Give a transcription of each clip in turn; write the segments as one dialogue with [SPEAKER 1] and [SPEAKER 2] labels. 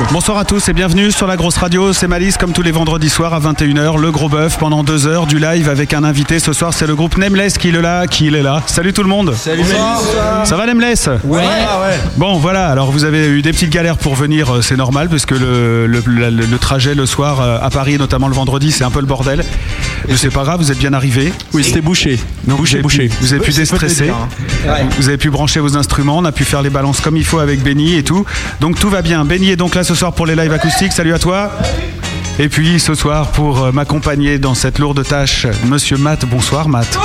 [SPEAKER 1] Malice.
[SPEAKER 2] Bonsoir à tous et bienvenue sur la grosse radio. C'est Malice comme tous les vendredis soirs à 21h. Le gros bœuf pendant deux heures du live avec un invité. Ce soir, c'est le groupe Nameless qui est là. Qui est là. Salut tout le monde. Salut. Ça va Nameless? Ouais. Bon voilà. Alors vous avez eu des petites galères pour venir. euh, C'est normal parce que le, le- le- le trajet le soir euh, à Paris, notamment le vendredi, c'est un peu le bordel. Mais c'est pas grave. Vous êtes bien arrivés.
[SPEAKER 3] Oui, c'était bouché.
[SPEAKER 2] Donc
[SPEAKER 3] bouché, bouché.
[SPEAKER 2] vous avez pu déstresser. Vous avez pu brancher vos instruments. On a pu faire les balances comme il faut avec Benny et tout. Donc tout va bien. Benny est donc là ce soir pour les lives acoustiques. Salut à toi. Et puis ce soir pour euh, m'accompagner dans cette lourde tâche, Monsieur Matt. Bonsoir Matt.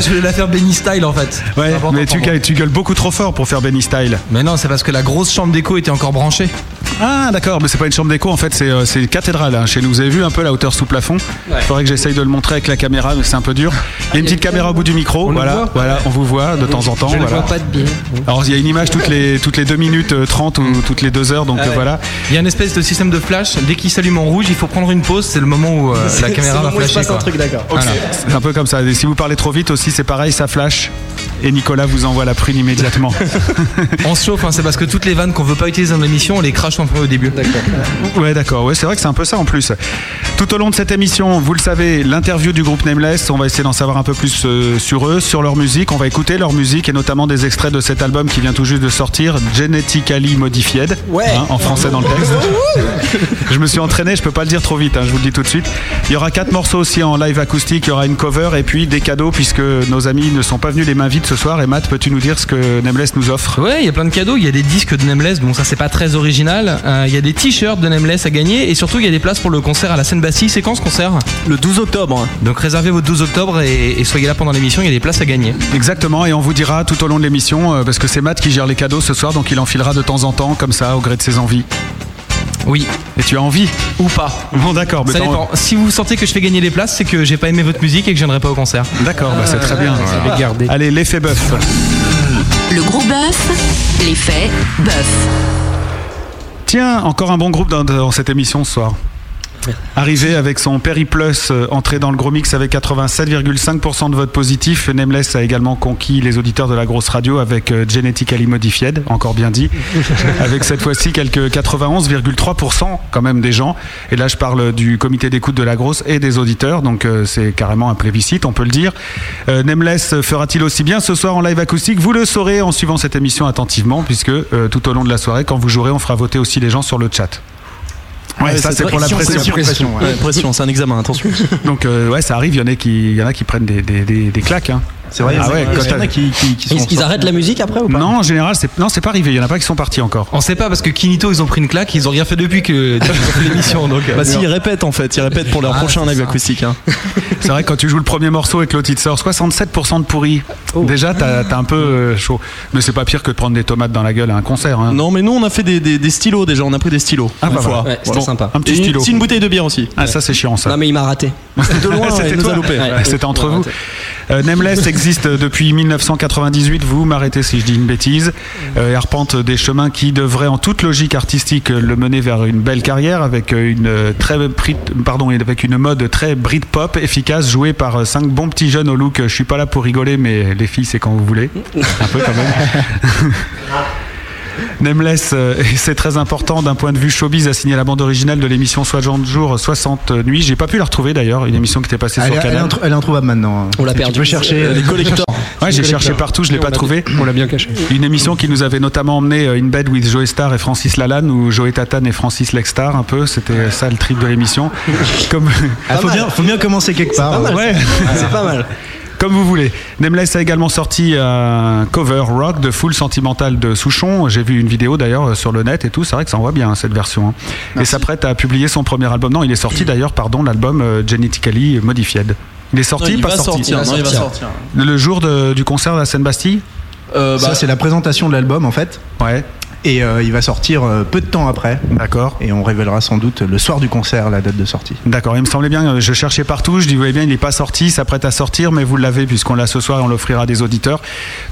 [SPEAKER 4] Je voulais la faire Benny Style en fait.
[SPEAKER 2] Ouais, mais tu, gueules- tu gueules beaucoup trop fort pour faire Benny Style.
[SPEAKER 4] Mais non, c'est parce que la grosse chambre d'écho était encore branchée.
[SPEAKER 2] Ah d'accord, mais c'est pas une chambre d'écho en fait, c'est euh, c'est une cathédrale hein. chez nous. Vous avez vu un peu la hauteur sous plafond? Il faudrait que j'essaye de le montrer avec la caméra, mais c'est un peu dur. Il y a une petite caméra au bout du micro, voilà, voilà, on vous voit de temps en temps. voilà.
[SPEAKER 5] pas de bien.
[SPEAKER 2] Alors il y a une image toutes les toutes les 2 minutes euh, 30 ou toutes les 2 heures, donc
[SPEAKER 4] Ah
[SPEAKER 2] euh,
[SPEAKER 4] ouais.
[SPEAKER 2] voilà.
[SPEAKER 4] Il y a une espèce de système de flash. Dès qu'il s'allume en rouge, il faut prendre une pause. C'est le moment où euh, la caméra va flasher.
[SPEAKER 5] d'accord.
[SPEAKER 4] Voilà.
[SPEAKER 2] C'est un peu comme ça. Et si vous parlez trop vite aussi, c'est pareil, ça flash. Et Nicolas vous envoie la prune immédiatement.
[SPEAKER 4] On se chauffe, hein, c'est parce que toutes les vannes qu'on veut pas utiliser dans l'émission, on les crache un peu au début.
[SPEAKER 2] Ouais, d'accord. Ouais, c'est vrai que c'est un peu ça en plus. Tout au long de cette émission, vous le savez, l'interview du groupe Nameless, on va essayer d'en savoir un peu plus euh, sur eux, sur leur musique. On va écouter leur musique et notamment des extraits de cet album qui vient tout juste de sortir, Genetically Modified, hein, en français dans le texte. je me suis entraîné, je peux pas le dire trop vite, hein, je vous le dis tout de suite. Il y aura quatre morceaux aussi en live acoustique, il y aura une cover et puis des cadeaux puisque nos amis ne sont pas venus les mains vides ce soir. Et Matt, peux-tu nous dire ce que Nameless nous offre?
[SPEAKER 4] Ouais, il y a plein de cadeaux. Il y a des disques de Nameless. Bon, ça c'est pas très original. Euh, Il y a des t-shirts de Nameless à gagner et surtout il y a des places pour le concert à la scène Bastille. C'est quand ce concert?
[SPEAKER 3] Le 12 octobre.
[SPEAKER 4] Donc réservez votre 12 octobre et, et soyez là pendant l'émission. Il y a des places à gagner.
[SPEAKER 2] Exactement, et on vous dira tout au long de l'émission, euh, parce que c'est Matt qui gère les cadeaux ce soir, donc il enfilera de temps en temps, comme ça, au gré de ses envies.
[SPEAKER 4] Oui
[SPEAKER 2] Et tu as envie
[SPEAKER 4] ou pas.
[SPEAKER 2] Bon, d'accord, mais
[SPEAKER 4] Ça
[SPEAKER 2] t'en-
[SPEAKER 4] dépend. Si vous sentez que je fais gagner les places, c'est que j'ai pas aimé votre musique et que je viendrai pas au concert.
[SPEAKER 2] D'accord, bah, c'est très bien.
[SPEAKER 5] vais garder.
[SPEAKER 2] Allez, l'effet bœuf.
[SPEAKER 1] Le gros bœuf, l'effet bœuf.
[SPEAKER 2] Tiens, encore un bon groupe dans, dans cette émission ce soir. Arrivé avec son Periplus, euh, entré dans le gros mix avec 87,5% de votes positifs, Nameless a également conquis les auditeurs de la grosse radio avec euh, Genetically Modified, encore bien dit, avec cette fois-ci quelques 91,3% quand même des gens. Et là, je parle du comité d'écoute de la grosse et des auditeurs, donc euh, c'est carrément un plébiscite, on peut le dire. Nameless fera-t-il aussi bien ce soir en live acoustique? Vous le saurez en suivant cette émission attentivement, puisque tout au long de la soirée, quand vous jouerez, on fera voter aussi les gens sur le chat. Ouais, ça c'est pour la pression.
[SPEAKER 3] pression. Ouais, pression, c'est un examen, attention.
[SPEAKER 2] Donc euh, ouais, ça arrive, il y en a qui, il y en a qui prennent des, des, des, des claques. Hein.
[SPEAKER 6] C'est vrai,
[SPEAKER 2] Ah ouais, quand
[SPEAKER 6] il y en a qui, qui, qui sont
[SPEAKER 5] Ils, ils arrêtent la musique après ou pas?
[SPEAKER 2] Non, en général, c'est non, c'est pas arrivé. Il y en a pas qui sont partis encore.
[SPEAKER 4] On sait pas parce que Kinito ils ont pris une claque, ils ont rien fait depuis que l'émission donc. euh,
[SPEAKER 3] Bah si, ils répètent en fait, ils répètent pour leur
[SPEAKER 4] Ah,
[SPEAKER 3] prochain live acoustique. hein.
[SPEAKER 2] C'est vrai que quand tu joues le premier morceau et que l'autre il sort 67% de pourri, déjà t'as as un peu euh, chaud. Mais c'est pas pire que de prendre des tomates dans la gueule à un concert. Hein.
[SPEAKER 3] Non, mais nous on a fait des, des- des stylos déjà, on a pris des stylos.
[SPEAKER 2] Ah,
[SPEAKER 3] une
[SPEAKER 2] bah
[SPEAKER 3] fois.
[SPEAKER 5] Ouais, c'était sympa.
[SPEAKER 2] Un petit
[SPEAKER 3] Et
[SPEAKER 2] stylo.
[SPEAKER 3] une bouteille de bière aussi.
[SPEAKER 2] Ah ça c'est chiant ça.
[SPEAKER 5] Non mais il m'a raté.
[SPEAKER 3] De loin,
[SPEAKER 2] C'était
[SPEAKER 3] il nous
[SPEAKER 2] toi
[SPEAKER 3] a loupé.
[SPEAKER 5] Ouais.
[SPEAKER 2] Ouais, C'était entre vous. Euh, Nameless existe depuis 1998. Vous m'arrêtez si je dis une bêtise. Euh, et arpente des chemins qui devraient, en toute logique artistique, le mener vers une belle carrière avec euh, une euh, très pardon, avec une mode très Britpop efficace, jouée par euh, cinq bons petits jeunes au look. Je suis pas là pour rigoler, mais les filles, c'est quand vous voulez. Un peu quand même. Nameless, euh, c'est très important d'un point de vue showbiz, a signé la bande originale de l'émission 60 jours, 60 nuits. J'ai pas pu la retrouver d'ailleurs, une émission qui était passée
[SPEAKER 6] Elle,
[SPEAKER 2] sur
[SPEAKER 6] est- elle est
[SPEAKER 2] Canal.
[SPEAKER 6] elle est introuvable maintenant.
[SPEAKER 5] On l'a
[SPEAKER 6] Tu
[SPEAKER 5] perdu.
[SPEAKER 6] peux chercher.
[SPEAKER 3] Les collecteurs.
[SPEAKER 2] Ouais, j'ai cherché partout, je l'ai pas trouvé.
[SPEAKER 5] On l'a bien caché.
[SPEAKER 2] Une émission qui nous avait notamment emmené euh, In Bed with Joey Star et Francis Lalanne, ou Joey Tatane et Francis Lexstar, un peu. C'était ça le trip de l'émission. Comme,
[SPEAKER 6] Il faut bien, faut bien commencer quelque part.
[SPEAKER 2] ouais.
[SPEAKER 5] C'est pas mal.
[SPEAKER 2] Comme vous voulez. Nameless a également sorti un cover rock de Full Sentimental de Souchon. J'ai vu une vidéo d'ailleurs sur le net et tout. C'est vrai que ça envoie bien cette version. hein. Et s'apprête à publier son premier album. Non, il est sorti d'ailleurs, pardon, l'album euh, Genetically Modified. Il est sorti,
[SPEAKER 3] Non, il
[SPEAKER 2] pas
[SPEAKER 3] va
[SPEAKER 2] sorti.
[SPEAKER 3] sortir. Non, il va sortir.
[SPEAKER 2] Le jour de- du concert de la Seine-Bastille
[SPEAKER 3] Euh, bah,
[SPEAKER 5] Ça, c'est la présentation de l'album en fait.
[SPEAKER 2] Ouais,
[SPEAKER 5] Et euh, il va sortir euh, peu de temps après.
[SPEAKER 2] d'accord.
[SPEAKER 5] Et on révélera sans doute le soir du concert la date de sortie.
[SPEAKER 2] D'accord, il me semblait bien, euh, je cherchais partout, je dis, vous voyez bien, il n'est pas sorti, il s'apprête à sortir, mais vous l'avez puisqu'on l'a ce soir et on l'offrira à des auditeurs.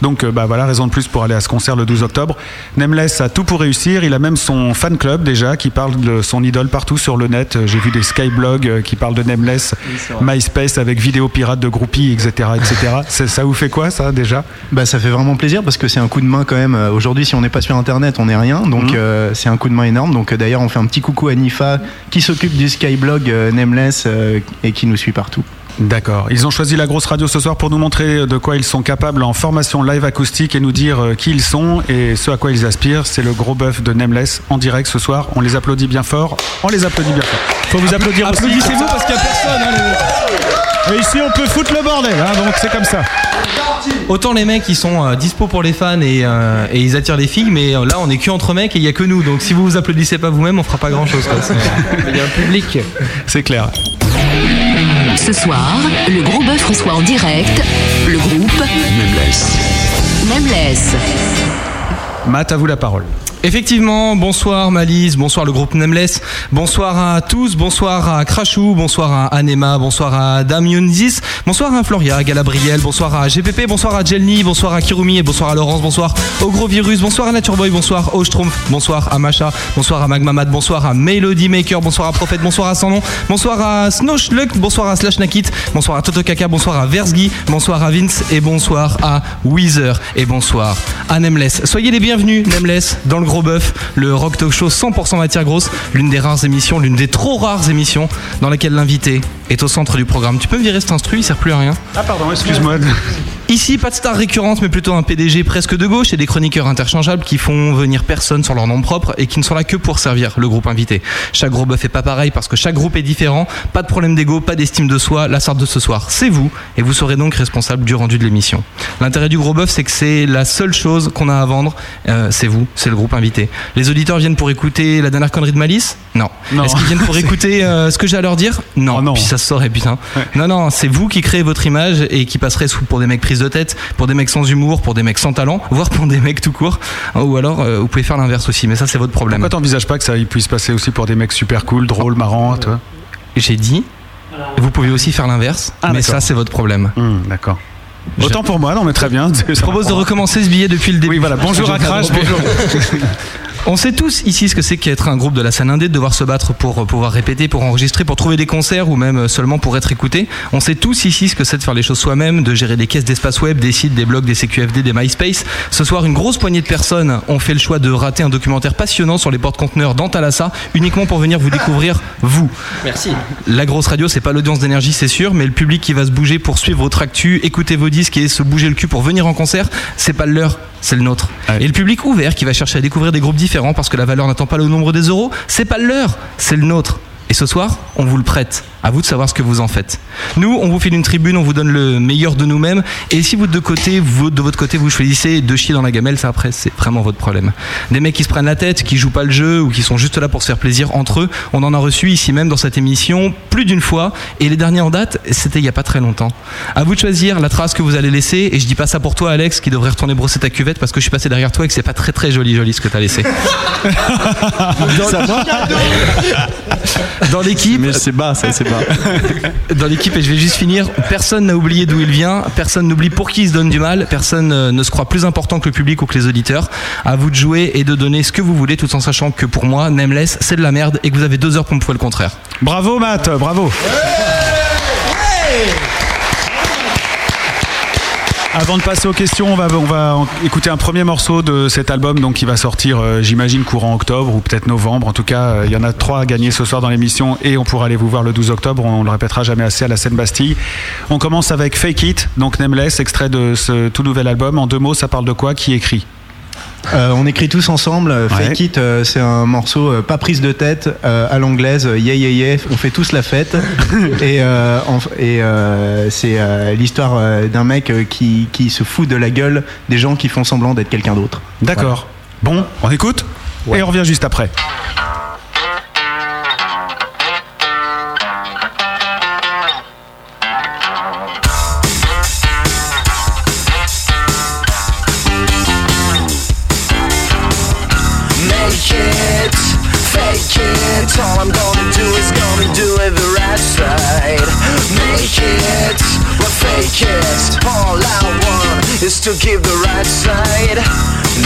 [SPEAKER 2] Donc euh, bah, voilà, raison de plus pour aller à ce concert le 12 octobre. Nameless a tout pour réussir, il a même son fan club déjà qui parle de son idole partout sur le net. J'ai vu des skyblogs qui parlent de Nameless, MySpace avec vidéos pirates de groupies, etc. etc. Ça vous fait quoi ça déjà?
[SPEAKER 5] Bah, ça fait vraiment plaisir parce que c'est un coup de main quand même. Aujourd'hui, si on n'est pas sur Internet, on n'est rien. Donc, euh, c'est un coup de main énorme. Donc, euh, d'ailleurs, on fait un petit coucou à Nifa qui s'occupe du Skyblog euh, Nameless euh, et qui nous suit partout.
[SPEAKER 2] D'accord. Ils ont choisi la grosse radio ce soir pour nous montrer de quoi ils sont capables en formation live acoustique et nous dire qui ils sont et ce à quoi ils aspirent. C'est le gros bœuf de Nameless en direct ce soir. On les applaudit bien fort. On les applaudit bien fort. Faut vous applaudir.
[SPEAKER 4] Applaudissez-vous parce qu'il n'y a personne. hein, les-
[SPEAKER 2] Et ici, on peut foutre le bordel, hein, donc c'est comme ça.
[SPEAKER 4] Autant les mecs ils sont euh, dispo pour les fans et, euh, et ils attirent les filles, mais euh, là on est que entre mecs et il y a que nous. Donc si vous vous applaudissez pas vous-même, on fera pas grand chose.
[SPEAKER 6] Il y a un public.
[SPEAKER 2] C'est clair.
[SPEAKER 1] Ce soir, le gros bœuf reçoit en direct le groupe
[SPEAKER 7] Nameless.
[SPEAKER 1] Nameless.
[SPEAKER 2] Matt, à vous la parole.
[SPEAKER 4] Effectivement, bonsoir Malice, bonsoir le groupe Nameless, bonsoir à tous, bonsoir à Crashou, bonsoir à Anema, bonsoir à Damionzis, bonsoir à Floria, à Galabriel, bonsoir à GPP, bonsoir à Jelny, bonsoir à Kirumi et bonsoir à Laurence, bonsoir au Gros Virus, bonsoir à Natureboy, bonsoir au Schtroumpf, bonsoir à Macha, bonsoir à Magmamad, bonsoir à Melody Maker, bonsoir à Prophète, bonsoir à Sanon, bonsoir à Snowschluck, bonsoir à Slash Nakit, bonsoir à Toto Kaka, bonsoir à Versgi, bonsoir à Vince et bonsoir à Weezer et bonsoir à Nameless. Soyez les bienvenus, Nameless, dans le gros bœuf, le rock talk show 100% matière grosse, l'une des rares émissions, l'une des trop rares émissions dans laquelle l'invité est au centre du programme. Tu peux me virer cet instru, il sert plus à rien?
[SPEAKER 2] Ah pardon, excuse-moi.
[SPEAKER 4] Ici, pas de star récurrente, mais plutôt un PDG presque de gauche et des chroniqueurs interchangeables qui font venir personne sur leur nom propre et qui ne sont là que pour servir le groupe invité. Chaque gros bœuf est pas pareil parce que chaque groupe est différent. Pas de problème d'ego, pas d'estime de soi. La sorte de ce soir, c'est vous et vous serez donc responsable du rendu de l'émission. L'intérêt du gros bœuf, c'est que c'est la seule chose qu'on a à vendre. euh, c'est vous, c'est le groupe invité. Les auditeurs viennent pour écouter la dernière connerie de Malice? Non.
[SPEAKER 2] Non.
[SPEAKER 4] Est-ce qu'ils viennent pour écouter euh, ce que j'ai à leur dire? Non.
[SPEAKER 2] Oh non.
[SPEAKER 4] Puis ça se saurait, putain. Non, non, c'est vous qui créez votre image et qui passerez sous- pour des mecs prises de tête, pour des mecs sans humour, pour des mecs sans talent, voire pour des mecs tout court. Ou alors, euh, vous pouvez faire l'inverse aussi, mais ça, c'est votre problème.
[SPEAKER 2] Pourquoi t'envisages pas que ça puisse passer aussi pour des mecs super cool, drôles, marrants, toi
[SPEAKER 4] J'ai dit, vous pouvez aussi faire l'inverse,
[SPEAKER 2] Ah,
[SPEAKER 4] mais ça, c'est votre problème.
[SPEAKER 2] Hum, D'accord. Autant pour moi, non mais très bien.
[SPEAKER 4] Je propose de recommencer ce billet depuis le début.
[SPEAKER 2] Oui, voilà. Bonjour à Crash. Bonjour.
[SPEAKER 4] On sait tous ici ce que c'est qu'être un groupe de la scène indé, de devoir se battre pour euh, pouvoir répéter, pour enregistrer, pour trouver des concerts ou même euh, seulement pour être écouté. On sait tous ici ce que c'est de faire les choses soi-même, de gérer des caisses d'espace web, des sites, des blogs, des CQFD, des MySpace. Ce soir, une grosse poignée de personnes ont fait le choix de rater un documentaire passionnant sur les porte-conteneurs d'Antalassa uniquement pour venir vous découvrir vous.
[SPEAKER 6] Merci.
[SPEAKER 4] La grosse radio, c'est pas l'audience d'énergie, c'est sûr, mais le public qui va se bouger pour suivre votre actu, écouter vos disques et se bouger le cul pour venir en concert, c'est pas le leur, c'est le nôtre.
[SPEAKER 2] Ouais.
[SPEAKER 4] Et le public ouvert qui va chercher à découvrir des groupes différents parce que la valeur n'attend pas le nombre des euros, c'est pas le leur, c'est le nôtre. Et ce soir, on vous le prête. À vous de savoir ce que vous en faites. Nous, on vous file une tribune, on vous donne le meilleur de nous-mêmes. Et si vous de côté, vous de votre côté, vous choisissez de chier dans la gamelle, ça après, c'est vraiment votre problème. Des mecs qui se prennent la tête, qui jouent pas le jeu ou qui sont juste là pour se faire plaisir entre eux, on en a reçu ici même dans cette émission plus d'une fois. Et les derniers en date, c'était il y a pas très longtemps. À vous de choisir la trace que vous allez laisser. Et je dis pas ça pour toi, Alex, qui devrait retourner brosser ta cuvette parce que je suis passé derrière toi et que c'est pas très très joli joli ce que t'as laissé. Dans l'équipe,
[SPEAKER 3] Mais c'est bas, ça, c'est bas.
[SPEAKER 4] dans l'équipe, et je vais juste finir, personne n'a oublié d'où il vient, personne n'oublie pour qui il se donne du mal, personne euh, ne se croit plus important que le public ou que les auditeurs. À vous de jouer et de donner ce que vous voulez, tout en sachant que pour moi, Nameless, c'est de la merde et que vous avez deux heures pour me prouver le contraire.
[SPEAKER 2] Bravo Matt, bravo. Avant de passer aux questions, on va, on écouter un premier morceau de cet album donc, qui va sortir, euh, j'imagine, courant octobre ou peut-être novembre. En tout cas, euh, il y en a trois à gagner ce soir dans l'émission et on pourra aller vous voir le 12 octobre. On, le répétera jamais assez à la Seine-Bastille. On commence avec Fake It, donc Nameless, extrait de ce tout nouvel album. En deux mots, ça parle de quoi? Qui écrit?
[SPEAKER 5] Euh, on écrit tous ensemble. euh,
[SPEAKER 2] Ouais.
[SPEAKER 5] Fake It, euh, c'est un morceau euh, pas prise de tête à l'anglaise. Yeah yeah yeah. On fait tous la fête. et c'est l'histoire d'un mec qui, qui se fout de la gueule des gens qui font semblant d'être quelqu'un d'autre.
[SPEAKER 2] D'accord. Bon, on écoute et on revient juste après.
[SPEAKER 8] It. All I'm gonna do is gonna do it the right side. Make it, or fake it. All I want is to give the right side.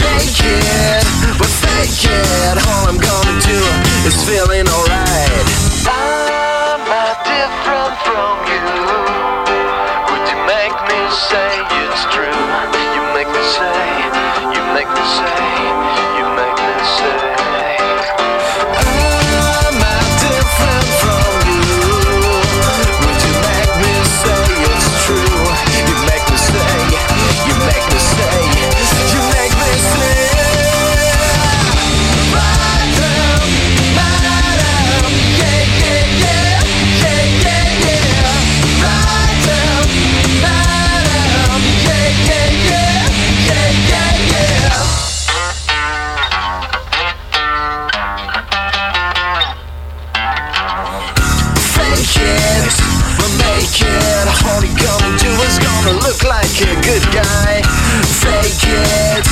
[SPEAKER 8] Make it, but fake it. All I'm gonna do is feeling alright. I'm not different from you. Would you make me say it's true? You make me say, you make me say, you look like a good guy. Fake it,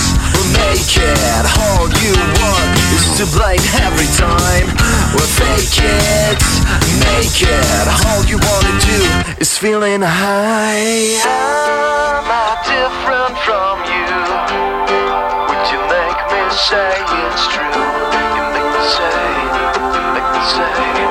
[SPEAKER 8] make it. All you want is to blame every time. Well, fake it, make it. All you wanna do is feeling high. I'm not different from you. Would you make me say it's true? You make me say, you make me say,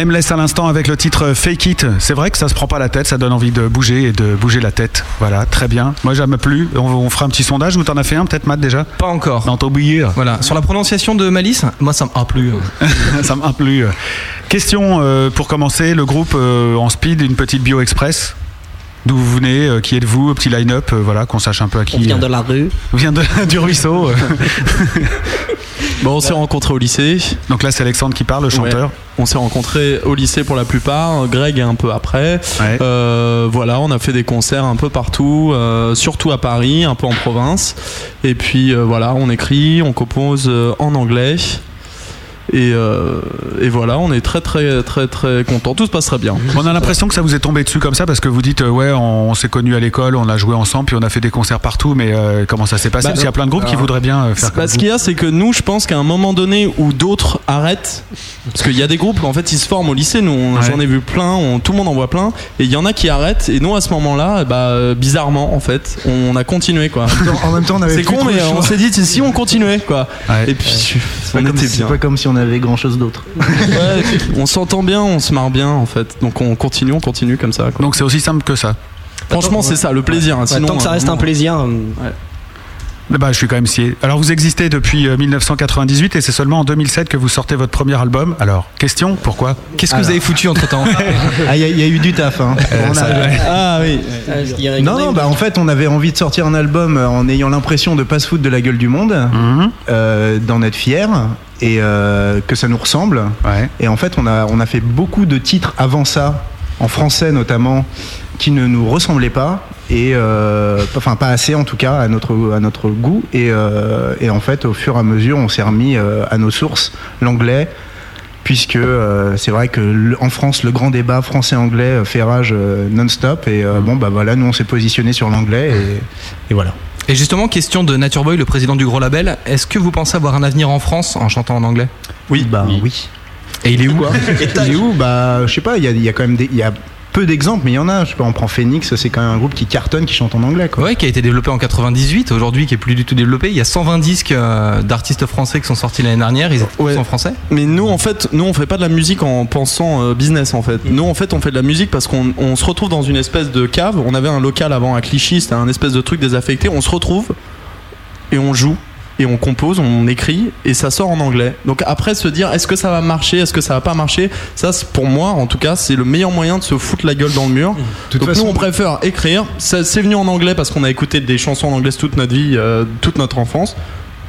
[SPEAKER 2] Nameless à l'instant avec le titre Fake It. C'est vrai que ça se prend pas la tête, ça donne envie de bouger et de bouger la tête. Voilà, très bien. Moi, j'aime plus. On, on fera un petit sondage ou t'en as fait un, peut-être, Matt, déjà?
[SPEAKER 4] Pas encore.
[SPEAKER 2] Dans ton.
[SPEAKER 4] Voilà. Sur la prononciation de Malice, moi ça m'a plu.
[SPEAKER 2] ça m'a plu. Question euh, pour commencer, le groupe euh, en speed, une petite bio express. D'où vous venez, euh, qui êtes-vous, petit line-up, euh, voilà, qu'on sache un peu à qui.
[SPEAKER 6] On vient de
[SPEAKER 2] euh,
[SPEAKER 6] la rue.
[SPEAKER 2] on vient de- du ruisseau.
[SPEAKER 3] Bon, on s'est rencontrés au lycée.
[SPEAKER 2] Donc là, c'est Alexandre qui parle, le chanteur.
[SPEAKER 3] Ouais. On s'est rencontrés au lycée pour la plupart. Greg un peu après.
[SPEAKER 2] Ouais.
[SPEAKER 3] Euh, voilà, on a fait des concerts un peu partout, euh, surtout à Paris, un peu en province. Et puis euh, voilà, on écrit, on compose euh, en anglais. Et, euh, et voilà, on est très très très très content. Tout se passe très bien.
[SPEAKER 2] On a l'impression que ça vous est tombé dessus comme ça parce que vous dites euh, ouais on, on s'est connus à l'école, on a joué ensemble puis on a fait des concerts partout mais euh, comment ça s'est passé?
[SPEAKER 3] Bah,
[SPEAKER 2] Parce qu'il y a plein de groupes qui voudraient bien faire
[SPEAKER 3] Bah,
[SPEAKER 2] comme
[SPEAKER 3] ce qu'il y a, c'est que nous, je pense qu'à un moment donné où d'autres arrêtent, parce qu'il y a des groupes, en fait, ils se forment au lycée. Nous,
[SPEAKER 2] Ouais.
[SPEAKER 3] j'en ai vu plein, on- tout le monde en voit plein, et il y en a qui arrêtent. Et nous, à ce moment-là, bah, euh, bizarrement, en fait, on a continué, quoi.
[SPEAKER 5] En même temps, on avait
[SPEAKER 3] C'est con, mais on s'est dit, si on continuait, quoi.
[SPEAKER 2] Ouais.
[SPEAKER 3] Et puis,
[SPEAKER 5] C'est
[SPEAKER 3] on
[SPEAKER 5] pas, comme
[SPEAKER 3] était
[SPEAKER 5] si-
[SPEAKER 3] bien.
[SPEAKER 5] c'est pas comme si on avait grand chose d'autre.
[SPEAKER 3] Ouais, on s'entend bien, on se marre bien, en fait. Donc, on continue, on continue comme ça. quoi.
[SPEAKER 2] Donc c'est aussi simple que ça.
[SPEAKER 3] Franchement, c'est ça, le plaisir. hein.
[SPEAKER 6] Ouais,
[SPEAKER 3] Sinon,
[SPEAKER 6] tant que ça
[SPEAKER 3] euh,
[SPEAKER 6] reste un
[SPEAKER 3] vraiment-
[SPEAKER 6] plaisir. euh,
[SPEAKER 2] Bah, je suis quand même scié. Alors vous existez depuis euh, 1998 et c'est seulement en 2007 que vous sortez votre premier album. Alors question, pourquoi?
[SPEAKER 4] Qu'est-ce que vous avez foutu entre temps?
[SPEAKER 5] Ah, il y, a- il y a eu du taf. Hein. On a-
[SPEAKER 3] Ah oui.
[SPEAKER 6] euh, dirais
[SPEAKER 5] Non, non, bah en fait, on avait envie de sortir un album euh, en ayant l'impression de pas se foutre de la gueule du monde,
[SPEAKER 2] Mhm.
[SPEAKER 5] euh, d'en être fier et euh, que ça nous ressemble.
[SPEAKER 2] Ouais.
[SPEAKER 5] Et en fait, on a, on a fait beaucoup de titres avant ça, en français notamment, qui ne nous ressemblaient pas. Et euh, enfin, pas assez en tout cas à notre, à notre goût. Et, euh, et en fait, au fur et à mesure, on s'est remis à nos sources, l'anglais. Puisque euh, c'est vrai que le- en France, le grand débat français-anglais fait rage non-stop. Et euh, bon, bah voilà, nous on s'est positionné sur l'anglais. Et, et voilà.
[SPEAKER 4] Et justement, question de Nature Boy, le président du gros label. Est-ce que vous pensez avoir un avenir en France en chantant en anglais?
[SPEAKER 5] Oui, bah oui.
[SPEAKER 4] Et il est où
[SPEAKER 5] Il est où? Bah, je sais pas, il y a, il y a quand même des, il y a peu d'exemples, mais il y en a. Je sais pas, on prend Phoenix, c'est quand même un groupe qui cartonne, qui chante en anglais, quoi.
[SPEAKER 4] Ouais, qui a été développé en 98, aujourd'hui qui est plus du tout développé. Il y a 120 disques euh, d'artistes français qui sont sortis l'année dernière, ils étaient tous
[SPEAKER 3] Ouais.
[SPEAKER 4] en français.
[SPEAKER 3] Mais nous, en fait, nous, on fait pas de la musique en pensant euh, business, en fait. Nous, en fait, on fait de la musique parce qu'on on se retrouve dans une espèce de cave. On avait un local avant à Clichy, c'était un espèce de truc désaffecté. On se retrouve et on joue. Et on compose, on écrit, et ça sort en anglais. Donc après, se dire, est-ce que ça va marcher, est-ce que ça va pas marcher Ça, pour moi, en tout cas, c'est le meilleur moyen de se foutre la gueule dans le mur.
[SPEAKER 5] toute
[SPEAKER 3] Donc
[SPEAKER 5] façon-
[SPEAKER 3] nous, on préfère écrire. Ça, c'est venu en anglais parce qu'on a écouté des chansons en anglais toute notre vie, euh, toute notre enfance.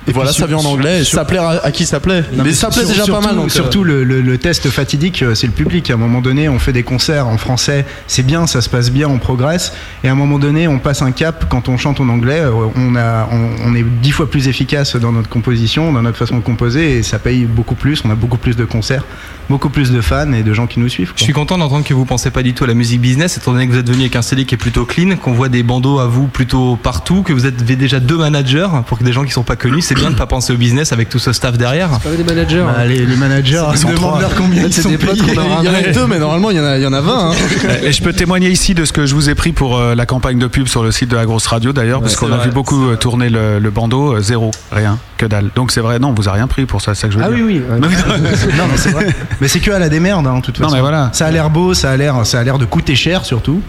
[SPEAKER 3] Et, voilà, ça vient en anglais.
[SPEAKER 5] sur-
[SPEAKER 3] ça plaît à, à qui ça plaît
[SPEAKER 5] Non,
[SPEAKER 3] Mais ça plaît
[SPEAKER 5] sur-
[SPEAKER 3] déjà
[SPEAKER 5] surtout,
[SPEAKER 3] pas mal. donc, euh,
[SPEAKER 5] surtout le, le- le test fatidique, euh, c'est le public. À un moment donné, on fait des concerts en français, c'est bien, ça se passe bien, on progresse. Et à un moment donné, on passe un cap quand on chante en anglais. euh, On, a, on, on est dix fois plus efficace dans notre composition, dans notre façon de composer, et ça paye beaucoup plus. On a beaucoup plus de concerts, beaucoup plus de fans et de gens qui nous suivent.
[SPEAKER 4] Je suis content d'entendre que vous pensez pas du tout à la musique business, étant donné que vous êtes venu avec un CD qui est plutôt clean, qu'on voit des bandeaux à vous plutôt partout, que vous êtes avez déjà deux managers pour que des gens qui sont pas connus. C'est bien de pas penser au business avec tout ce staff derrière.
[SPEAKER 6] Pas des managers.
[SPEAKER 5] Bah, les, les managers,
[SPEAKER 2] Ils sont trois.
[SPEAKER 5] combien ils sont
[SPEAKER 6] des
[SPEAKER 5] payés.
[SPEAKER 3] Il y en a deux, mais normalement, il y en a, il y en a 20. hein.
[SPEAKER 2] Et je peux témoigner ici de ce que je vous ai pris pour euh, la campagne de pub sur le site de la grosse radio d'ailleurs, parce qu'on a
[SPEAKER 3] vrai,
[SPEAKER 2] vu beaucoup euh, tourner le, le bandeau, euh, zéro, rien, que dalle. Donc c'est vrai, non, on vous a rien pris pour ça, c'est ça que je veux
[SPEAKER 6] Ah
[SPEAKER 2] dire.
[SPEAKER 6] oui, oui.
[SPEAKER 2] Non, mais-
[SPEAKER 5] non, mais c'est vrai. Mais c'est que à la démerde, hein, de toute
[SPEAKER 2] Non,
[SPEAKER 5] façon.
[SPEAKER 2] mais voilà.
[SPEAKER 5] Ça a l'air beau, ça a l'air, ça a l'air de coûter cher surtout.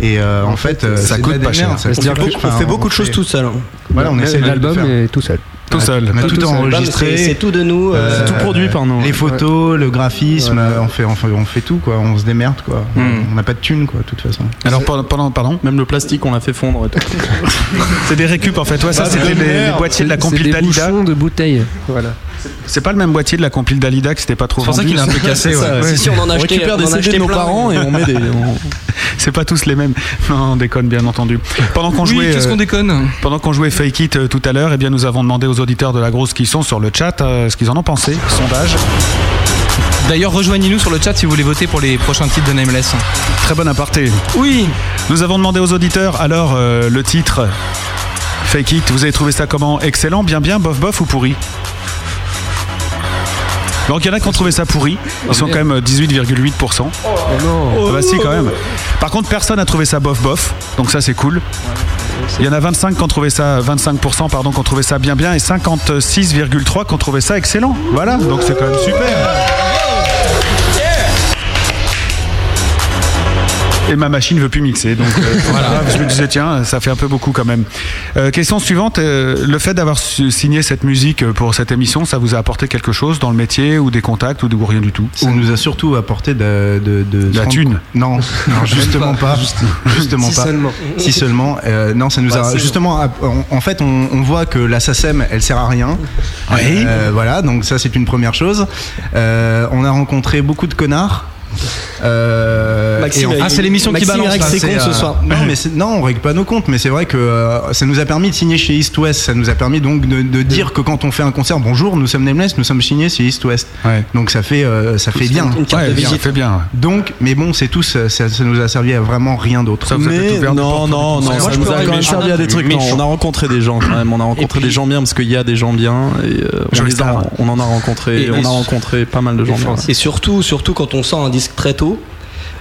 [SPEAKER 5] Et euh, en, fait,
[SPEAKER 2] ça coûte pas cher.
[SPEAKER 5] enfin,
[SPEAKER 6] fait beaucoup de choses tout seul. hein.
[SPEAKER 5] Voilà, on essaie
[SPEAKER 6] L'album est tout seul.
[SPEAKER 2] Tout seul.
[SPEAKER 5] On a tout enregistré.
[SPEAKER 6] C'est tout de nous. euh,
[SPEAKER 5] Euh,
[SPEAKER 3] C'est tout produit par nous.
[SPEAKER 5] Les photos, le graphisme, euh, on, fait, on, fait, on fait tout, quoi. On se démerde, quoi.
[SPEAKER 3] Hmm.
[SPEAKER 5] On n'a pas de thunes, quoi, de toute façon.
[SPEAKER 2] Alors pendant, pendant- pardon,
[SPEAKER 3] Même le plastique, on l'a fait fondre et tout.
[SPEAKER 2] c'est des récup en fait. Ouais, ça
[SPEAKER 3] Ah,
[SPEAKER 2] c'était les, boîtiers de la
[SPEAKER 6] des
[SPEAKER 2] d'Alida.
[SPEAKER 6] de bouteilles. Voilà.
[SPEAKER 2] C'est pas le même boîtier de la compile d'Alida que c'était pas trop
[SPEAKER 4] C'est pour ça qu'il est un peu cassé. Ouais.
[SPEAKER 6] Si, si, on en a
[SPEAKER 3] On
[SPEAKER 6] acheté.
[SPEAKER 3] récupère
[SPEAKER 6] on
[SPEAKER 3] des
[SPEAKER 6] en a
[SPEAKER 3] CD de nos parents et on met des.
[SPEAKER 2] C'est pas tous les mêmes. Non, on déconne bien entendu. Pendant qu'on
[SPEAKER 4] Oui,
[SPEAKER 2] jouait,
[SPEAKER 4] qu'est-ce
[SPEAKER 2] euh,
[SPEAKER 4] qu'on déconne
[SPEAKER 2] pendant qu'on jouait Fake It euh, tout à l'heure, eh bien nous avons demandé aux auditeurs de la grosse qui sont sur le chat euh, ce qu'ils en ont pensé. Sondage.
[SPEAKER 4] D'ailleurs, rejoignez-nous sur le chat si vous voulez voter pour les prochains titres de Nameless.
[SPEAKER 2] Très bon aparté.
[SPEAKER 4] Oui,
[SPEAKER 2] Nous avons demandé aux auditeurs alors euh, le titre Fake It. Vous avez trouvé ça comment? Excellent, bien bien, bof bof ou pourri? Donc il y en a qui ont trouvé ça pourri, ils sont quand même euh, 18,8%.
[SPEAKER 6] Oh non.
[SPEAKER 2] Ah bah si quand même. Par contre personne n'a trouvé ça bof bof, donc ça c'est cool. Il y en a 25 qui ont trouvé ça, 25% pardon, qui ont trouvé ça bien bien et 56,3 qui ont trouvé ça excellent. Voilà, donc c'est quand même super. Et ma machine veut plus mixer, donc euh, voilà. Je me disais tiens, ça fait un peu beaucoup quand même. Euh, question suivante euh, le fait d'avoir signé cette musique pour cette émission, ça vous a apporté quelque chose dans le métier ou des contacts ou de- ou rien du tout?
[SPEAKER 5] Ça nous a surtout apporté de, de, de
[SPEAKER 2] De la thune.
[SPEAKER 5] compte- Non, non, justement pas. Justement
[SPEAKER 6] Si
[SPEAKER 5] pas.
[SPEAKER 6] seulement.
[SPEAKER 5] Si seulement. Euh, non, ça nous
[SPEAKER 3] Bah,
[SPEAKER 5] a justement. En, en fait, on, on voit que la SACEM, elle sert à rien.
[SPEAKER 2] Oui.
[SPEAKER 5] Euh, voilà, donc ça c'est une première chose. Euh, on a rencontré beaucoup de connards. Euh,
[SPEAKER 6] Maxime,
[SPEAKER 5] et on-
[SPEAKER 4] Ah, c'est l'émission qui balance,
[SPEAKER 6] règle ses comptes ce
[SPEAKER 4] euh,
[SPEAKER 6] soir.
[SPEAKER 5] Non, mais non, on règle pas nos comptes, mais c'est vrai que euh, ça nous a permis de signer chez East West. Ça nous a permis donc de, de dire que quand on fait un concert, bonjour, nous sommes Nameless, nous sommes signés chez East West.
[SPEAKER 2] Ouais.
[SPEAKER 5] Donc ça fait, euh, ça fait bien.
[SPEAKER 6] Une carte
[SPEAKER 2] Ouais,
[SPEAKER 6] de
[SPEAKER 2] bien,
[SPEAKER 6] visite.
[SPEAKER 2] fait bien.
[SPEAKER 5] Donc, mais bon, c'est tout, ça, ça- ça nous a servi à vraiment rien d'autre.
[SPEAKER 2] Ça vous
[SPEAKER 3] Mais
[SPEAKER 2] tout
[SPEAKER 3] non, non,
[SPEAKER 2] le
[SPEAKER 3] non, ça
[SPEAKER 6] je
[SPEAKER 3] nous a quand même servi à des trucs. Non, on a rencontré des gens quand même. On a rencontré des gens bien parce qu'il y a des gens bien et euh, on, en a rencontré. On a rencontré pas mal de gens bien.
[SPEAKER 6] Et surtout, surtout quand on sort un disque très tôt,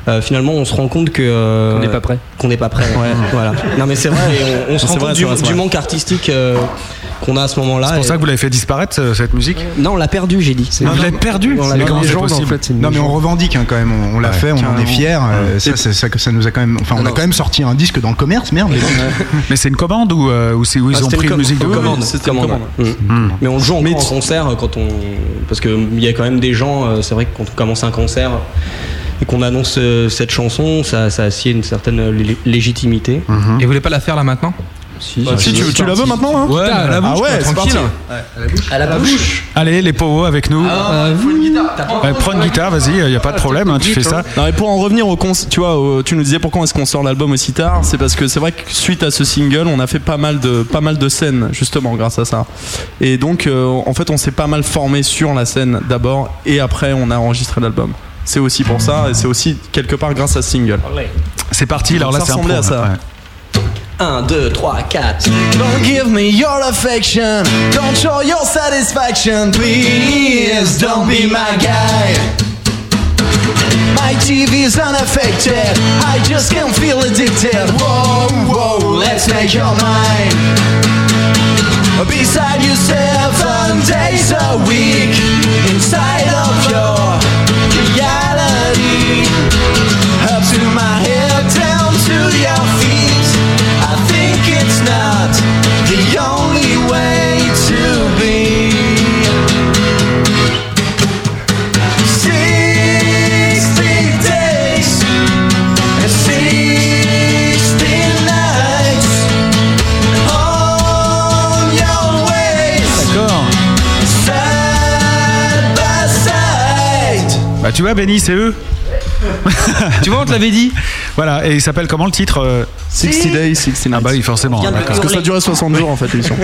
[SPEAKER 6] euh, finalement on se rend compte que euh,
[SPEAKER 9] On n'est pas prêt.
[SPEAKER 6] qu'on n'est pas prêt.
[SPEAKER 3] Ouais.
[SPEAKER 6] Voilà. Non mais c'est vrai, et on, on se
[SPEAKER 3] C'est
[SPEAKER 6] rend compte du,
[SPEAKER 3] vrai,
[SPEAKER 6] manque artistique euh, qu'on a à ce moment-là.
[SPEAKER 2] C'est pour
[SPEAKER 6] et-
[SPEAKER 2] ça que vous l'avez fait disparaître ce- cette musique
[SPEAKER 6] Non, on l'a perdu, j'ai dit.
[SPEAKER 2] Non, vous l'avez perdu
[SPEAKER 6] On l'a
[SPEAKER 2] Mais
[SPEAKER 6] perdu.
[SPEAKER 2] comment c'est
[SPEAKER 9] légende, en
[SPEAKER 2] possible
[SPEAKER 9] fait, c'est
[SPEAKER 5] Non mais on revendique hein, quand même, on, on l'a
[SPEAKER 2] Ouais,
[SPEAKER 5] fait, on en est fiers. euh, ça, ça, ça, nous a quand même, enfin on a quand même sorti un disque dans le commerce, merde. mais
[SPEAKER 2] c'est une commande ou, euh, ou c'est où ils
[SPEAKER 6] Ah,
[SPEAKER 2] ont pris
[SPEAKER 6] une com-
[SPEAKER 2] musique de
[SPEAKER 6] commande.
[SPEAKER 3] C'était une
[SPEAKER 6] commande.
[SPEAKER 3] commande.
[SPEAKER 6] Mm.
[SPEAKER 2] Hmm.
[SPEAKER 6] Mais on le joue en concert quand on. Parce qu'il y a quand même des gens, euh, c'est vrai que quand on commence un concert et qu'on annonce euh, cette chanson, ça, ça assied une certaine lé- légitimité.
[SPEAKER 2] Mhm.
[SPEAKER 4] Et vous voulez pas la faire là maintenant?
[SPEAKER 3] Si, tu, tu la veux maintenant hein
[SPEAKER 4] Ouais, à la bouche,
[SPEAKER 3] Ah ouais,
[SPEAKER 4] tranquille.
[SPEAKER 3] parti.
[SPEAKER 6] À la bouche
[SPEAKER 2] Allez, les poos avec nous.
[SPEAKER 6] Ah,
[SPEAKER 2] Ouais, prends une guitare, vas-y, il n'y a pas de problème, hein, tu fais ça.
[SPEAKER 3] Non, mais pour en revenir au concert, tu vois, au- tu nous disais pourquoi est-ce qu'on sort l'album aussi tard C'est parce que c'est vrai que suite à ce single, on a fait pas mal de pas mal de scènes justement grâce à ça. Et donc, euh, en fait, on s'est pas mal formé sur la scène d'abord, et après, on a enregistré l'album. C'est aussi pour ça, et c'est aussi quelque part grâce à ce single.
[SPEAKER 2] C'est parti, alors là
[SPEAKER 3] Ça
[SPEAKER 2] c'est un pro,
[SPEAKER 3] à ça.
[SPEAKER 2] ouais.
[SPEAKER 6] 1, 2, 3, 4.
[SPEAKER 8] Don't give me your affection. Don't show your satisfaction. Please don't be my guy. My TV's unaffected. I just can't feel addicted. Whoa, whoa, let's make your mind. Beside you seven days a week. Inside of your reality.
[SPEAKER 2] Bah tu vois, Benny, c'est eux.
[SPEAKER 4] Tu vois, on te l'avait dit.
[SPEAKER 2] Voilà, et il s'appelle comment le titre euh
[SPEAKER 3] 60 Days, 60
[SPEAKER 2] Ah bah oui, forcément. D'accord.
[SPEAKER 3] Parce que ça durait 60 jours en fait l'émission.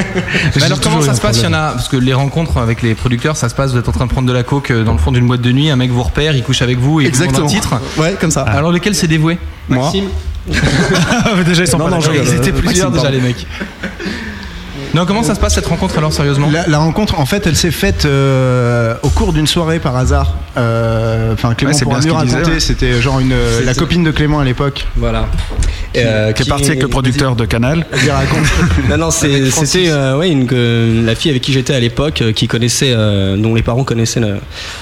[SPEAKER 4] Mais alors comment ça se passe Il y en a parce que les rencontres avec les producteurs, ça se passe. Vous êtes en train de prendre de la coke euh, dans le fond d'une boîte de nuit, un mec vous repère, il couche avec vous et vous demande
[SPEAKER 3] Exactement.
[SPEAKER 4] un titre.
[SPEAKER 3] Ouais, comme ça.
[SPEAKER 4] Alors lequel s'est dévoué
[SPEAKER 3] Moi.
[SPEAKER 2] Déjà, ils sont
[SPEAKER 3] Non,
[SPEAKER 2] pas
[SPEAKER 3] non, je.
[SPEAKER 4] Ils étaient
[SPEAKER 3] Euh,
[SPEAKER 4] plusieurs
[SPEAKER 3] Maxime,
[SPEAKER 4] déjà les mecs. Non, comment ça se passe cette rencontre alors sérieusement
[SPEAKER 5] La, la rencontre, en fait, elle s'est faite euh, au cours d'une soirée par hasard. Euh, Enfin, Clément
[SPEAKER 2] Ouais, c'est
[SPEAKER 5] pourra
[SPEAKER 2] bien ce
[SPEAKER 5] mieux raconter. C'était genre une, euh, la copine de Clément à l'époque.
[SPEAKER 6] Voilà. Euh,
[SPEAKER 2] Qui est parti avec le producteur de Canal.
[SPEAKER 5] Vas-y, raconte.
[SPEAKER 6] Non, non, c'est- c'était euh, ouais, une, euh, la fille avec qui j'étais à l'époque, euh, qui connaissait, euh, dont les parents connaissaient le-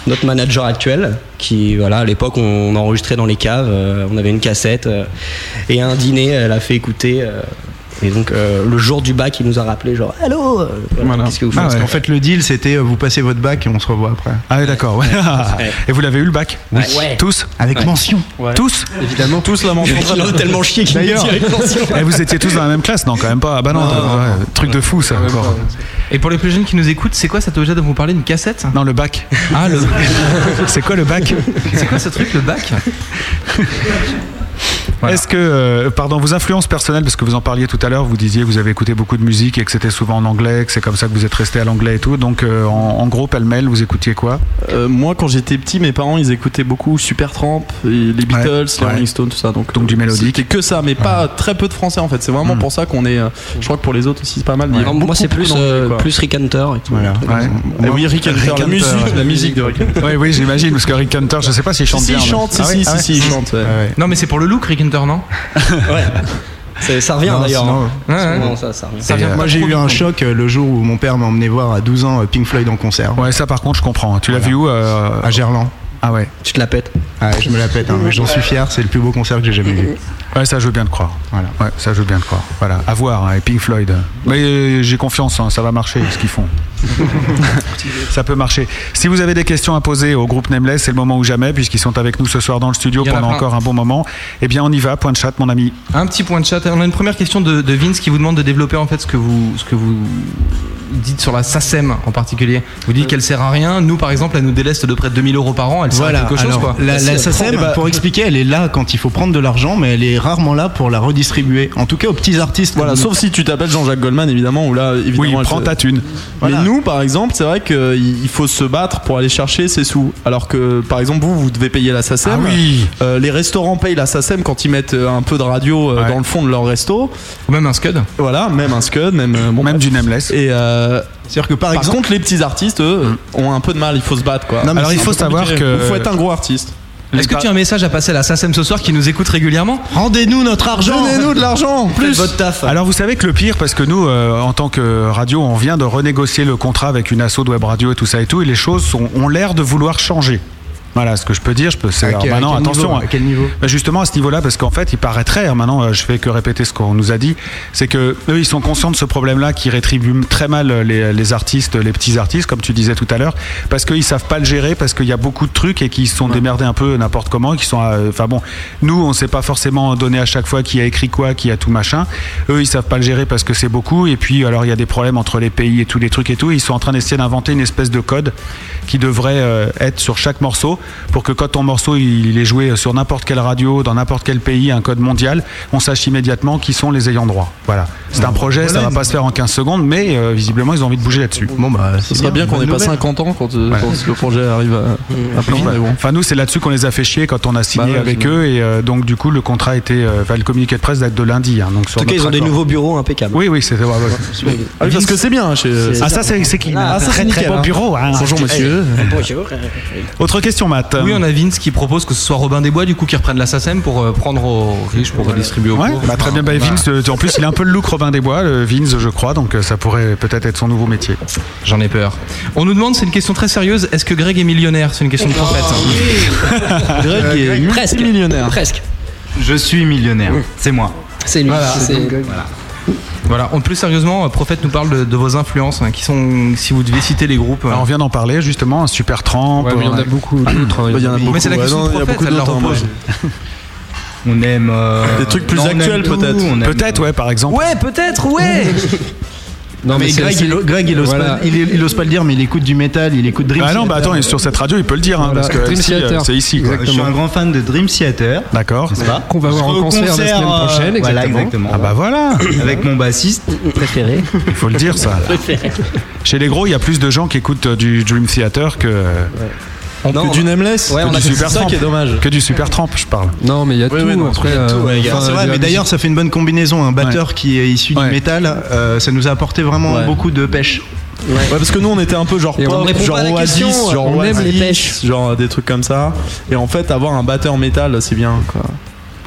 [SPEAKER 6] notre manager actuel, qui, voilà, à l'époque, on, on enregistrait dans les caves, euh, on avait une cassette, euh, et à un dîner, elle a fait écouter. Et donc, euh, le jour du bac, il nous a rappelé, genre, allô, euh,
[SPEAKER 2] Voilà.
[SPEAKER 6] qu'est-ce que vous
[SPEAKER 2] Ah
[SPEAKER 6] faites
[SPEAKER 2] ouais.
[SPEAKER 5] En fait, le deal, c'était euh, vous passez votre bac et on se revoit après.
[SPEAKER 2] Ah oui, d'accord. ouais. Et vous l'avez eu le bac
[SPEAKER 6] Ouais. Ouais.
[SPEAKER 2] Tous
[SPEAKER 5] Avec mention.
[SPEAKER 2] Tous
[SPEAKER 3] Évidemment, tous la mention.
[SPEAKER 6] Il a tellement chié qu'il
[SPEAKER 2] D'ailleurs. Et vous étiez tous dans la même classe Non, quand même pas. Ah bah non, ouais, truc de fou ça. encore.
[SPEAKER 4] Et pour les plus jeunes qui nous écoutent, c'est quoi cet objet dont vous parlez Une cassette
[SPEAKER 2] Non, le bac.
[SPEAKER 4] Ah, le...
[SPEAKER 2] C'est quoi le bac
[SPEAKER 4] c'est quoi ce truc, le bac Voilà.
[SPEAKER 2] Est-ce que, euh, pardon, vos influences personnelles, parce que vous en parliez tout à l'heure, vous disiez que vous avez écouté beaucoup de musique et que c'était souvent en anglais, que c'est comme ça que vous êtes resté à l'anglais et tout. Donc, euh, en, en gros, pêle-mêle, vous écoutiez quoi?
[SPEAKER 3] Euh, moi, quand j'étais petit, mes parents, ils écoutaient beaucoup Supertramp, les Beatles, les
[SPEAKER 2] ouais.
[SPEAKER 3] Rolling Stones, tout ça. Donc,
[SPEAKER 2] Donc du mélodique.
[SPEAKER 3] C'était que ça, mais pas très peu de français en fait. C'est vraiment
[SPEAKER 2] Mm.
[SPEAKER 3] pour ça qu'on est. euh, je crois que pour les autres aussi, c'est pas mal. Il
[SPEAKER 6] moi, c'est plus, euh, plus Rick Hunter et tout.
[SPEAKER 5] Voilà.
[SPEAKER 2] Ouais.
[SPEAKER 3] Oui, Rick Hunter,
[SPEAKER 2] Rick
[SPEAKER 3] la
[SPEAKER 2] Hunter,
[SPEAKER 3] musique,
[SPEAKER 2] ouais.
[SPEAKER 3] la musique de Rick Hunter.
[SPEAKER 2] Oui, oui, j'imagine, parce que Rick Hunter, je sais pas s'il chante
[SPEAKER 3] Si,
[SPEAKER 2] bien.
[SPEAKER 3] il
[SPEAKER 2] mais-
[SPEAKER 3] chante, si,
[SPEAKER 2] Ah ouais,
[SPEAKER 3] si,
[SPEAKER 2] ah
[SPEAKER 3] si,
[SPEAKER 2] ouais.
[SPEAKER 3] si, il chante. ouais.
[SPEAKER 5] Ouais, ouais.
[SPEAKER 4] Non, mais c'est pour le look, Rick Hunter, non
[SPEAKER 6] Ouais. C'est- Ça revient d'ailleurs.
[SPEAKER 5] sinon,
[SPEAKER 6] hein.
[SPEAKER 4] Ouais, ouais.
[SPEAKER 6] Souvent, ça, ça revient.
[SPEAKER 4] Ça
[SPEAKER 2] Et,
[SPEAKER 4] vient
[SPEAKER 2] euh,
[SPEAKER 4] pas
[SPEAKER 5] Moi, j'ai eu un choc euh, le jour où mon père m'a emmené voir à 12 ans Pink Floyd en concert.
[SPEAKER 2] Ouais, ça par contre, je comprends. Tu l'as vu où euh,
[SPEAKER 5] À Gerland.
[SPEAKER 2] Ah ouais.
[SPEAKER 6] Tu te la pètes.
[SPEAKER 5] Ah, je me la pète, hein, mais j'en suis fier, c'est le plus beau concert que j'ai jamais vu.
[SPEAKER 2] Ouais, ça je veux bien te croire.
[SPEAKER 5] Voilà.
[SPEAKER 2] Ouais, ça je veux bien te croire. Voilà, à voir, hein, et Pink Floyd. Mais euh, j'ai confiance, hein, ça va marcher ce qu'ils font. ça peut marcher. Si vous avez des questions à poser au groupe Nameless, c'est le moment ou jamais, puisqu'ils sont avec nous ce soir dans le studio
[SPEAKER 4] en
[SPEAKER 2] pendant encore un bon moment. Eh bien, on y va, point de chat, mon ami.
[SPEAKER 4] Un petit point de chat. On a une première question de, de Vince qui vous demande de développer en fait ce que vous, ce que vous dites sur la SACEM en particulier. Vous dites qu'elle sert à rien. Nous, par exemple, elle nous déleste de près de 2000 euros par an. Elle sert
[SPEAKER 5] Voilà,
[SPEAKER 4] à quelque chose,
[SPEAKER 5] alors,
[SPEAKER 4] quoi.
[SPEAKER 5] la, la SACEM,
[SPEAKER 4] Eh ben,
[SPEAKER 5] pour expliquer, elle est là quand il faut prendre de l'argent, mais elle est rarement là pour la redistribuer. En tout cas, aux petits artistes.
[SPEAKER 3] Voilà, sauf si tu t'appelles Jean-Jacques Goldman, évidemment, où là, évidemment.
[SPEAKER 2] Oui,
[SPEAKER 3] elle
[SPEAKER 2] prends
[SPEAKER 3] se-
[SPEAKER 2] ta thune.
[SPEAKER 3] Mais nous, par exemple, c'est vrai qu'il faut se battre pour aller chercher ses sous. Alors que, par exemple, vous, vous devez payer la SACEM.
[SPEAKER 2] Ah oui.
[SPEAKER 3] Euh, les restaurants payent la SACEM quand ils mettent euh, un peu de radio euh,
[SPEAKER 2] Ouais.
[SPEAKER 3] dans le fond de leur resto.
[SPEAKER 4] Ou même un Scud.
[SPEAKER 3] Voilà, même un Scud, même. bon,
[SPEAKER 2] Même
[SPEAKER 3] bref.
[SPEAKER 2] du nameless.
[SPEAKER 3] Et euh,
[SPEAKER 5] C'est-à-dire que par
[SPEAKER 3] par
[SPEAKER 5] exemple,
[SPEAKER 3] contre, les petits artistes, eux, ont un peu de mal. Il faut se battre, quoi.
[SPEAKER 5] Non, mais
[SPEAKER 2] Alors il faut savoir
[SPEAKER 3] Compliqué.
[SPEAKER 2] que.
[SPEAKER 3] Il faut être un gros artiste.
[SPEAKER 4] Est-ce que tu as un message à passer à la SACEM ce soir qui nous écoute régulièrement
[SPEAKER 5] rendez-nous notre argent.
[SPEAKER 3] Donnez-nous de l'argent, plus.
[SPEAKER 6] votre taf.
[SPEAKER 2] Alors vous savez que le pire, parce que nous, euh, en tant que radio, on vient de renégocier le contrat avec une asso de web radio et tout ça et tout, et les choses sont, ont l'air de vouloir changer. Voilà ce que je peux dire. Je peux. c'est-
[SPEAKER 5] À
[SPEAKER 2] alors
[SPEAKER 5] quel- à
[SPEAKER 2] maintenant,
[SPEAKER 5] quel
[SPEAKER 2] attention.
[SPEAKER 5] niveau
[SPEAKER 2] hein.
[SPEAKER 5] À quel niveau
[SPEAKER 2] Bah, Justement à ce niveau-là, parce qu'en fait, il paraîtrait, hein, maintenant, euh, je fais que répéter ce qu'on nous a dit, c'est que eux, ils sont conscients de ce problème-là qui rétribue très mal euh, les, les artistes, les petits artistes, comme tu disais tout à l'heure, parce qu'ils savent pas le gérer, parce qu'il y a beaucoup de trucs et qu'ils se sont démerdés un peu n'importe comment, qui sont, euh, enfin bon, nous, on sait pas forcément donner à chaque fois qui a écrit quoi, qui a tout machin. Eux, ils savent pas le gérer parce que c'est beaucoup, et puis alors il y a des problèmes entre les pays et tous les trucs et tout. Ils sont en train d'essayer d'inventer une espèce de code qui devrait euh, être sur chaque morceau pour que quand ton morceau il est joué sur n'importe quelle radio, dans n'importe quel pays, un code mondial, on sache immédiatement qui sont les ayants droit. Voilà. C'est un projet, ça va pas se faire en 15 secondes, mais euh, visiblement ils ont envie de bouger là-dessus.
[SPEAKER 5] Bon bah,
[SPEAKER 3] Ce serait bien qu'on ait pas 50 ans quand, euh, quand le projet arrive à, à plein, mais bon.
[SPEAKER 2] Enfin nous c'est là-dessus qu'on les a fait chier quand on a signé
[SPEAKER 3] Bah ouais,
[SPEAKER 2] avec eux et euh, donc du coup le contrat était, euh, enfin le communiqué de presse date de lundi. hein, donc sur
[SPEAKER 6] En tout cas, ils ont des nouveaux bureaux impeccables.
[SPEAKER 2] Oui oui c'était. ouais, ouais.
[SPEAKER 3] Ah oui, parce que c'est bien chez.
[SPEAKER 6] C'est-
[SPEAKER 2] Ah ça c'est c'est qui
[SPEAKER 6] Ah,
[SPEAKER 2] Un
[SPEAKER 6] ça,
[SPEAKER 2] Très
[SPEAKER 3] c'est
[SPEAKER 2] très
[SPEAKER 3] nickel,
[SPEAKER 2] beau
[SPEAKER 3] hein.
[SPEAKER 2] bureau. hein.
[SPEAKER 3] Bonjour monsieur.
[SPEAKER 6] Bonjour.
[SPEAKER 2] Autre question Matt.
[SPEAKER 4] Oui, on a Vince qui propose que ce soit Robin des Bois du coup qui reprenne la SACEM pour euh, prendre aux riches pour redistribuer aux
[SPEAKER 2] Ouais,
[SPEAKER 4] pauvres.
[SPEAKER 2] bah, très bien. Bah, Vince, euh, en plus, il a un peu le look Robin des Bois, le Vince, je crois, donc euh, ça pourrait peut-être être son nouveau métier.
[SPEAKER 4] J'en ai peur. On nous demande, c'est une question très sérieuse, est-ce que Greg est millionnaire? C'est une question de prophète.
[SPEAKER 3] Greg est
[SPEAKER 6] Presque.
[SPEAKER 3] multimillionnaire.
[SPEAKER 6] Presque.
[SPEAKER 5] Je suis millionnaire. C'est moi.
[SPEAKER 6] C'est lui. c'est-
[SPEAKER 4] Voilà. En plus sérieusement, euh, prophète nous parle de, de vos influences, hein, qui sont, si vous deviez citer les groupes. euh,
[SPEAKER 2] Alors, on vient d'en parler justement, un super tramp.
[SPEAKER 9] Ouais, mais il y en a
[SPEAKER 2] euh,
[SPEAKER 9] beaucoup d'autres.
[SPEAKER 3] Bah, Il y en a beaucoup.
[SPEAKER 4] mais c'est la
[SPEAKER 3] ouais,
[SPEAKER 4] question
[SPEAKER 3] non,
[SPEAKER 4] de
[SPEAKER 3] il y a
[SPEAKER 4] prophète,
[SPEAKER 3] beaucoup
[SPEAKER 4] elle la
[SPEAKER 3] d'autres,
[SPEAKER 4] repose.
[SPEAKER 3] ouais.
[SPEAKER 5] On aime euh,
[SPEAKER 3] Des trucs plus actuels, peut-être.
[SPEAKER 2] Peut-être, ouais, par exemple.
[SPEAKER 4] Ouais, peut-être, ouais
[SPEAKER 9] Non,
[SPEAKER 5] mais Greg, il, Greg, il ose
[SPEAKER 9] Voilà.
[SPEAKER 5] pas, il, il ose pas le dire, mais il écoute du métal, il écoute Dream
[SPEAKER 2] Ah non, bah
[SPEAKER 5] Theater.
[SPEAKER 2] attends, et sur cette radio, il peut le dire, hein,
[SPEAKER 9] Voilà,
[SPEAKER 2] parce que euh,
[SPEAKER 9] Theater.
[SPEAKER 2] c'est ici. quoi.
[SPEAKER 5] Je suis un grand fan de Dream Theater.
[SPEAKER 2] D'accord.
[SPEAKER 9] Qu'on va voir en concert la semaine
[SPEAKER 5] euh,
[SPEAKER 9] prochaine,
[SPEAKER 5] Voilà,
[SPEAKER 9] exactement.
[SPEAKER 5] exactement.
[SPEAKER 2] Ah bah voilà,
[SPEAKER 5] Avec mon bassiste.
[SPEAKER 6] Préféré.
[SPEAKER 2] il faut le dire ça. Chez les gros, il y a plus de gens qui écoutent euh, du Dream Theater que,
[SPEAKER 6] Non,
[SPEAKER 3] Que du nameless
[SPEAKER 6] Ouais,
[SPEAKER 3] que
[SPEAKER 6] on
[SPEAKER 3] du
[SPEAKER 6] a-
[SPEAKER 3] super
[SPEAKER 2] c'est ça qui est dommage. que du super tramp, je parle.
[SPEAKER 9] Non, mais il y a
[SPEAKER 3] Oui,
[SPEAKER 9] tout.
[SPEAKER 6] a a-
[SPEAKER 5] c'est vrai, mais d'ailleurs, ça fait une bonne combinaison. Un batteur qui est issu
[SPEAKER 2] Ouais.
[SPEAKER 5] du métal, euh, ça nous a apporté vraiment
[SPEAKER 3] Ouais.
[SPEAKER 5] beaucoup de pêche.
[SPEAKER 3] Ouais, parce que nous on était un peu genre
[SPEAKER 9] on
[SPEAKER 3] genre Oasis,
[SPEAKER 6] question,
[SPEAKER 3] genre
[SPEAKER 6] on aime
[SPEAKER 3] Oasis,
[SPEAKER 6] les pêches.
[SPEAKER 3] genre des trucs comme ça. Et en fait, avoir un batteur métal, c'est bien quoi.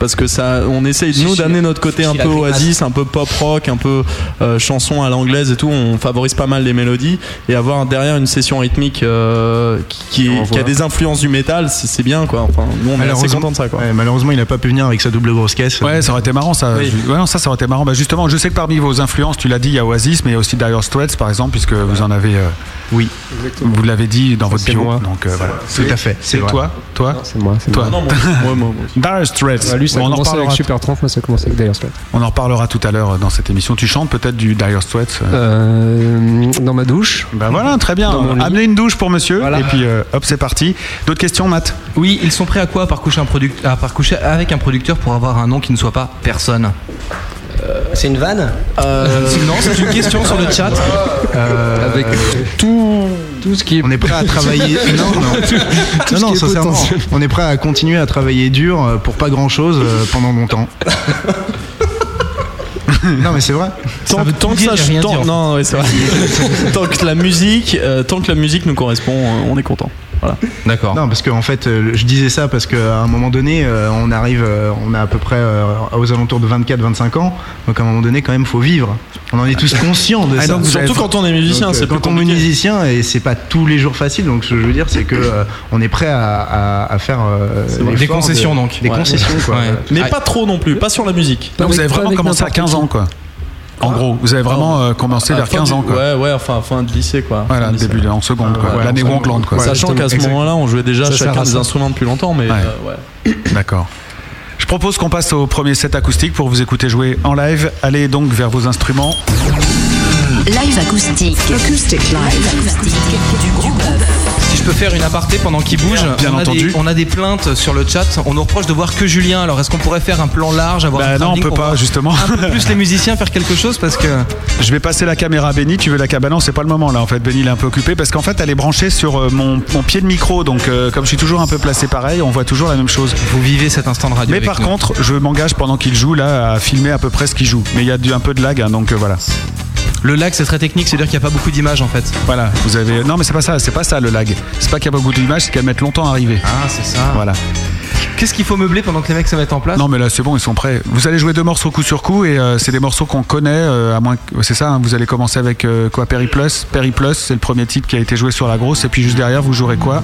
[SPEAKER 3] Parce que ça, on essaye nous d'amener notre côté un peu. Oasis, un peu pop rock, un peu euh, chanson à l'anglaise et tout. On favorise pas mal les mélodies et avoir derrière une session rythmique euh, qui, est- a des influences du métal, c'est bien quoi. Enfin, nous on est assez contents de ça quoi.
[SPEAKER 5] Ouais, malheureusement, il a pas pu venir avec sa double grosse caisse.
[SPEAKER 2] Ouais, ça aurait été marrant, ça.
[SPEAKER 3] Oui.
[SPEAKER 2] Ouais, non, ça, ça aurait été marrant. Bah, justement, je sais que parmi vos influences, tu l'as dit, il y a Oasis, mais il y a aussi Dire Straits, par exemple, puisque vous en avez. euh,
[SPEAKER 5] Oui,
[SPEAKER 2] vous l'avez dit dans votre
[SPEAKER 9] c'est
[SPEAKER 2] bio.
[SPEAKER 9] moi.
[SPEAKER 2] Donc euh, voilà.
[SPEAKER 5] tout à fait.
[SPEAKER 2] C'est toi, toi,
[SPEAKER 9] C'est moi, c'est
[SPEAKER 2] toi.
[SPEAKER 9] moi.
[SPEAKER 3] Non, moi.
[SPEAKER 2] Dire Straits.
[SPEAKER 9] Ah, lui, ça a
[SPEAKER 2] on en
[SPEAKER 9] commencé avec. Super Tramp, moi, ça a commencé avec Dire Straits.
[SPEAKER 2] On en reparlera tout à l'heure dans cette émission. Tu chantes peut-être du Dire Straits. euh.
[SPEAKER 9] Euh, dans ma douche.
[SPEAKER 2] Ben voilà, très bien. Amenez une douche pour monsieur.
[SPEAKER 4] Voilà.
[SPEAKER 2] Et puis euh, hop, c'est parti. D'autres questions, Matt?
[SPEAKER 4] Oui, ils sont prêts à quoi par coucher, un product... ah, par coucher avec un producteur pour avoir un nom qui ne soit pas personne?
[SPEAKER 6] C'est une vanne
[SPEAKER 4] Non, c'est une question sur le chat.
[SPEAKER 5] Euh,
[SPEAKER 9] Avec tout, tout ce qui est.
[SPEAKER 5] On est prêt à travailler. non, non. non, non, sincèrement.
[SPEAKER 9] potentiel.
[SPEAKER 5] On est prêt à continuer à travailler dur euh, pour pas grand chose pendant longtemps. non, mais c'est vrai.
[SPEAKER 3] Tant,
[SPEAKER 4] veut
[SPEAKER 3] tant
[SPEAKER 4] tout
[SPEAKER 3] que ça,
[SPEAKER 4] rien
[SPEAKER 3] tant- non, ouais, vrai. tant que la musique, euh, tant que la musique nous correspond, euh, on est content. Voilà.
[SPEAKER 4] D'accord.
[SPEAKER 5] Non, parce qu'en fait, euh, je disais ça parce qu'à un moment donné, euh, on arrive, euh, on a à peu près aux alentours de 24-25 ans. Donc à un moment donné, quand même, faut vivre. On en est tous conscients de
[SPEAKER 2] Ah,
[SPEAKER 5] ça.
[SPEAKER 2] donc
[SPEAKER 3] Surtout quand on est musicien,
[SPEAKER 5] Donc,
[SPEAKER 3] c'est
[SPEAKER 5] quand on est musicien et c'est pas tous les jours facile. Donc ce que je veux dire, c'est que euh, on est prêt à, à- à faire euh.
[SPEAKER 4] Des concessions,
[SPEAKER 5] de-
[SPEAKER 4] donc.
[SPEAKER 5] Des
[SPEAKER 3] Ouais.
[SPEAKER 5] concessions, quoi.
[SPEAKER 4] Ouais.
[SPEAKER 3] Mais
[SPEAKER 4] Ah,
[SPEAKER 3] pas trop non plus, pas sur la musique.
[SPEAKER 9] Pas
[SPEAKER 2] vous avez vraiment commencé à
[SPEAKER 9] n'importe
[SPEAKER 2] 15
[SPEAKER 9] qui.
[SPEAKER 2] ans, quoi. En gros, vous avez vraiment euh, commencé vers
[SPEAKER 3] fin
[SPEAKER 2] 15
[SPEAKER 3] du-
[SPEAKER 2] ans, quoi.
[SPEAKER 3] Ouais, ouais, enfin fin de lycée quoi.
[SPEAKER 2] Voilà,
[SPEAKER 3] lycée.
[SPEAKER 2] début en seconde, quoi.
[SPEAKER 5] Ouais,
[SPEAKER 2] L'année
[SPEAKER 5] seconde.
[SPEAKER 2] Wongland, quoi.
[SPEAKER 5] Ouais.
[SPEAKER 3] Sachant qu'à ce moment-là, on jouait déjà chacun des instruments depuis longtemps, mais
[SPEAKER 2] Ouais.
[SPEAKER 3] euh, ouais.
[SPEAKER 2] D'accord. Je propose qu'on passe au premier set acoustique pour vous écouter jouer en live. Allez donc vers vos instruments.
[SPEAKER 1] Live acoustique. Acoustic live. acoustique du bœuf.
[SPEAKER 4] Si je peux faire une aparté pendant qu'il bouge,
[SPEAKER 2] Bien
[SPEAKER 4] on, a
[SPEAKER 2] entendu.
[SPEAKER 4] des, on a des plaintes sur le chat. On nous reproche de voir que Julien. Alors est-ce qu'on pourrait faire un plan large, avoir
[SPEAKER 2] Bah
[SPEAKER 4] un
[SPEAKER 2] non, on peut pas, justement.
[SPEAKER 4] Un peu plus les musiciens faire quelque chose parce que.
[SPEAKER 2] Je vais passer la caméra à Benny, tu veux la cabane? Non, c'est pas le moment là en fait. Benny il est un peu occupé parce qu'en fait elle est branchée sur euh, mon, mon pied de micro donc euh, comme je suis toujours un peu placé pareil, on voit toujours la même chose.
[SPEAKER 4] Vous vivez cet instant de radio.
[SPEAKER 2] Mais
[SPEAKER 4] avec
[SPEAKER 2] par
[SPEAKER 4] nous.
[SPEAKER 2] contre, je m'engage pendant qu'il joue là à filmer à peu près ce qu'il joue. Mais il y a du, un peu de lag hein, donc euh, voilà.
[SPEAKER 4] Le lag c'est très technique, c'est-à-dire qu'il n'y a pas beaucoup d'images en fait.
[SPEAKER 2] Voilà, vous avez. Non mais c'est pas ça, c'est pas ça le lag. C'est pas qu'il y a pas beaucoup d'images, c'est qu'elles mettent longtemps à arriver.
[SPEAKER 4] Ah, c'est ça.
[SPEAKER 2] Voilà.
[SPEAKER 4] Qu'est-ce qu'il faut meubler pendant que les mecs se mettent en place?
[SPEAKER 2] Non mais là c'est bon, ils sont prêts. Vous allez jouer deux morceaux coup sur coup et euh, c'est des morceaux qu'on connaît, euh, à moins que- c'est ça. hein, vous allez commencer avec euh, quoi Periplus. Periplus, c'est le premier titre qui a été joué sur la grosse et puis juste derrière vous jouerez quoi?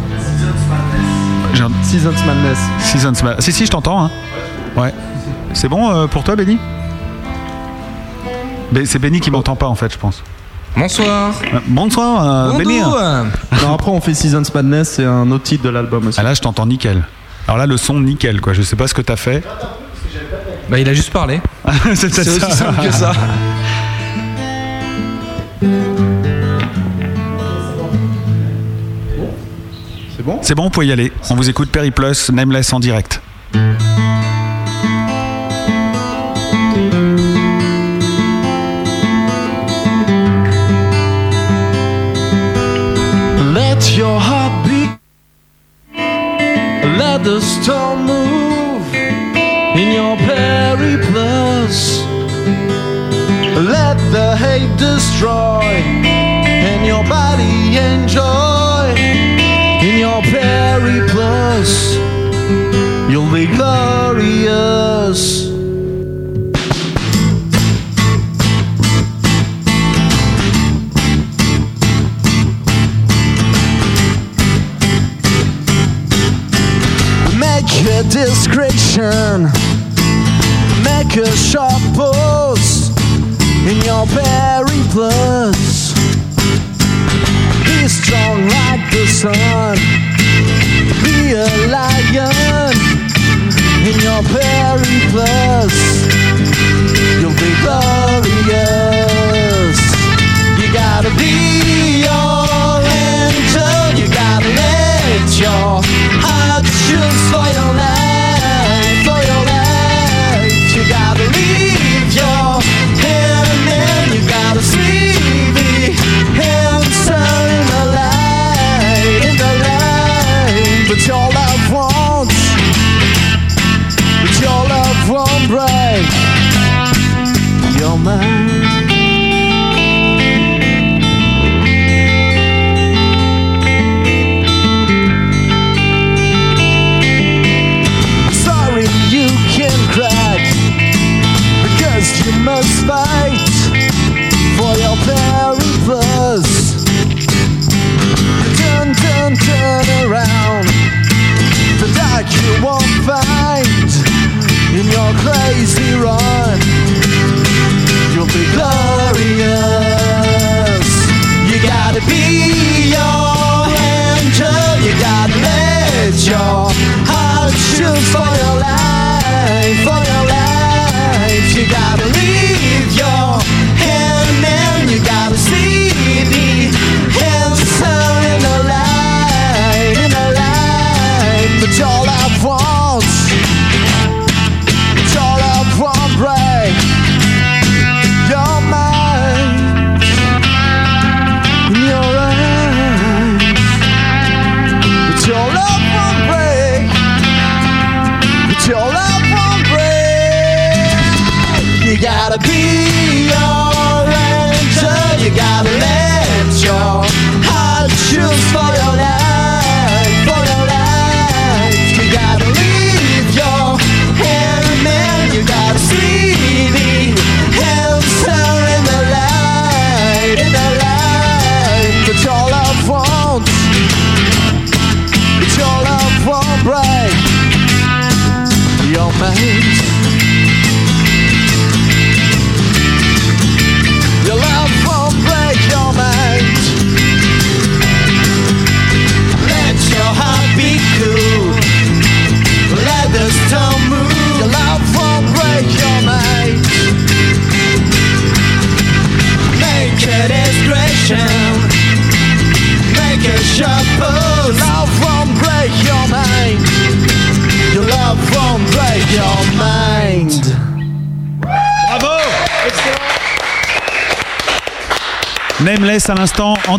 [SPEAKER 2] J'ai un-
[SPEAKER 3] Seasons Madness.
[SPEAKER 2] Seasons Ma- Si si, je t'entends. Hein. Ouais. C'est bon euh, pour toi, Benny? Ben, C'est Benny qui m'entend pas en fait, je pense.
[SPEAKER 4] Bonsoir.
[SPEAKER 2] Euh, bonsoir, euh, Benny.
[SPEAKER 4] Bonjour.
[SPEAKER 3] Non, après on fait Seasons Madness, c'est un autre titre de l'album aussi.
[SPEAKER 2] Ah là, je t'entends nickel. Alors là, le son nickel, quoi. Je sais pas ce que t'as fait.
[SPEAKER 4] Bah il a juste parlé.
[SPEAKER 2] c'est
[SPEAKER 4] aussi simple que ça.
[SPEAKER 3] C'est bon?
[SPEAKER 2] C'est bon, vous pouvez y aller. On vous écoute Periplus, Nameless en direct.
[SPEAKER 8] The storm move in your periplus. Let the hate destroy and your body enjoy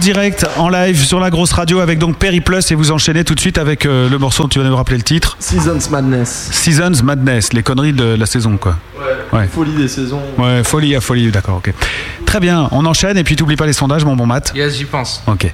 [SPEAKER 8] direct, en live sur la grosse radio avec donc Periplus et vous enchaînez tout de suite avec euh, le morceau, tu vas nous rappeler le titre
[SPEAKER 3] Seasons Madness.
[SPEAKER 8] Seasons Madness, les conneries de la saison quoi. Ouais.
[SPEAKER 3] Folie des saisons.
[SPEAKER 8] Ouais, folie à folie, d'accord, ok. Très bien, on enchaîne et puis t'oublies pas les sondages, mon bon Matt.
[SPEAKER 4] Yes, j'y pense.
[SPEAKER 8] Ok.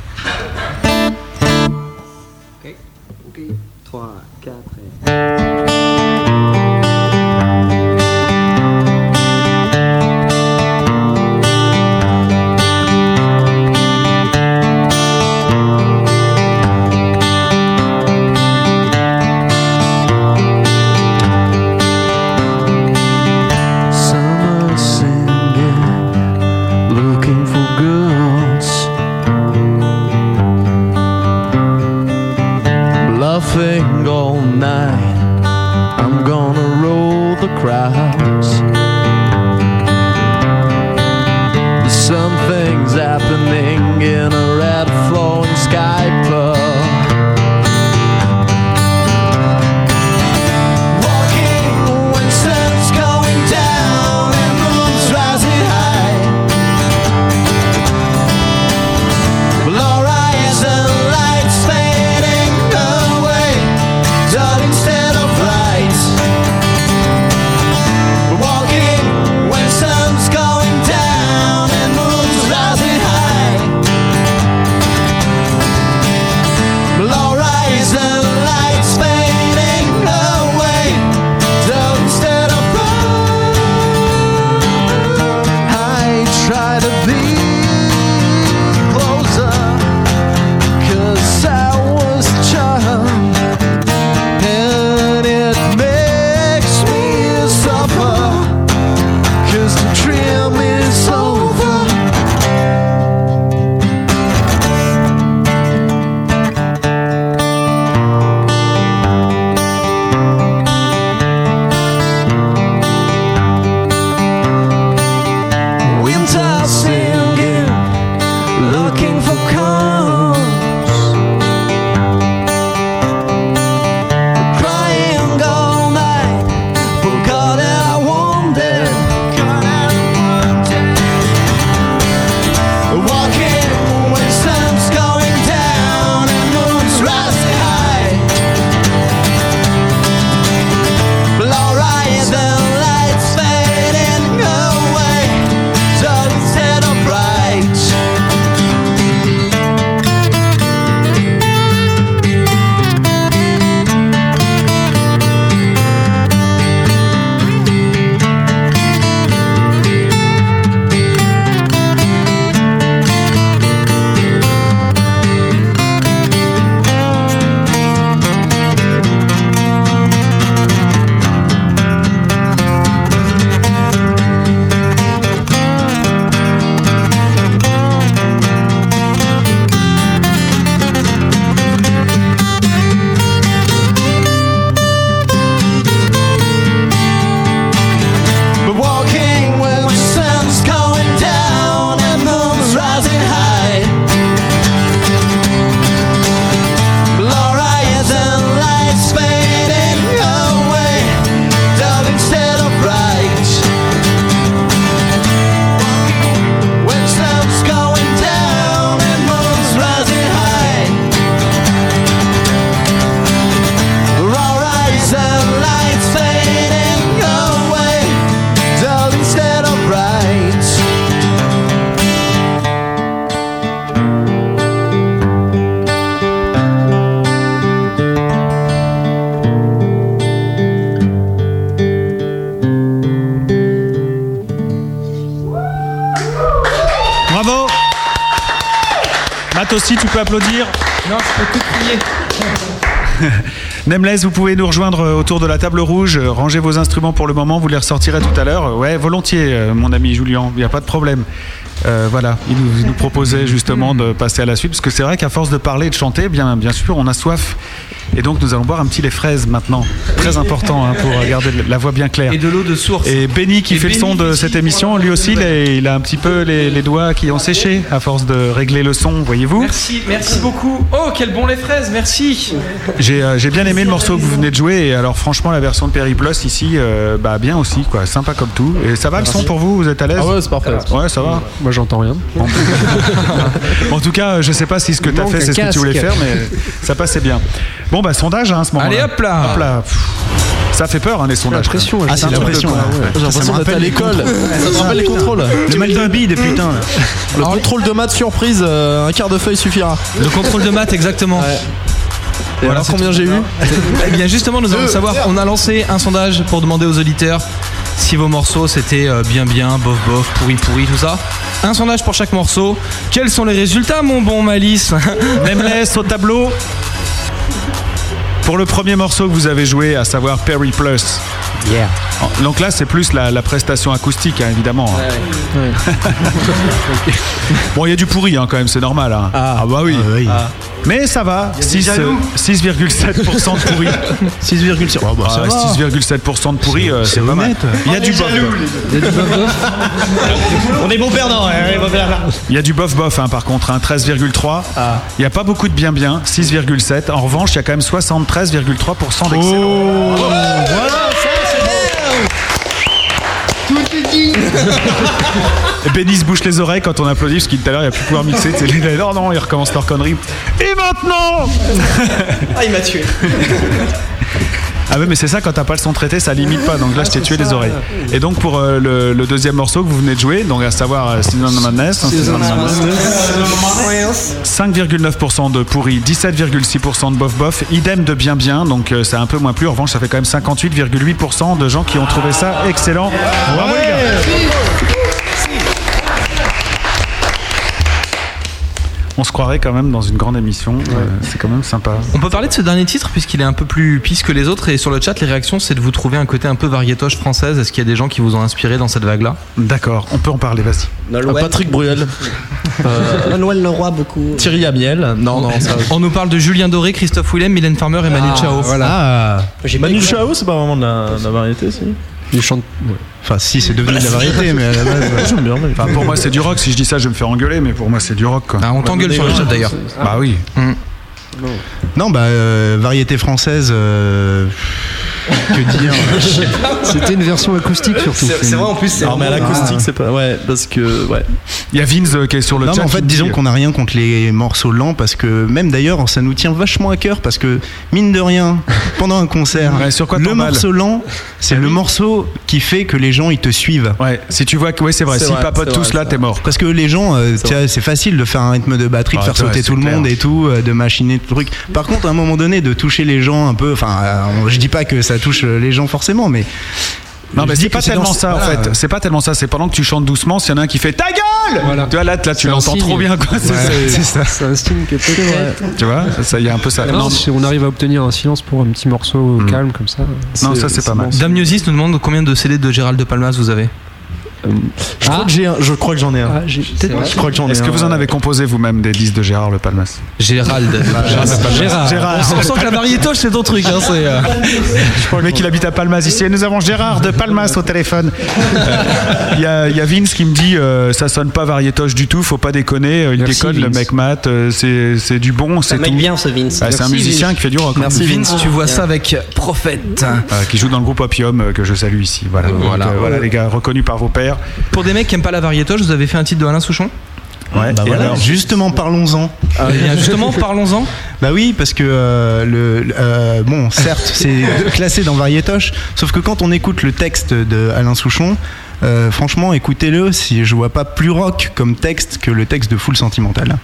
[SPEAKER 8] Vous pouvez nous rejoindre euh, autour de la table rouge. Euh, Rangez vos instruments pour le moment, vous les ressortirez tout à l'heure. Euh, Ouais, volontiers, mon ami Julien, il n'y a pas de problème. Voilà, il nous, proposait justement de passer à la suite, parce que c'est vrai qu'à force de parler et de chanter, bien, bien sûr, on a soif
[SPEAKER 2] Et donc nous allons boire un petit lait fraise maintenant. Très important hein, pour garder la voix bien claire.
[SPEAKER 4] Et de l'eau de source.
[SPEAKER 2] Et Benny qui
[SPEAKER 4] Et
[SPEAKER 2] fait le son de cette émission, lui aussi, il a, il a un petit peu les, les doigts qui ont séché à force de régler le son, voyez-vous.
[SPEAKER 4] Merci, merci beaucoup. Oh, quel bon lait fraise, merci.
[SPEAKER 2] J'ai euh, j'ai bien aimé le morceau que vous venez de jouer. Et alors franchement, la version de Periplus ici, euh, bah bien aussi, quoi. Sympa comme tout. Et ça va le son pour vous? Vous êtes à l'aise?
[SPEAKER 3] Ah ouais, c'est parfait.
[SPEAKER 2] Ouais, ça va.
[SPEAKER 9] Moi, j'entends rien.
[SPEAKER 2] en tout cas, je sais pas si ce que tu as fait, c'est ce que tu voulais faire, mais ça passait bien. Bon, bah sondage hein, à ce moment-là.
[SPEAKER 4] Allez, hop là.
[SPEAKER 2] Hop là. Ça fait peur, hein, les sondages.
[SPEAKER 9] La pression,
[SPEAKER 2] même.
[SPEAKER 5] Ah, c'est la pression.
[SPEAKER 3] J'ai l'impression d'être à l'école. Ça me rappelle les contrôles.
[SPEAKER 5] Le mal de bille depuis putain.
[SPEAKER 3] Le contrôle de maths surprise, euh, un quart de feuille suffira.
[SPEAKER 4] Le contrôle de maths, exactement.
[SPEAKER 3] Et
[SPEAKER 4] Voilà,
[SPEAKER 3] alors combien j'ai eu
[SPEAKER 4] Eh bien justement, nous allons savoir, on a lancé un sondage pour demander aux auditeurs si vos morceaux c'était euh, bien bien, bof bof, pourri pourri, tout ça. Un sondage pour chaque morceau. Quels sont les résultats, mon bon Malice?
[SPEAKER 2] Nameless au tableau. Pour le premier morceau que vous avez joué, à savoir Perry Plus.
[SPEAKER 9] Yeah.
[SPEAKER 2] Donc là, c'est plus la, la prestation acoustique, hein, évidemment. bon, il y a du pourri hein, quand même, c'est normal. hein. Ah, bah oui.
[SPEAKER 5] Ah oui.
[SPEAKER 2] Mais ça va, six- euh, 6,7% de pourri.
[SPEAKER 5] 6,7. Oh, bah, ça
[SPEAKER 2] Ah,
[SPEAKER 5] va.
[SPEAKER 2] 6,7% de pourri, euh, c'est pas mal. Il y a du bof.
[SPEAKER 10] On est bon perdant, hein.
[SPEAKER 2] Il y a du bof bof hein, par contre, hein, 13,3. Il n'y a pas beaucoup de bien bien, 6,7. En revanche, il y a quand même 73,3% d'excellent. Et Benny se bouche les oreilles quand on applaudit parce qu'il tout à l'heure il a plus pouvoir mixer. Non non, ils recommencent leur connerie. Et maintenant
[SPEAKER 10] Ah, il m'a tué.
[SPEAKER 2] Ah ouais mais c'est ça quand t'as pas le son traité ça limite pas donc là je t'ai tué les oreilles. Et donc pour euh, le, le deuxième morceau que vous venez de jouer donc à savoir euh, Season of Madness, hein, 5,9% de pourri, 17,6% de bof bof, idem de bien bien donc euh, c'est un peu moins plus. En revanche ça fait quand même 58,8% de gens qui ont trouvé ça excellent. Bravo les gars. On se croirait quand même dans une grande émission, euh, c'est quand même sympa.
[SPEAKER 4] On peut parler de ce dernier titre puisqu'il est un peu plus pisse que les autres et sur le chat les réactions c'est de vous trouver un côté un peu variétoche française. Est-ce qu'il y a des gens qui vous ont inspiré dans cette vague-là?
[SPEAKER 2] D'accord, on peut en parler, vas-y.
[SPEAKER 3] Euh, Patrick Bruel. Euh,
[SPEAKER 10] Noël Leroy, beaucoup.
[SPEAKER 3] Thierry Amiel. Non, non, ça.
[SPEAKER 4] On nous parle de Julien Doré, Christophe Willem, Mylène Farmer et Manu Chao.
[SPEAKER 5] Ah,
[SPEAKER 3] Manu
[SPEAKER 10] pas écouté.
[SPEAKER 3] Chao, c'est pas vraiment de la, de la variété, si.
[SPEAKER 9] Il chante.
[SPEAKER 5] enfin, si, c'est devenu de la variété, mais à la base. ouais.
[SPEAKER 2] Enfin, pour moi c'est du rock, si je dis ça je vais me faire engueuler, mais pour moi c'est du rock quoi.
[SPEAKER 4] Ah, on t'engueule sur le chat d'ailleurs.
[SPEAKER 2] Bah oui.
[SPEAKER 5] Non, bah, euh, variété française. euh, que dire
[SPEAKER 9] C'était une version acoustique surtout.
[SPEAKER 10] C'est c'est vrai en plus, c'est
[SPEAKER 3] Non, mais à l'acoustique, c'est pas. Ouais, parce que. Ouais.
[SPEAKER 2] Il y a Vince euh, qui est sur le
[SPEAKER 5] Non,
[SPEAKER 2] chat.
[SPEAKER 5] mais en fait, disons
[SPEAKER 2] dit-
[SPEAKER 5] qu'on n'a rien contre les morceaux lents parce que même d'ailleurs, ça nous tient vachement à cœur parce que mine de rien, pendant un concert,
[SPEAKER 2] Ouais, sur quoi
[SPEAKER 5] le morceau lent, c'est le morceau qui fait que les gens ils te suivent.
[SPEAKER 2] Ouais, si tu vois que ouais, c'est vrai,
[SPEAKER 3] C'est
[SPEAKER 2] si
[SPEAKER 3] c'est
[SPEAKER 2] tous là, t'es mort.
[SPEAKER 5] Parce que les gens, euh, c'est facile de faire un rythme de batterie, de
[SPEAKER 2] Ah,
[SPEAKER 5] faire sauter tout le monde et tout, euh, de machiner tout le truc. Par contre, à un moment donné, de toucher les gens un peu, enfin, je dis pas que ça touche euh, les gens forcément, mais
[SPEAKER 2] Non, c'est pas tellement ça en
[SPEAKER 5] voilà.
[SPEAKER 2] fait. C'est pas tellement ça. C'est pendant que tu chantes doucement, s'il y en a un qui fait ta gueule
[SPEAKER 9] Voilà.
[SPEAKER 2] Tu vois, là, là tu l'entends trop bien quoi. C'est-
[SPEAKER 5] ça.
[SPEAKER 9] C'est un signe que peut-être.
[SPEAKER 2] Tu vois, ça, il y a un peu ça.
[SPEAKER 9] Non,
[SPEAKER 2] Non,
[SPEAKER 9] si on arrive à obtenir un silence pour un petit morceau
[SPEAKER 2] Hmm.
[SPEAKER 9] calme comme ça.
[SPEAKER 2] non, ça c'est pas mal.
[SPEAKER 4] Miosis nous demande combien de CD de Gérald de Palmas vous avez.
[SPEAKER 9] Euh,
[SPEAKER 3] Je crois que j'ai un- je crois que j'en ai un.
[SPEAKER 9] ah, j'ai peut-être.
[SPEAKER 3] Je crois que j'en ai
[SPEAKER 2] Est-ce que vous en avez composé vous-même des disques de Gérard Le Palmas
[SPEAKER 4] Gérald. Gérard.
[SPEAKER 2] Gérard.
[SPEAKER 4] On sent que la variétoche c'est ton truc. Hein, c'est, euh,
[SPEAKER 2] Le mec il habite à Palmas ici et nous avons Gérard de Palmas au téléphone. Euh, Il y, a, il y a Vince qui me dit euh, ça sonne pas variétoche du tout, faut pas déconner. Il
[SPEAKER 9] Merci,
[SPEAKER 2] déconne le mec mat, euh, c'est c'est du bon,
[SPEAKER 10] C'est un mec bien ce Vince.
[SPEAKER 2] Ah, c'est un musicien
[SPEAKER 10] Vince.
[SPEAKER 2] qui fait du rock. hein.
[SPEAKER 3] Merci,
[SPEAKER 4] Vince, tu vois ça avec Prophète.
[SPEAKER 2] Euh, qui joue dans le groupe Opium que je salue ici. Voilà, Donc,
[SPEAKER 4] Voilà.
[SPEAKER 2] euh, voilà les gars, reconnus par vos pères.
[SPEAKER 4] Pour des mecs qui aiment pas la variétoche, vous avez fait un titre de Alain Souchon
[SPEAKER 2] Ouais.
[SPEAKER 5] Bah
[SPEAKER 2] et
[SPEAKER 5] voilà,
[SPEAKER 2] alors
[SPEAKER 5] justement, parlons-en.
[SPEAKER 4] Bien, Justement, parlons-en.
[SPEAKER 5] Bah oui, parce que euh, le, le- euh, bon, certes, c'est classé dans Variétoche, sauf que quand on écoute le texte de Alain Souchon, euh, franchement, écoutez-le. Si je vois pas plus rock comme texte que le texte de Full Sentimental.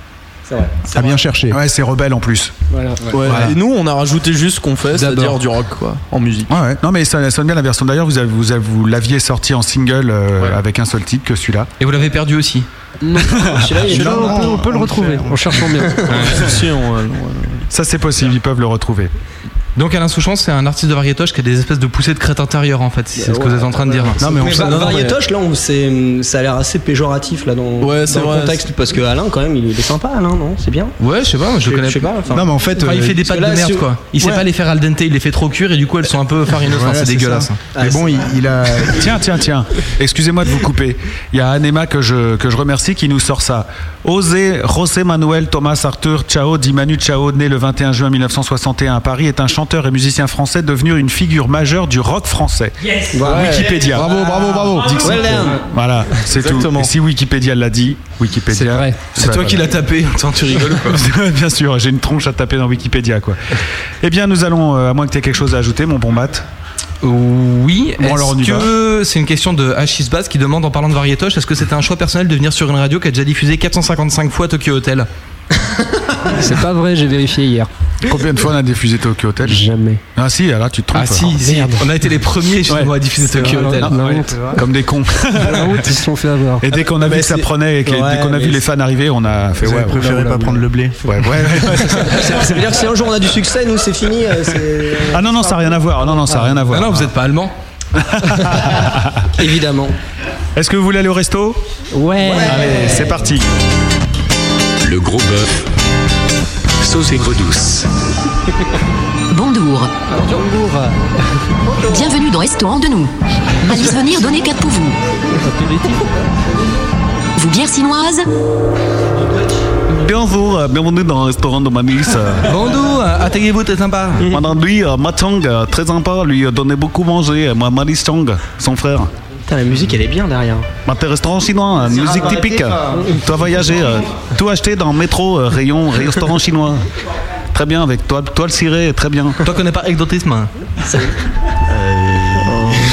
[SPEAKER 10] C'est vrai.
[SPEAKER 5] À bien chercher.
[SPEAKER 2] Ouais, c'est rebelle en plus.
[SPEAKER 9] Voilà.
[SPEAKER 3] Ouais,
[SPEAKER 5] Voilà.
[SPEAKER 3] Et nous, on a rajouté juste ce qu'on fait, c'est-à-dire du rock, quoi, en musique.
[SPEAKER 2] Ouais, ouais. Non, mais ça, ça sonne bien la version. D'ailleurs, vous, avez- vous, avez- vous l'aviez sorti en single euh, avec un seul titre que celui-là.
[SPEAKER 4] Et vous l'avez perdu aussi.
[SPEAKER 10] Celui-là, il est
[SPEAKER 9] Là, on peut, on peut le retrouver en cherchant bien.
[SPEAKER 3] Si, on-
[SPEAKER 2] Ça, c'est possible, ils peuvent le retrouver.
[SPEAKER 4] Donc Alain Souchon, c'est un artiste de variétoche qui a des espèces de poussées de crête intérieure en fait. C'est ce que vous êtes en train de dire.
[SPEAKER 6] Non mais, on variétoche là, on- c'est- ça a l'air assez péjoratif là dans,
[SPEAKER 3] Ouais, c'est
[SPEAKER 6] dans
[SPEAKER 3] vrai.
[SPEAKER 6] le contexte parce que Alain quand même il est sympa Alain non? C'est bien?
[SPEAKER 4] Ouais, je sais pas, je connais
[SPEAKER 6] sais pas. enfin-
[SPEAKER 5] Non, mais en fait,
[SPEAKER 4] Enfin, il
[SPEAKER 5] euh,
[SPEAKER 4] fait des pâtes de merde
[SPEAKER 6] si-
[SPEAKER 4] quoi. Il sait pas les faire al dente, il les fait trop cuire et du coup elles sont un peu farineuses. C'est
[SPEAKER 5] c'est
[SPEAKER 4] dégueulasse.
[SPEAKER 6] Ah,
[SPEAKER 5] Mais bon, il, il a.
[SPEAKER 2] Tiens, tiens, tiens. Excusez-moi de vous couper. Il y a Anema que je, que je remercie qui nous sort ça. Osé José Manuel Thomas Arthur Chao, dit Manu Chao, né le 21 juin 1961 à Paris, est un chanteur et musicien français devenu une figure majeure du rock français. Wikipédia.
[SPEAKER 3] Bravo, bravo, bravo.
[SPEAKER 2] Dixit.
[SPEAKER 6] Well done.
[SPEAKER 2] Voilà, c'est tout.
[SPEAKER 3] Exactement.
[SPEAKER 2] Et si Wikipédia l'a dit, Wikipédia.
[SPEAKER 9] C'est vrai.
[SPEAKER 4] C'est toi qui l'as tapé. Attends, tu rigoles ou quoi
[SPEAKER 2] Bien sûr, j'ai une tronche à taper dans Wikipédia, quoi. Eh bien, nous allons, euh, à moins que tu aies quelque chose à ajouter, mon bon Matt.
[SPEAKER 4] Oui,
[SPEAKER 2] Bon,
[SPEAKER 4] est-ce que c'est une question de Hachis Bass qui demande en parlant de variétoche, est-ce que c'était un choix personnel de venir sur une radio qui a déjà diffusé 455 fois Tokyo Hotel?
[SPEAKER 9] C'est pas vrai, j'ai vérifié hier.
[SPEAKER 2] Combien de fois on a diffusé Tokyo Hotel
[SPEAKER 9] Jamais.
[SPEAKER 2] Ah si, alors tu te trompes.
[SPEAKER 4] Ah si, si, on a été les premiers
[SPEAKER 2] Ouais.
[SPEAKER 4] nous à diffuser Tokyo
[SPEAKER 9] vrai,
[SPEAKER 4] Hotel.
[SPEAKER 2] Ouais,
[SPEAKER 9] honte.
[SPEAKER 2] Comme des cons.
[SPEAKER 9] La honte, ils se sont fait avoir.
[SPEAKER 2] Et dès qu'on a vu que ça prenait et que-
[SPEAKER 6] Ouais,
[SPEAKER 2] dès qu'on a vu les fans arriver, on a fait
[SPEAKER 5] Vous
[SPEAKER 2] ouais,
[SPEAKER 5] avez
[SPEAKER 2] ouais,
[SPEAKER 5] préféré pas prendre le blé.
[SPEAKER 2] ouais, ouais, ouais, c'est ça.
[SPEAKER 6] Veut dire que si un jour on a du succès nous c'est fini. euh,
[SPEAKER 2] Ah non non, ça n'a rien à voir. Non non, ça n'a rien à
[SPEAKER 4] Ah
[SPEAKER 2] voir.
[SPEAKER 4] non, vous êtes pas allemand
[SPEAKER 6] Évidemment.
[SPEAKER 2] Est-ce que vous voulez aller au resto?
[SPEAKER 9] Ouais.
[SPEAKER 2] Allez, c'est parti.
[SPEAKER 7] Le gros bœuf. Sauce aigre douce.
[SPEAKER 1] Bonjour. Bienvenue dans Restaurant de nous. Alice venir donner quatre pour vous. Vous bière chinoise
[SPEAKER 2] Bonjour, euh, bienvenue dans le restaurant de Manis.
[SPEAKER 4] Bonjour, atteignez-vous, t'es sympa.
[SPEAKER 2] Pendant lui, euh, Matang, euh, très sympa, lui euh, donnait beaucoup manger. Euh, Moi, Manis Chang, son frère.
[SPEAKER 6] Putain la musique elle est bien derrière.
[SPEAKER 2] Bah, t'es restaurant chinois, euh, musique typique. Toi voyager, euh, tout acheter dans métro, euh, rayon, restaurant chinois. Très bien, avec toi, toi le ciré, très bien.
[SPEAKER 4] Toi connais pas exotisme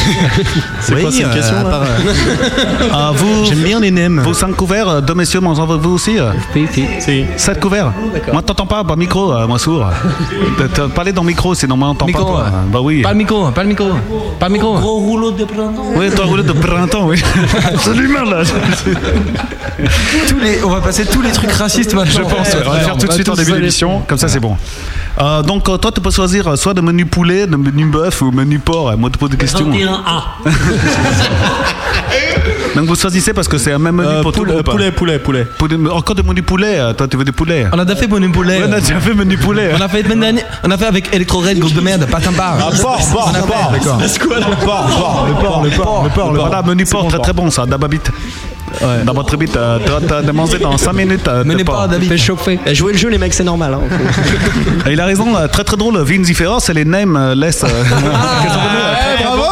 [SPEAKER 3] C'est quoi cette question là
[SPEAKER 2] Ah, vous,
[SPEAKER 5] J'aime bien les nems.
[SPEAKER 2] vos cinq couverts, euh, deux messieurs, mangez vous aussi euh
[SPEAKER 3] Si.
[SPEAKER 2] Sept couverts Moi, t'entends pas, pas micro, euh, moi sourd. Parlé dans le micro, sinon moi, on t'entend pas. Toi. Bah oui.
[SPEAKER 4] Pas le micro, pas le micro. Pas le micro.
[SPEAKER 6] rouleau de printemps.
[SPEAKER 2] Oui, toi, rouleau de printemps, oui. Absolument, là.
[SPEAKER 4] Tous les, on va passer tous les trucs racistes maintenant.
[SPEAKER 2] Je pense, ouais. on va le faire tout de suite en début d'émission, comme ça c'est bon. Euh, donc euh, toi tu peux choisir euh, soit de menu poulet, de menu bœuf ou menu porc. Moi je te pose des questions. donc vous choisissez parce que c'est un même menu
[SPEAKER 3] Euh,
[SPEAKER 2] pour tout le
[SPEAKER 3] poulet, poulet, poulet, poulet.
[SPEAKER 2] Poulet- Encore de menu poulet, euh, toi tu veux des poulets
[SPEAKER 4] On a déjà fait menu poulet.
[SPEAKER 2] On a déjà fait menu poulet.
[SPEAKER 4] On a fait, semaine dernière- on a fait avec Electro Red, groupe de merde, pas sympa.
[SPEAKER 3] Ah, porc, porc, porc. C'est quoi le porc, porc, le porc, le porc, le porc, le porc.
[SPEAKER 2] Voilà, menu porc, très très bon ça, d'ababit. D'abord très vite, euh, t'as t'as demandé dans 5 minutes. euh,
[SPEAKER 4] Menez
[SPEAKER 2] de
[SPEAKER 4] pas. David.
[SPEAKER 9] Fais chauffer.
[SPEAKER 6] Eh, Jouer le jeu les mecs c'est normal. Hein.
[SPEAKER 2] Et il a raison, euh, très très drôle, Vinci Ferrer, c'est les names euh, laisse. euh,
[SPEAKER 3] Eh, bravo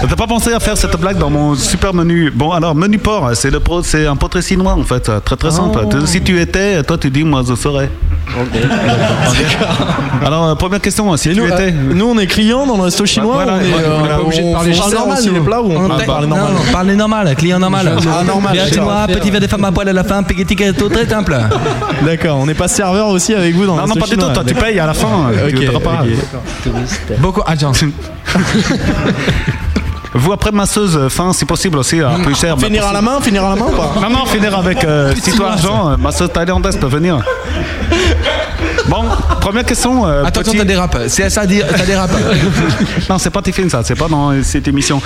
[SPEAKER 2] T'as pas pensé à faire cette blague dans mon super menu? Bon, alors, menu porc, c'est le pro- c'est un portrait chinois en fait, très très simple. Si tu étais, toi tu dis, moi je serais. Alors, euh, première question, si
[SPEAKER 3] Et
[SPEAKER 2] tu
[SPEAKER 3] nous,
[SPEAKER 2] étais.
[SPEAKER 3] euh, nous, on est clients dans le resto chinois.
[SPEAKER 2] Voilà,
[SPEAKER 3] on est,
[SPEAKER 2] ouais,
[SPEAKER 3] euh,
[SPEAKER 2] on est pas
[SPEAKER 9] obligé de parler
[SPEAKER 3] normal
[SPEAKER 9] aussi,
[SPEAKER 3] les plats on
[SPEAKER 4] On
[SPEAKER 3] peut
[SPEAKER 4] peut-
[SPEAKER 3] parler
[SPEAKER 4] non,
[SPEAKER 3] normal
[SPEAKER 4] non, parlez normal, client normal.
[SPEAKER 3] Ah, normal,
[SPEAKER 4] petit verre de femme à poil à la fin, petit gâteau, très simple.
[SPEAKER 3] D'accord, on n'est pas serveur aussi avec vous dans le
[SPEAKER 2] Non, non,
[SPEAKER 3] resto
[SPEAKER 2] pas du tout, toi tu payes à la fin.
[SPEAKER 3] Ok.
[SPEAKER 4] Beaucoup, ah,
[SPEAKER 2] Vous, après masseuse, euh, fin si possible aussi, un peu cher.
[SPEAKER 3] Finir à la main, finir à la main ou pas
[SPEAKER 2] Non, non, finir avec euh, si toi argent, euh, masseuse thaïlandaise peut venir. Bon, première question. euh,
[SPEAKER 4] Attention,
[SPEAKER 2] petit-
[SPEAKER 4] t'as des rap. C'est ça, dire- t'as des rap.
[SPEAKER 2] Non, c'est pas Tiffin ça, c'est pas dans cette émission.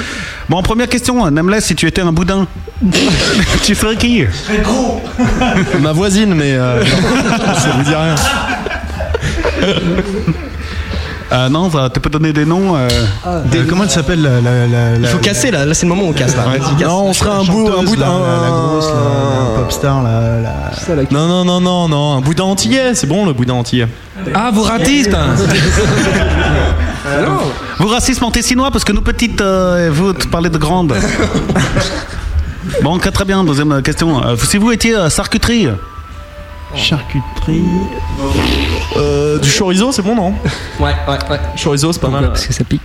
[SPEAKER 2] Bon, première question, euh, Nameless, si tu étais un boudin, tu serais qui?
[SPEAKER 3] Ma voisine, mais euh, non, ça vous dit rien.
[SPEAKER 2] Euh, Non, ça, tu peux donner des noms. euh,
[SPEAKER 5] Euh, comment elle s'appelle la, la, la,
[SPEAKER 6] Il
[SPEAKER 5] la-
[SPEAKER 6] faut casser là, là c'est le moment où on casse là. Vas-y, casse.
[SPEAKER 3] Non, on serait un bout, un
[SPEAKER 5] chanteuse,
[SPEAKER 3] bout
[SPEAKER 5] la,
[SPEAKER 3] d'un.
[SPEAKER 5] la, la grosse, la, la pop star, la, la-
[SPEAKER 3] Non, non, non, non, non, un boudin antillais, c'est bon le boudin antillais.
[SPEAKER 4] Ah, vous ratistes
[SPEAKER 2] Vous racisme antessinois parce que nous petites, euh, vous parlez de grandes. Bon, ok, très bien. Deuxième euh, question. Euh, si vous étiez euh, charcuterie,
[SPEAKER 5] charcuterie.
[SPEAKER 3] Euh, du chorizo, c'est bon, non?
[SPEAKER 6] Ouais, ouais, ouais.
[SPEAKER 3] Chorizo, c'est pas mal.
[SPEAKER 9] Parce que ça pique.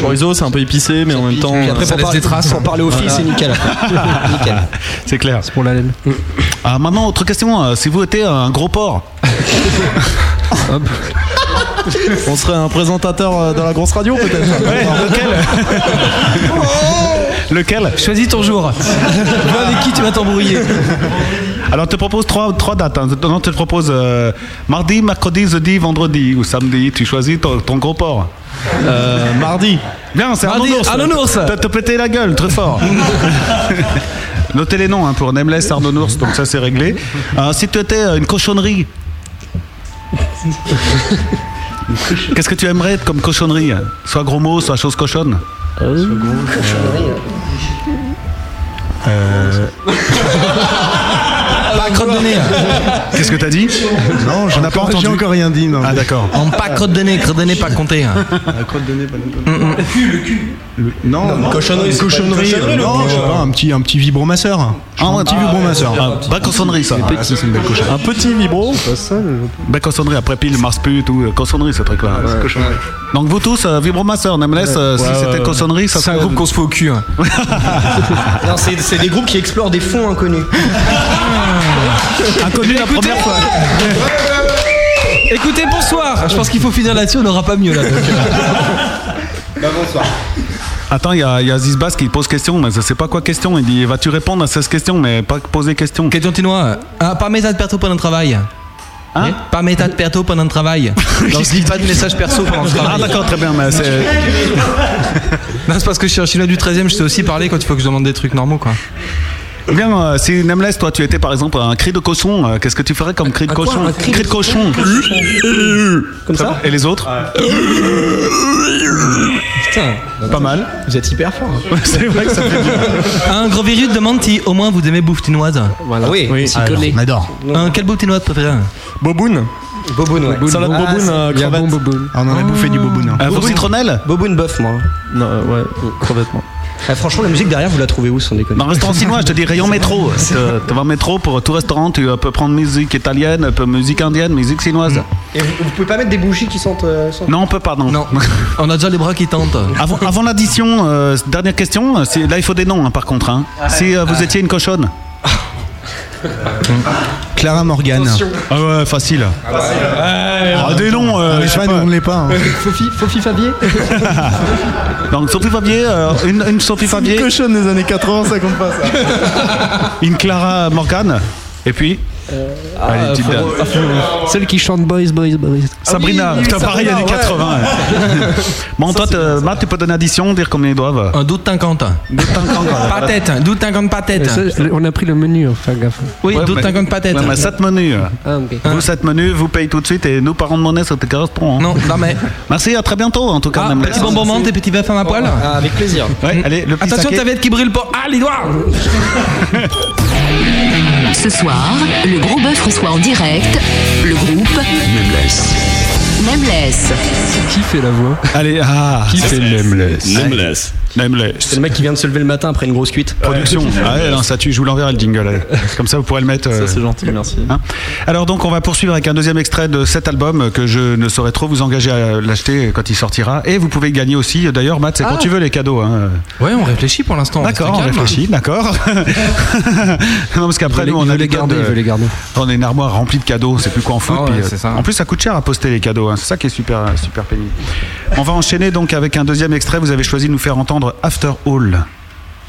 [SPEAKER 3] Chorizo, c'est un peu épicé, mais en même temps.
[SPEAKER 6] Puis après,
[SPEAKER 4] ça
[SPEAKER 6] pour
[SPEAKER 4] laisse
[SPEAKER 6] parler,
[SPEAKER 4] des traces.
[SPEAKER 6] Pour parler aux filles, c'est nickel. nickel.
[SPEAKER 2] c'est clair.
[SPEAKER 9] C'est pour la laine.
[SPEAKER 2] Ah, maintenant, autre question. euh, si vous étiez un gros porc,
[SPEAKER 9] Hop.
[SPEAKER 3] On serait un présentateur euh, dans la grosse radio, peut-être
[SPEAKER 2] lequel? Lequel
[SPEAKER 4] Choisis ton jour. Vois avec qui tu vas t'embrouiller.
[SPEAKER 2] Alors, on te propose trois, trois dates. hein. On te propose euh, mardi, mercredi, jeudi, vendredi ou samedi. Tu choisis ton, ton gros porc.
[SPEAKER 3] Euh, mardi.
[SPEAKER 2] Bien, c'est Arnaud
[SPEAKER 4] Nours.
[SPEAKER 2] T'as te pété la gueule, très fort. Notez les noms hein, pour Nameless, Arnaud Nours, donc ça c'est réglé. Euh, si tu étais une cochonnerie, qu'est-ce que tu aimerais être comme cochonnerie? Soit gros mot, soit chose cochonne Euh,
[SPEAKER 4] Pas crotte de nez.
[SPEAKER 2] Qu'est-ce que t'as dit
[SPEAKER 5] Non,
[SPEAKER 2] On n'a pas entendu.
[SPEAKER 5] J'ai encore rien dit. Non.
[SPEAKER 2] Ah d'accord.
[SPEAKER 4] En pas crotte de nez, crotte de nez pas compté. hein.
[SPEAKER 5] La crotte de nez, pas le Non, non,
[SPEAKER 6] cochonnerie,
[SPEAKER 5] une
[SPEAKER 6] c'est pas une
[SPEAKER 5] cochonnerie.
[SPEAKER 6] cochonnerie, le
[SPEAKER 5] non, je sais
[SPEAKER 6] euh.
[SPEAKER 5] pas, un petit, un petit vibromasseur.
[SPEAKER 2] Ah,
[SPEAKER 5] un petit vibromasseur.
[SPEAKER 2] Ah, Pas cochonnerie ça.
[SPEAKER 5] Ah, ça, c'est une belle cochonnerie.
[SPEAKER 3] Un petit vibro.
[SPEAKER 2] Bah cochonnerie, après pile, Mars pute ou euh, cochonnerie ce truc là. Donc vous tous, euh, vibromasseur, Nameless, euh, si
[SPEAKER 3] Ouais,
[SPEAKER 2] c'était cochonnerie, ça
[SPEAKER 4] C'est un groupe qu'on se fait au cul. hein.
[SPEAKER 6] Non, c'est c'est des groupes qui explorent des fonds inconnus.
[SPEAKER 2] Inconnu la première fois.
[SPEAKER 4] Écoutez, bonsoir. Je pense qu'il faut finir là-dessus, on n'aura pas mieux là. donc.
[SPEAKER 2] Attends, il y a, y a Zizbas qui pose question, mais je sais pas quoi question. Il dit Vas-tu répondre à 16 questions, mais pas poser question?
[SPEAKER 4] Question tinois. Ah, pas méthode perso pendant le travail.
[SPEAKER 2] Hein?
[SPEAKER 4] Pas méthode perso pendant le travail. Donc je dis pas de message perso pendant le
[SPEAKER 2] Ah,
[SPEAKER 4] travail.
[SPEAKER 2] d'accord, très bien, mais c'est.
[SPEAKER 4] Non, c'est parce que je suis un chinois du 13 e je sais aussi parler quand il faut que je demande des trucs normaux quoi.
[SPEAKER 2] Bien, euh, si Nameless, toi, tu étais par exemple un cri de cochon, euh, qu'est-ce que tu ferais comme cri de cochon
[SPEAKER 6] Un cri
[SPEAKER 2] de cochon.
[SPEAKER 6] Comme ça
[SPEAKER 2] Et les autres
[SPEAKER 6] Putain,
[SPEAKER 2] Pas mal.
[SPEAKER 6] vous êtes hyper fort.
[SPEAKER 2] c'est vrai que ça fait bien.
[SPEAKER 4] Un gros virus demande si au moins vous aimez bouffe tinoise.
[SPEAKER 9] Voilà.
[SPEAKER 6] Oui,
[SPEAKER 5] Alors,
[SPEAKER 9] coller.
[SPEAKER 5] on adore.
[SPEAKER 4] Un, quel bouffe tinoise préféré
[SPEAKER 3] Boboun.
[SPEAKER 6] Boboun, ouais.
[SPEAKER 3] Salade
[SPEAKER 6] Ah,
[SPEAKER 3] boboun,
[SPEAKER 6] c'est-
[SPEAKER 3] euh,
[SPEAKER 9] Il y a
[SPEAKER 3] crevette.
[SPEAKER 5] Ah, on en a bouffé du boboun. hein.
[SPEAKER 2] Un faux citronnelle
[SPEAKER 6] Boboun boeuf, moi.
[SPEAKER 3] Non, euh, ouais, crevette, moi.
[SPEAKER 6] Ah, franchement, la musique derrière, vous la trouvez où, sans déconner
[SPEAKER 2] Dans un restaurant chinois, je te dis rayon métro. Tu vas métro pour tout restaurant, tu peux prendre musique italienne, musique indienne, musique chinoise.
[SPEAKER 6] Et vous, vous pouvez pas mettre des bougies qui sentent. euh, sentent-
[SPEAKER 2] Non, on peut pas, non.
[SPEAKER 4] Non, on a déjà les bras qui tentent.
[SPEAKER 2] Avant, avant l'addition, euh, dernière question. Là, il faut des noms, hein, par contre. hein. Si euh, vous étiez une cochonne.
[SPEAKER 5] Clara Morgan.
[SPEAKER 2] Ah ouais, facile. Ah, des noms. euh,
[SPEAKER 5] On est ne l'est pas. hein.
[SPEAKER 9] Fofi, Fofi Fabier
[SPEAKER 2] Donc Sophie Fabier, euh, une, une Sophie Fabier,
[SPEAKER 3] Cochonne des années 80, ça compte pas ça.
[SPEAKER 2] une Clara Morgan, et puis Allez, petite dame.
[SPEAKER 9] Celle qui chante Boys, Boys, Boys.
[SPEAKER 2] Sabrina. Putain, pareil, années 80. ouais. bon, toi, te- Matt, tu peux donner addition, dire combien ils doivent.
[SPEAKER 4] Un doute 50. Pas tête, doute 50 pas tête.
[SPEAKER 9] Et ça, on a pris le menu, enfin gaffe.
[SPEAKER 4] Oui,
[SPEAKER 2] Ouais,
[SPEAKER 4] doute
[SPEAKER 2] mais-
[SPEAKER 4] 50 pas tête.
[SPEAKER 2] Ouais, mais 7 menus.
[SPEAKER 9] Ah, ok.
[SPEAKER 2] Vous, 7 menus, vous payez tout de suite et nous, parents de monnaie, c'était correspond.
[SPEAKER 4] Non, jamais.
[SPEAKER 2] Merci, à très bientôt en tout cas.
[SPEAKER 4] Ah, petit bonbon menthe et petit bœuf à ma poêle.
[SPEAKER 6] Ah, avec plaisir.
[SPEAKER 2] Ouais, allez, le petit
[SPEAKER 4] Attention, ta vête qui brûle pas. Ah, les doigts
[SPEAKER 1] Ce soir, le gros bœuf reçoit en direct le groupe
[SPEAKER 7] Nameless.
[SPEAKER 1] Nameless.
[SPEAKER 9] Qui fait la voix
[SPEAKER 2] Allez, ah,
[SPEAKER 9] Qui fait
[SPEAKER 7] Nameless. Nameless.
[SPEAKER 2] Nameless.
[SPEAKER 6] C'est le mec qui vient de se lever le matin après une grosse cuite.
[SPEAKER 2] Production. Ah ouais, non, ça tue, je vous l'enverrai le jingle. allez. Comme ça, vous pourrez le mettre. euh,
[SPEAKER 3] Ça, c'est gentil, merci.
[SPEAKER 2] Hein Alors donc on va poursuivre avec un deuxième extrait de cet album que je ne saurais trop vous engager à l'acheter quand il sortira. Et vous pouvez gagner aussi. D'ailleurs, Matt, c'est quand tu veux les cadeaux. hein.
[SPEAKER 4] Ouais, on réfléchit pour l'instant.
[SPEAKER 2] D'accord, on réfléchit, d'accord. non, parce qu'après nous on a
[SPEAKER 9] les garder, veut les garder.
[SPEAKER 2] On a une armoire remplie de cadeaux, c'est plus quoi en foot.
[SPEAKER 4] Ah ouais,
[SPEAKER 2] puis, euh. En plus, ça coûte cher à poster les cadeaux. Hein. C'est ça qui est super, super pénible. On va enchaîner donc avec un deuxième extrait. Vous avez choisi de nous faire entendre After All.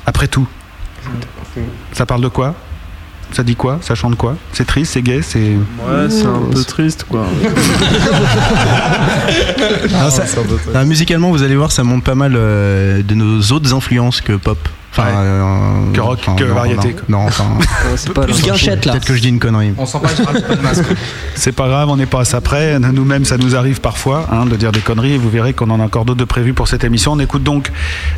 [SPEAKER 2] Après tout. Ça parle de quoi? Ça dit quoi? Ça chante quoi? C'est triste, c'est gay, c'est.
[SPEAKER 3] Ouais, c'est un peu triste, quoi.
[SPEAKER 5] Ah, ça- musicalement, vous allez voir, ça montre pas mal euh, de nos autres influences que pop. Enfin,
[SPEAKER 2] Ouais.
[SPEAKER 5] euh,
[SPEAKER 2] Que rock, que
[SPEAKER 5] non,
[SPEAKER 2] variété,
[SPEAKER 5] Non, non, enfin,
[SPEAKER 9] C'est pas
[SPEAKER 6] Plus guinchette, là.
[SPEAKER 5] peut-être que je dis une connerie.
[SPEAKER 4] On pas, rate pas de masque.
[SPEAKER 2] C'est pas grave, on n'est pas à ça près. Nous-mêmes, ça nous arrive parfois hein, de dire des conneries. Et vous verrez qu'on en a encore d'autres de prévus pour cette émission. On écoute donc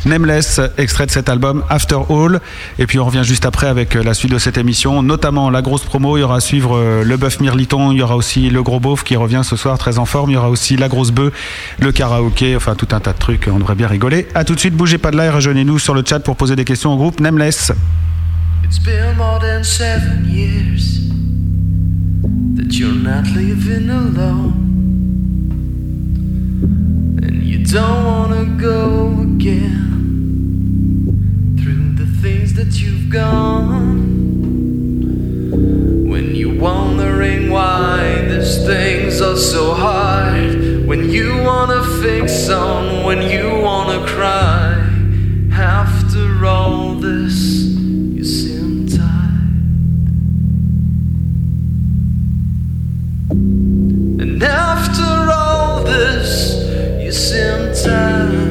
[SPEAKER 2] Nameless, extrait de cet album After All. Et puis on revient juste après avec euh, la suite de cette émission, notamment la grosse promo. Il y aura à suivre euh, le bœuf mirliton. Il y aura aussi le gros beauf qui revient ce soir très en forme. Il y aura aussi la grosse bœuf, le karaoké, enfin tout un tas de trucs. On devrait bien rigoler. À tout de suite, bougez pas de là et rejoignez-nous sur le chat pour poser des questions au groupe Nameless.
[SPEAKER 8] It's been more than seven years that you're not living alone. And you don't wanna go again through the things that you've gone. When you're wondering why these things are so hard. When you wanna fix on, when you wanna cry. Sometimes.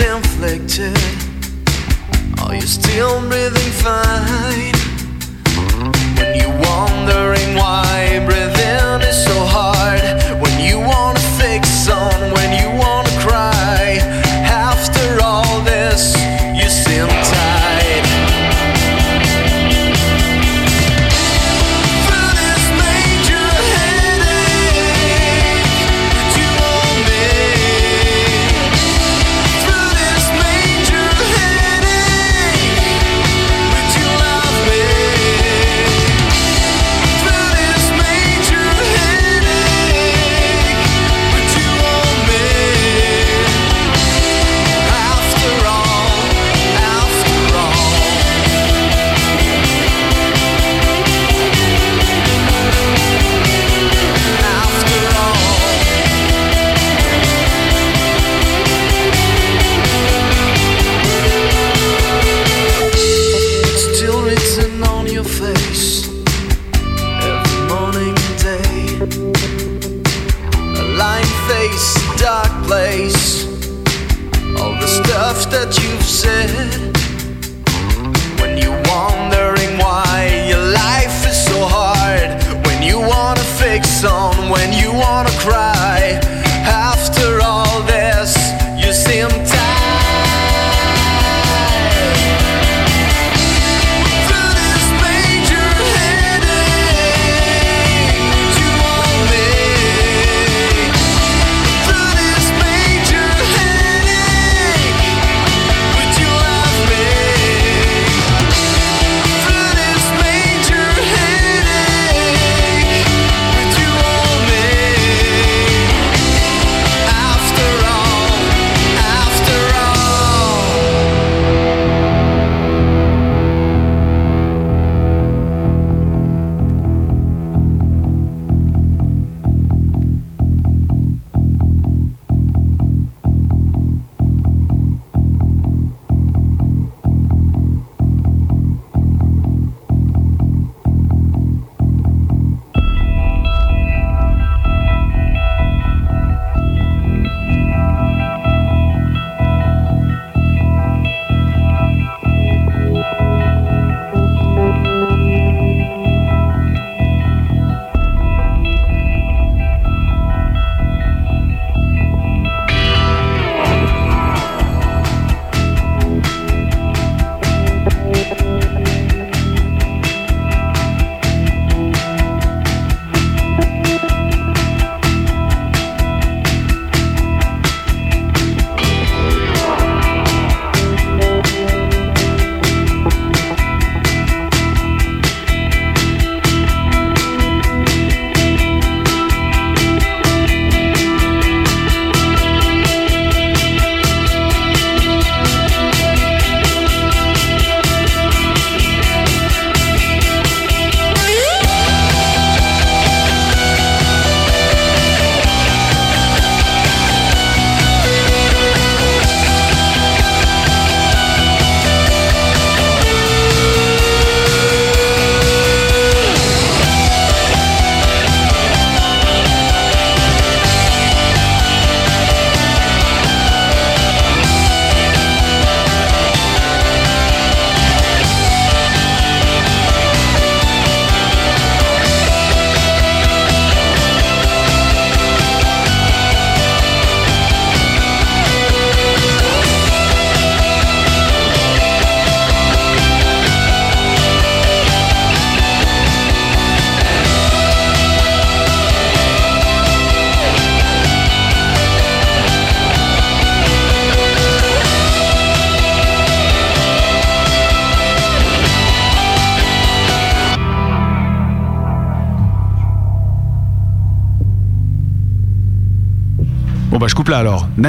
[SPEAKER 8] Inflicted. Are you still breathing fine? When you're wondering why breathing is so hard,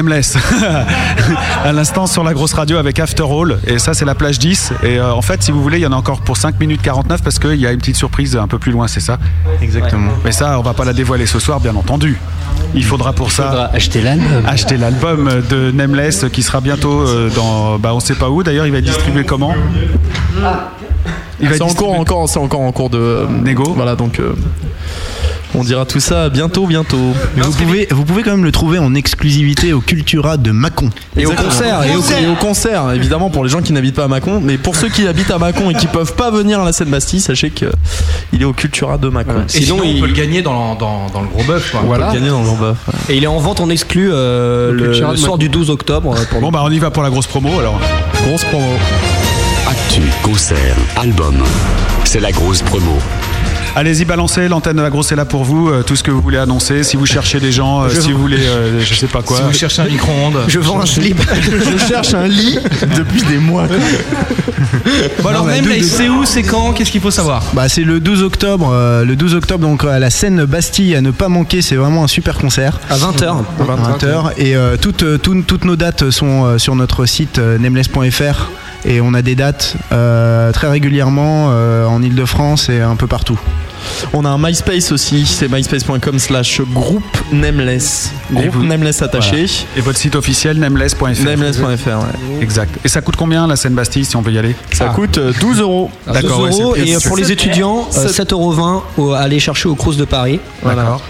[SPEAKER 2] Nameless. à l'instant sur la grosse radio avec After All. Et ça c'est la plage 10. Et euh, en fait si vous voulez il y en a encore pour 5 minutes 49 parce qu'il y a une petite surprise un peu plus loin, c'est ça
[SPEAKER 5] Exactement.
[SPEAKER 2] Mais ça on va pas la dévoiler ce soir bien entendu. Il faudra pour ça
[SPEAKER 9] acheter l'album.
[SPEAKER 2] Acheter l'album de Nameless qui sera bientôt euh, dans bah on sait pas où. D'ailleurs il va être distribué comment? Il va
[SPEAKER 3] C'est encore, encore, c'est encore en cours de
[SPEAKER 2] Négo.
[SPEAKER 3] Voilà, donc euh, on dira tout ça bientôt, bientôt.
[SPEAKER 5] Mais vous pouvez, vous pouvez quand même le trouver en exclusivité au Cultura de Mâcon.
[SPEAKER 3] Et au concert, et au, et au concert, évidemment pour les gens qui n'habitent pas à Mâcon, mais pour ceux qui habitent à Mâcon et qui peuvent pas venir à la Seine-Bastille, sachez que il est au Cultura de Mâcon.
[SPEAKER 4] Et sinon, on peut le gagner dans, dans, dans le gros bœuf. quoi.
[SPEAKER 3] On peut le gagner dans le bœuf.
[SPEAKER 6] Et il est en vente en exclu euh, le, soir du 12 octobre. euh, Pour
[SPEAKER 2] Bon, bah, on y va pour la grosse promo alors.
[SPEAKER 3] Grosse promo.
[SPEAKER 7] Actu, concert, album. C'est la grosse promo.
[SPEAKER 2] Allez-y, balancez, l'antenne de la grosse est là pour vous. euh, tout ce que vous voulez annoncer. Si vous cherchez des gens, euh,
[SPEAKER 4] Je-
[SPEAKER 2] si vous voulez, euh, je sais pas quoi.
[SPEAKER 4] Si vous cherchez un micro-ondes.
[SPEAKER 6] Je vends un slip.
[SPEAKER 3] Je cherche un lit depuis des mois.
[SPEAKER 4] Bon, alors,
[SPEAKER 5] Non, mais
[SPEAKER 4] même
[SPEAKER 5] deux-
[SPEAKER 4] là,
[SPEAKER 5] deux-
[SPEAKER 4] c'est où, c'est quand Qu'est-ce qu'il faut savoir?
[SPEAKER 5] Bah, c'est le 12 octobre, euh, le 12 octobre donc à la scène Bastille à ne pas manquer, c'est vraiment un super concert.
[SPEAKER 6] À 20h.
[SPEAKER 5] 20h et euh, toutes, euh, toutes, toutes nos dates sont euh, sur notre site euh, nameless.fr et on a des dates euh, très régulièrement euh, en Ile-de-France et un peu partout.
[SPEAKER 3] On a un MySpace aussi, c'est myspace.com slash groupe nameless. Groupe
[SPEAKER 2] vous-
[SPEAKER 3] nameless attaché.
[SPEAKER 2] Voilà. Et votre site officiel, nameless.fr.
[SPEAKER 3] Nameless.fr, ouais.
[SPEAKER 2] Exact. Et ça coûte combien la scène Bastille si on veut y aller?
[SPEAKER 3] Ça coûte euh, 12 euros.
[SPEAKER 6] 12
[SPEAKER 2] D'accord, ouais,
[SPEAKER 6] euros et pour les étudiants, euh, 7,20€ au- à aller chercher au Crous de Paris.
[SPEAKER 2] D'accord.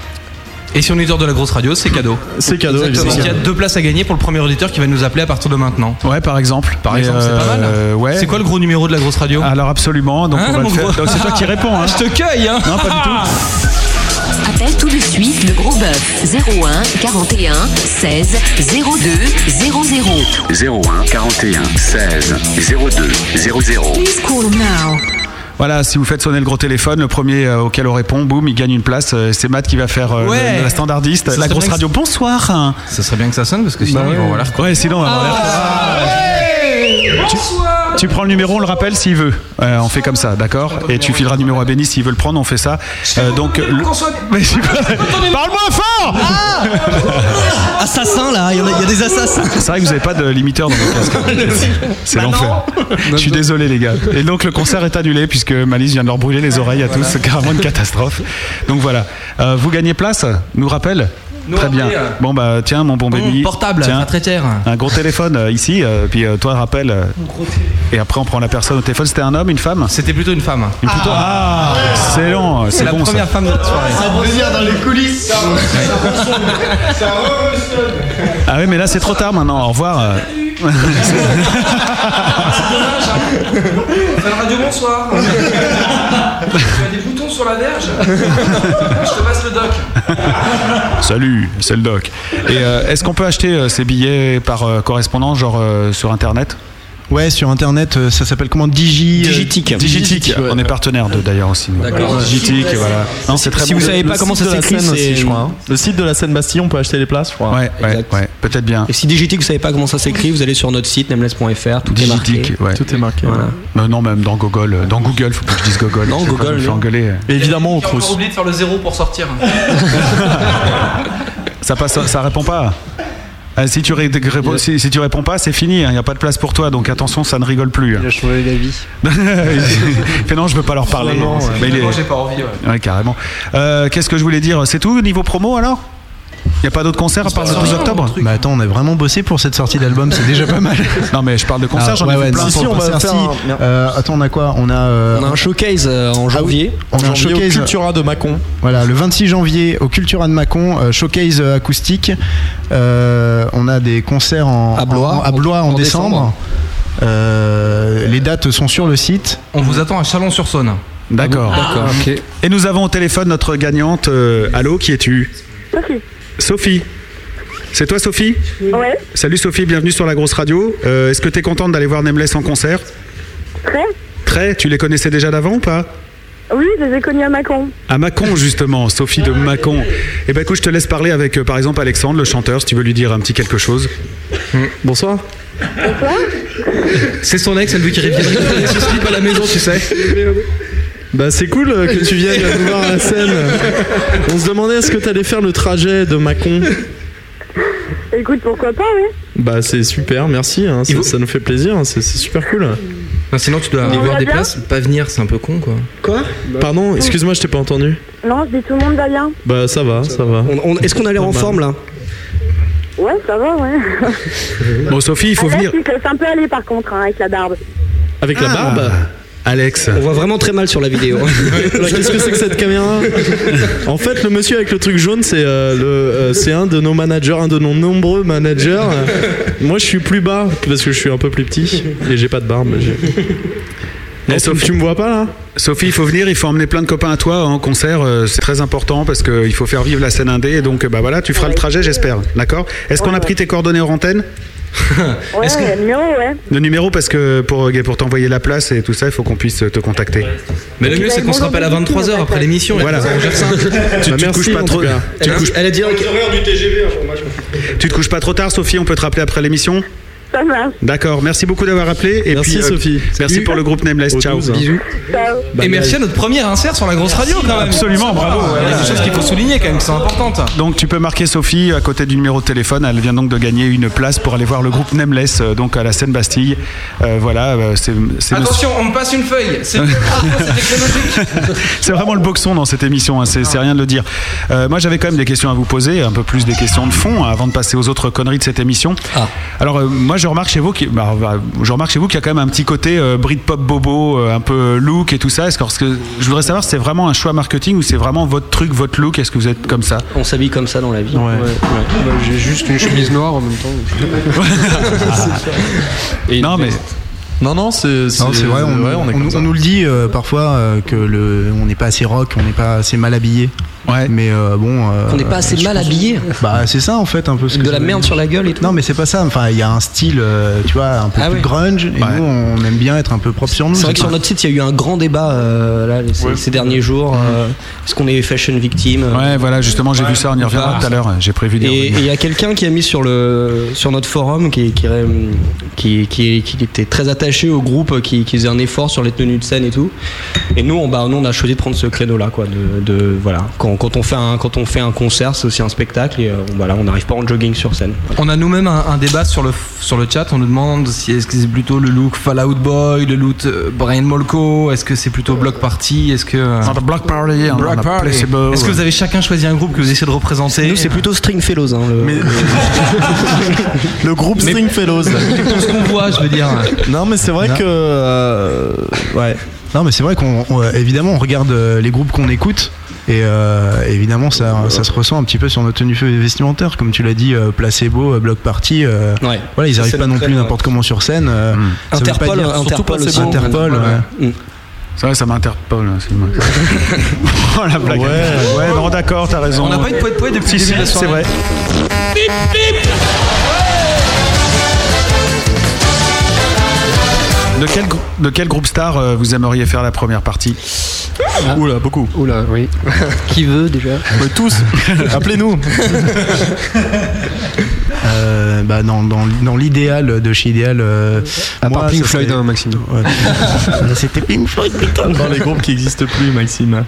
[SPEAKER 4] Et si on est auditeur de la grosse radio, c'est cadeau.
[SPEAKER 3] C'est cadeau,
[SPEAKER 4] Exactement.
[SPEAKER 3] évidemment.
[SPEAKER 4] Il y a deux places à gagner pour le premier auditeur qui va nous appeler à partir de maintenant.
[SPEAKER 2] Ouais, par exemple.
[SPEAKER 4] Par
[SPEAKER 2] Mais,
[SPEAKER 4] exemple, c'est pas mal.
[SPEAKER 2] euh, ouais.
[SPEAKER 4] C'est quoi le gros numéro de la grosse radio?
[SPEAKER 2] Alors absolument. Donc
[SPEAKER 4] Hein,
[SPEAKER 2] on va le
[SPEAKER 4] mon
[SPEAKER 2] faire.
[SPEAKER 4] gros
[SPEAKER 2] Donc, C'est toi qui réponds. Hein.
[SPEAKER 4] Je te cueille, hein
[SPEAKER 2] Non, pas du tout.
[SPEAKER 1] Appelle tout de suite le gros bœuf 01 41 16 02 00.
[SPEAKER 7] 01 41 16 02 00.
[SPEAKER 1] Please call now.
[SPEAKER 2] Voilà, si vous faites sonner le gros téléphone, le premier euh, auquel on répond, boum, il gagne une place. Euh, C'est Matt qui va faire euh,
[SPEAKER 4] Ouais.
[SPEAKER 2] le- la standardiste,
[SPEAKER 4] Ça
[SPEAKER 2] la grosse radio. Bonsoir.
[SPEAKER 4] Ça serait bien que ça sonne parce que sinon
[SPEAKER 2] Bah
[SPEAKER 4] ils vont avoir l'air.
[SPEAKER 2] Ouais, sinon on va avoir l'air-
[SPEAKER 4] Bonsoir
[SPEAKER 2] Tu prends le numéro, on le rappelle s'il veut. Euh, on fait comme ça, d'accord? Et tu fileras le numéro à Benny s'il veut le prendre, on fait ça. Euh, donc, le- Mais je sais pas- parle-moi fort
[SPEAKER 6] Assassin là, il y, a- il y a des assassins.
[SPEAKER 2] C'est vrai que vous n'avez pas de limiteur dans vos casques. C'est
[SPEAKER 6] Bah
[SPEAKER 2] l'enfer. Je suis désolé les gars. Et donc le concert est annulé puisque Malice vient de leur brûler les oreilles à tous. C'est carrément une catastrophe. Donc voilà. Euh, vous gagnez place Nous rappelle? Très bien.
[SPEAKER 4] euh,
[SPEAKER 2] Bon bah tiens mon bon
[SPEAKER 4] Bon,
[SPEAKER 2] baby.
[SPEAKER 4] portable,
[SPEAKER 2] Tiens.
[SPEAKER 4] un traiteur.
[SPEAKER 2] Un gros téléphone euh, ici, euh, puis euh, toi rappelle. euh, et après on prend la personne au téléphone. C'était un homme, une femme?
[SPEAKER 4] C'était plutôt une femme.
[SPEAKER 2] Une plutôt. Ah, excellent.
[SPEAKER 4] C'est
[SPEAKER 2] C'est
[SPEAKER 4] la
[SPEAKER 2] bon
[SPEAKER 4] première
[SPEAKER 2] ça.
[SPEAKER 4] femme de la soirée.
[SPEAKER 11] venir dans les coulisses.
[SPEAKER 2] Ah oui mais là c'est trop tard maintenant. Au revoir. euh.
[SPEAKER 4] Fais radio bonsoir. sur la verge. Je te passe le doc.
[SPEAKER 2] Salut, c'est le doc. Et euh, est-ce qu'on peut acheter euh, ces billets par euh, correspondance, genre euh, sur internet?
[SPEAKER 5] Ouais, sur internet, euh, ça s'appelle comment Digi. euh,
[SPEAKER 6] Digitic.
[SPEAKER 2] Digitic, on est partenaire d'ailleurs aussi.
[SPEAKER 6] D'accord.
[SPEAKER 2] Digitic, et voilà. Non, c'est très
[SPEAKER 6] Si
[SPEAKER 2] bon.
[SPEAKER 6] vous savez pas
[SPEAKER 3] Le
[SPEAKER 6] comment
[SPEAKER 3] site
[SPEAKER 6] ça
[SPEAKER 3] de la
[SPEAKER 6] s'écrit, c'est
[SPEAKER 3] je crois. hein. Le site de la Seine Bastille, on peut acheter les places, je crois.
[SPEAKER 2] Ouais, ouais, peut-être bien.
[SPEAKER 6] Et si Digitic, vous savez pas comment ça s'écrit, vous allez sur notre site nameless.fr, tout est marqué.
[SPEAKER 3] Tout est marqué.
[SPEAKER 6] Voilà.
[SPEAKER 2] Non, même dans Google, euh, dans Google, faut pas que je dise Google.
[SPEAKER 6] Non, Google,
[SPEAKER 2] je engueuler.
[SPEAKER 3] Et évidemment, au
[SPEAKER 4] J'ai encore
[SPEAKER 3] Crous.
[SPEAKER 4] oublié de faire le zéro pour sortir.
[SPEAKER 2] Ça passe, ça répond pas. Ah, si, tu ré- réponds- si, si tu réponds pas, c'est fini. Il n'y a pas de place pour toi, donc attention, ça ne rigole plus.
[SPEAKER 9] Il a changé d'avis.
[SPEAKER 2] Fait non, je veux pas leur parler. Mais il est-
[SPEAKER 4] Moi, j'ai pas envie. ouais.
[SPEAKER 2] Ouais, carrément. Euh, Qu'est-ce que je voulais dire C'est tout niveau promo alors? Il n'y a pas d'autres concerts à part le 12 octobre?
[SPEAKER 5] Bah attends, on a vraiment bossé pour cette sortie d'album, c'est déjà pas mal.
[SPEAKER 2] Non, mais je parle de concerts,
[SPEAKER 5] Ah,
[SPEAKER 2] j'en
[SPEAKER 5] ouais,
[SPEAKER 2] ai
[SPEAKER 5] ouais,
[SPEAKER 2] vu plein.
[SPEAKER 5] si,
[SPEAKER 3] on va faire un-.
[SPEAKER 5] Euh, attends, on a quoi? On a, euh,
[SPEAKER 6] On a un showcase euh, en janvier.
[SPEAKER 5] on a un
[SPEAKER 3] Janvier au
[SPEAKER 5] showcase.
[SPEAKER 3] Cultura de Mâcon.
[SPEAKER 5] Voilà, le 26 janvier au Cultura de Mâcon, euh, showcase acoustique. Euh, on a des concerts en,
[SPEAKER 6] À Blois,
[SPEAKER 5] en, à Blois en,
[SPEAKER 6] en
[SPEAKER 5] décembre.
[SPEAKER 6] décembre.
[SPEAKER 5] Euh, les dates sont sur le site.
[SPEAKER 4] On vous attend à Chalon-sur-Saône.
[SPEAKER 2] D'accord. Et nous avons au téléphone notre gagnante. euh, allô, qui es-tu?
[SPEAKER 12] Sophie.
[SPEAKER 2] Sophie. C'est toi, Sophie
[SPEAKER 12] Ouais,
[SPEAKER 2] Salut, Sophie, bienvenue sur la grosse radio. Euh, Est-ce que tu es contente d'aller voir Nameless en concert
[SPEAKER 12] très.
[SPEAKER 2] Très. Tu les connaissais déjà d'avant ou pas
[SPEAKER 12] Oui, je les ai connus à Macon.
[SPEAKER 2] À Mâcon, justement, Sophie de Mâcon. Eh ben écoute, je te laisse parler avec, euh, par exemple, Alexandre, le chanteur, si tu veux lui dire un petit quelque chose.
[SPEAKER 3] Bonsoir.
[SPEAKER 12] Bonsoir.
[SPEAKER 4] C'est son ex, elle veut qu'il revienne ce slip à la maison, tu sais.
[SPEAKER 3] Bah c'est cool euh, que tu viennes nous voir à la scène. On se demandait est-ce que t'allais faire le trajet de Mâcon?
[SPEAKER 12] Écoute, pourquoi pas, oui.
[SPEAKER 3] Bah c'est super, merci. hein, ça, ça nous fait plaisir, hein, c'est c'est super cool.
[SPEAKER 4] Non, sinon, tu dois aller
[SPEAKER 12] On
[SPEAKER 4] voir
[SPEAKER 12] va
[SPEAKER 4] des
[SPEAKER 12] bien
[SPEAKER 4] places. Pas venir, c'est un peu con, quoi.
[SPEAKER 6] Quoi?
[SPEAKER 3] Pardon, excuse-moi, je t'ai pas entendu.
[SPEAKER 12] Non, je dis tout le monde va bien.
[SPEAKER 3] Bah ça va, ça va.
[SPEAKER 6] On- on- Est-ce qu'on a l'air en forme là?
[SPEAKER 12] Ouais, ça va, ouais.
[SPEAKER 2] Bon, Sophie, il faut
[SPEAKER 12] Alex,
[SPEAKER 2] venir.
[SPEAKER 12] il te laisse un peu aller par contre, hein, avec la barbe.
[SPEAKER 3] Avec la
[SPEAKER 2] Ah.
[SPEAKER 3] barbe?
[SPEAKER 2] Alex.
[SPEAKER 6] On voit vraiment très mal sur la vidéo.
[SPEAKER 3] Qu'est-ce que c'est que cette caméra En fait, le monsieur avec le truc jaune, c'est euh, le, euh, c'est un de nos managers, un de nos nombreux managers. Moi, je suis plus bas parce que je suis un peu plus petit et j'ai pas de barbe. Non,
[SPEAKER 2] Sophie-
[SPEAKER 3] tu me vois pas là?
[SPEAKER 2] Sophie, il faut venir, il faut emmener plein de copains à toi en concert, euh, c'est très important parce qu'il faut faire vivre la scène indé et donc bah voilà, tu feras le trajet j'espère, d'accord? Est-ce qu'on a pris tes coordonnées hors antenne?
[SPEAKER 12] Ouais, le numéro, ouais.
[SPEAKER 2] Le numéro parce que pour, euh, pour t'envoyer la place et tout ça, il faut qu'on puisse te contacter.
[SPEAKER 4] Mais le mieux, c'est qu'on se rappelle à 23h après l'émission.
[SPEAKER 2] Voilà.
[SPEAKER 3] Bah,
[SPEAKER 2] te couches pas trop.
[SPEAKER 6] Elle a dit
[SPEAKER 3] du TGV,
[SPEAKER 2] tu te couches pas trop tard, Sophie. On peut te rappeler après l'émission?
[SPEAKER 12] Ça marche.
[SPEAKER 2] D'accord. Merci beaucoup d'avoir appelé. Et
[SPEAKER 3] Merci,
[SPEAKER 2] puis, euh,
[SPEAKER 3] Sophie.
[SPEAKER 2] Merci pour le groupe Nameless. Ciao.
[SPEAKER 3] 12.
[SPEAKER 2] Bisous.
[SPEAKER 12] Ciao.
[SPEAKER 4] Et merci à notre première insert sur la grosse radio quand même.
[SPEAKER 2] Absolument, bravo.
[SPEAKER 4] Il y a des choses qu'il faut souligner quand même qui sont importantes.
[SPEAKER 2] Donc tu peux marquer Sophie à côté du numéro de téléphone. Elle vient donc de gagner une place pour aller voir le groupe Nameless euh, donc à la Seine Bastille. Euh, voilà, c'est
[SPEAKER 4] Attention, on me passe une feuille. C'est
[SPEAKER 2] vraiment le boxon dans cette émission. hein, C'est rien de le dire. Euh, moi j'avais quand même des questions à vous poser, un peu plus des questions de fond hein, avant de passer aux autres conneries de cette émission. Alors euh, moi je remarque chez vous qu'il bah, bah, je remarque chez vous qu'il y a quand même un petit côté euh, Britpop bobo, euh, un peu look et tout ça. Est-ce que, parce que je voudrais savoir si c'est vraiment un choix marketing ou c'est vraiment votre truc, votre look? Est-ce que vous êtes comme ça?
[SPEAKER 6] On s'habille comme ça dans la vie.
[SPEAKER 9] Bah, J'ai juste une chemise noire en même temps.
[SPEAKER 2] non mais
[SPEAKER 3] non, Non, c'est
[SPEAKER 5] vrai, on,
[SPEAKER 3] ouais, on est
[SPEAKER 5] on-
[SPEAKER 3] comme ça.
[SPEAKER 5] on nous le dit euh, parfois euh, que le, on n'est pas assez rock, on n'est pas assez mal habillé.
[SPEAKER 2] Ouais.
[SPEAKER 5] Mais euh, bon. euh,
[SPEAKER 6] On n'est pas assez mal
[SPEAKER 5] pense-
[SPEAKER 6] habillé.
[SPEAKER 5] Bah c'est ça en fait un peu. Ce
[SPEAKER 6] De la merde sur la gueule et tout.
[SPEAKER 5] Non mais c'est pas ça. Enfin il y a un style, euh, tu vois, un peu
[SPEAKER 6] Ah
[SPEAKER 5] plus
[SPEAKER 6] ouais.
[SPEAKER 5] grunge. Et
[SPEAKER 2] Ouais.
[SPEAKER 5] nous on aime bien être un peu propre sur nous.
[SPEAKER 6] C'est vrai que sur notre site, il y a eu un grand débat euh, là, ces, ces derniers jours. euh, Est-ce qu'on est fashion victime
[SPEAKER 2] Ouais, voilà, justement, j'ai vu ça, on y reviendra
[SPEAKER 6] Ah.
[SPEAKER 2] tout à l'heure. J'ai prévu d'y
[SPEAKER 6] Et il y a quelqu'un qui a mis sur, le, sur notre forum qui, qui, qui, qui, qui était très attaché au groupe, qui, qui faisait un effort sur les tenues de scène et tout. Et nous, on, bah, nous, on a choisi de prendre ce créneau-là. Quoi, de, de, voilà. quand, quand, on fait un, quand on fait un concert, c'est aussi un spectacle et euh, voilà, on n'arrive pas en jogging sur scène.
[SPEAKER 4] On a nous-mêmes un, un débat sur le, sur le chat. On nous demande si est-ce que c'est plutôt le look Fallout Boy, le look euh, Brian Molko, est-ce que c'est plutôt Block Party, est-ce que euh,
[SPEAKER 2] On a Block Party,
[SPEAKER 4] Block.
[SPEAKER 2] Placebo.
[SPEAKER 4] Est-ce que vous avez chacun choisi un groupe que vous essayez de représenter?
[SPEAKER 6] Nous, c'est plutôt Stringfellows. Hein, le,
[SPEAKER 3] Le groupe Stringfellows.
[SPEAKER 4] tout ce qu'on voit, je veux dire.
[SPEAKER 3] Non, mais c'est vrai
[SPEAKER 5] Non.
[SPEAKER 3] que. euh, ouais.
[SPEAKER 5] Non mais c'est vrai qu'on on- évidemment on regarde euh, les groupes qu'on écoute. Et euh, évidemment, ça, ça se ressent un petit peu sur nos tenues vestimentaires, comme tu l'as dit, euh, placebo, euh, block party. euh,
[SPEAKER 6] Ouais.
[SPEAKER 5] Voilà, ils
[SPEAKER 6] Ça,
[SPEAKER 5] arrivent
[SPEAKER 6] c'est
[SPEAKER 5] pas non plus n'importe comment sur scène. euh,
[SPEAKER 2] Hmm.
[SPEAKER 5] ça veut pas
[SPEAKER 6] Interpol,
[SPEAKER 5] dire-
[SPEAKER 6] Interpol aussi.
[SPEAKER 5] Interpol, ouais.
[SPEAKER 2] C'est vrai, ça m'interpelle. hein, c'est moi. oh la blague. Ouais, non, d'accord, t'as raison.
[SPEAKER 4] On n'a pas eu de poète poète depuis
[SPEAKER 2] Si,
[SPEAKER 4] le début
[SPEAKER 2] si,
[SPEAKER 4] de la
[SPEAKER 2] c'est
[SPEAKER 4] soirée.
[SPEAKER 2] vrai. De quel, grou- de quel groupe star euh, vous aimeriez faire la première partie?
[SPEAKER 3] Oula, beaucoup.
[SPEAKER 9] Oula, oui. Qui veut déjà?
[SPEAKER 3] Mais tous, appelez-nous.
[SPEAKER 5] Euh, bah, dans dans, dans l'idéal de chez Idéal. euh,
[SPEAKER 9] À
[SPEAKER 5] moi,
[SPEAKER 9] part Pink Floyd,
[SPEAKER 5] serait-
[SPEAKER 9] hein, Maxime.
[SPEAKER 5] Ouais. C'était Pink Floyd, putain.
[SPEAKER 3] Dans les groupes qui n'existent plus, Maxime.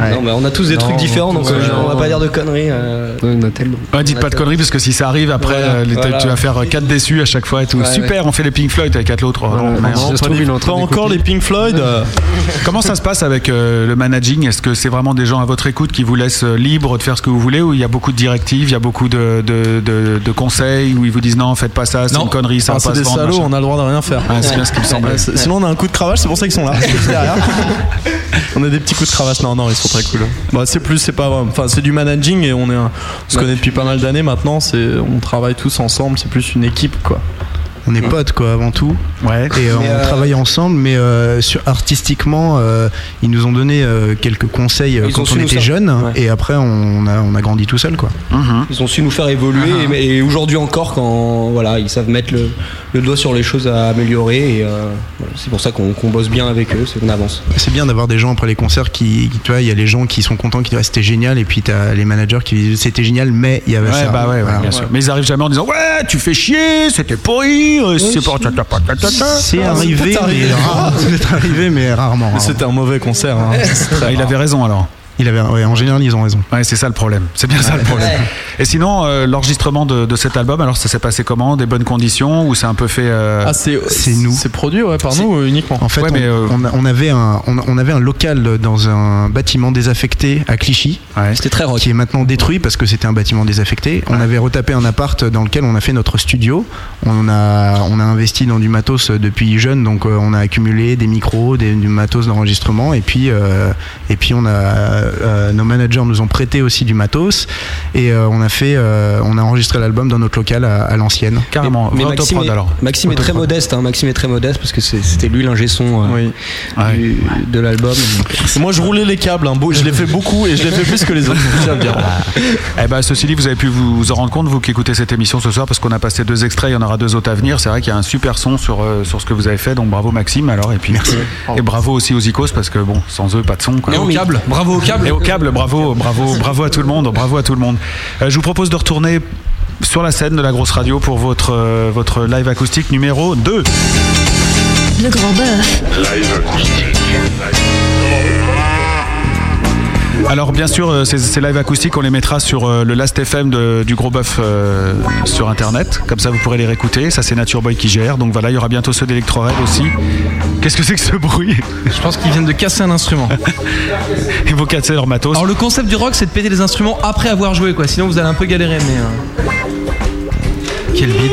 [SPEAKER 5] Ouais.
[SPEAKER 6] Non, mais on a tous des
[SPEAKER 9] Non,
[SPEAKER 6] trucs différents, donc
[SPEAKER 9] ouais,
[SPEAKER 6] on va pas dire de conneries. euh.
[SPEAKER 9] Ouais, on a tellement.
[SPEAKER 2] Ouais, dites pas de conneries parce que si ça arrive après,
[SPEAKER 6] Voilà,
[SPEAKER 2] euh, les-
[SPEAKER 6] voilà.
[SPEAKER 2] tu vas faire 4 déçus à chaque fois et tout.
[SPEAKER 6] Ouais,
[SPEAKER 2] Super, on fait les Pink Floyd avec 4 l'autre.
[SPEAKER 9] Si ça se
[SPEAKER 3] pas
[SPEAKER 9] trouve,
[SPEAKER 3] les-
[SPEAKER 9] il est en train
[SPEAKER 3] pas encore les Pink Floyd. euh,
[SPEAKER 2] Comment ça se passe avec euh, le managing? Est-ce que c'est vraiment des gens à votre écoute qui vous laissent euh, libre de faire ce que vous voulez ou il y a beaucoup de directives, il y a beaucoup de, de, de- de conseils où ils vous disent non, faites pas ça, c'est une connerie, ça
[SPEAKER 3] ah,
[SPEAKER 2] va
[SPEAKER 3] c'est des
[SPEAKER 2] vendre,
[SPEAKER 3] salauds,
[SPEAKER 2] machin.
[SPEAKER 3] on a le droit de rien faire.
[SPEAKER 2] Ouais, c'est bien ce qui me semblait.
[SPEAKER 3] Ouais, Sinon, on a un coup de cravache, c'est pour ça qu'ils sont là. juste derrière. on a des petits coups de cravache. Non, non, ils sont très cool. Bah, c'est plus, c'est pas. Enfin, c'est du managing et on est, un- on se connaît depuis pas mal d'années maintenant. C'est, on travaille tous ensemble. C'est plus une équipe, quoi.
[SPEAKER 5] On est potes quoi avant tout.
[SPEAKER 2] Ouais.
[SPEAKER 5] Et euh, on
[SPEAKER 6] euh,
[SPEAKER 5] travaille ensemble, mais euh, sur, artistiquement, euh, ils nous ont donné euh, quelques conseils
[SPEAKER 6] Ils
[SPEAKER 5] quand on était jeunes,
[SPEAKER 6] ouais.
[SPEAKER 5] et après on a, on a grandi tout seul quoi.
[SPEAKER 2] Mhm.
[SPEAKER 6] Ils ont su nous faire évoluer
[SPEAKER 2] Ah.
[SPEAKER 6] et, et aujourd'hui encore quand voilà ils savent mettre le, le doigt sur les choses à améliorer et euh, voilà, c'est pour ça qu'on qu'on bosse bien avec eux, c'est qu'on avance.
[SPEAKER 5] C'est bien d'avoir des gens après les concerts qui, qui- tu vois, il y a les gens qui sont contents, qui disent Ah, c'était génial, et puis t'as les managers qui disent c'était génial, mais il y avait
[SPEAKER 2] Ouais,
[SPEAKER 5] ça.
[SPEAKER 2] bah ouais, ouais,
[SPEAKER 5] Voilà.
[SPEAKER 2] bien sûr. Mais ils arrivent jamais en disant ouais, tu fais chier, c'était pourri, c'est
[SPEAKER 5] arrivé,
[SPEAKER 3] c'est
[SPEAKER 5] mais
[SPEAKER 3] arrivé.
[SPEAKER 5] mais rarement.
[SPEAKER 3] C'était un mauvais concert. hein.
[SPEAKER 2] Il avait raison alors.
[SPEAKER 5] Il avait, ouais, en général, ils ont raison.
[SPEAKER 2] Ouais, c'est ça le problème. C'est bien ça le problème. Et sinon, euh, l'enregistrement de, de cet album, alors ça s'est passé comment? Des bonnes conditions ou c'est un peu fait euh,
[SPEAKER 3] Ah, c'est
[SPEAKER 5] C'est nous.
[SPEAKER 3] C'est produit ouais, par nous euh, uniquement.
[SPEAKER 5] En fait,
[SPEAKER 2] Ouais,
[SPEAKER 5] on,
[SPEAKER 2] mais, euh,
[SPEAKER 5] on a- on avait un, on, on avait un local dans un bâtiment désaffecté à Clichy,
[SPEAKER 2] ouais.
[SPEAKER 6] C'était très rock.
[SPEAKER 5] qui est maintenant détruit parce que c'était un bâtiment désaffecté. On avait retapé un appart dans lequel on a fait notre studio. On a, on a investi dans du matos depuis jeune, donc euh, on a accumulé des micros, des, du matos d'enregistrement, et puis, euh, et puis on a, euh, nos managers nous ont prêté aussi du matos, et euh, on a fait, euh, on a enregistré l'album dans notre local à, à l'ancienne.
[SPEAKER 2] Carrément.
[SPEAKER 6] Mais Maxime, est,
[SPEAKER 2] alors.
[SPEAKER 6] Maxime est très modeste, hein, Maxime est très modeste parce que c'était lui l'ingé son euh,
[SPEAKER 3] Oui.
[SPEAKER 2] Ouais.
[SPEAKER 6] du- de l'album.
[SPEAKER 3] Moi, je roulais les câbles. hein. Beau- Je l'ai fait beaucoup et je l'ai fait plus que les autres. je dire.
[SPEAKER 2] Eh ben, ceci dit, vous avez pu vous, vous en rendre compte, vous qui écoutez cette émission ce soir, parce qu'on a passé deux extraits, il y en aura deux autres à venir. C'est vrai qu'il y a un super son sur, euh, sur ce que vous avez fait, donc bravo Maxime alors. Et puis Et bravo aussi aux Icos, parce que bon, sans eux, pas de son. Quoi.
[SPEAKER 4] Et au câble, bravo au câble.
[SPEAKER 2] Et au câble, bravo, bravo, bravo à tout le monde, bravo à tout le monde. Euh, je vous propose de retourner sur la scène de la grosse radio pour votre, euh, votre live acoustique numéro 2.
[SPEAKER 1] Le grand bœuf.
[SPEAKER 2] Alors bien sûr, euh, ces, ces lives acoustiques, on les mettra sur euh, le Last FM de- du Gros Bœuf euh, sur Internet. Comme ça, vous pourrez les réécouter. Ça, c'est Nature Boy qui gère. Donc voilà, il y aura bientôt ceux d'Electro Red aussi. Qu'est-ce que c'est que ce bruit
[SPEAKER 4] Je pense qu'ils viennent de casser un instrument.
[SPEAKER 2] Ils vont casser leur matos.
[SPEAKER 4] Alors le concept du rock, c'est de péter les instruments après avoir joué, quoi. Sinon vous allez un peu galérer, mais. euh, Quel bide.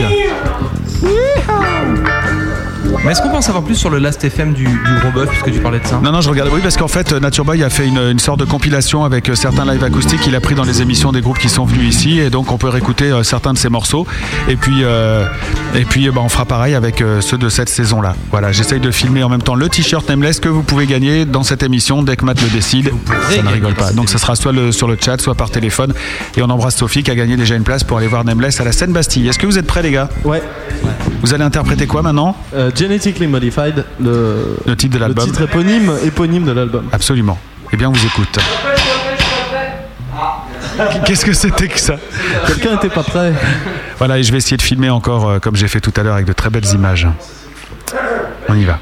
[SPEAKER 4] Mais est-ce qu'on peut en savoir plus sur le Last FM du, du gros bœuf, puisque tu parlais de ça
[SPEAKER 2] Non, non, je regarde. Oui, parce qu'en fait, euh, Nature Boy a fait une, une sorte de compilation avec euh, certains lives acoustiques qu'il a pris dans les émissions des groupes qui sont venus ici. Et donc, on peut réécouter euh, certains de ces morceaux. Et puis, euh, et puis bah, on fera pareil avec euh, ceux de cette saison-là. Voilà, j'essaye de filmer en même temps le t-shirt Nameless que vous pouvez gagner dans cette émission dès que Matt le décide. Ça ne rigole pas. Donc, ce sera soit le- sur le chat, soit par téléphone. Et on embrasse Sophie qui a gagné déjà une place pour aller voir Nameless à la Seine-Bastille. Est-ce que vous êtes prêts, les gars?
[SPEAKER 3] Ouais.
[SPEAKER 2] Vous allez interpréter quoi maintenant?
[SPEAKER 3] Euh, Genetically Modified, le,
[SPEAKER 2] Le titre de
[SPEAKER 3] le
[SPEAKER 2] l'album
[SPEAKER 3] titre éponyme, éponyme de l'album.
[SPEAKER 2] Absolument. Eh bien, on vous écoute. Qu'est-ce que c'était que ça
[SPEAKER 3] Quelqu'un n'était pas prêt.
[SPEAKER 2] Voilà, et je vais essayer de filmer encore euh, comme j'ai fait tout à l'heure avec de très belles images. On y va.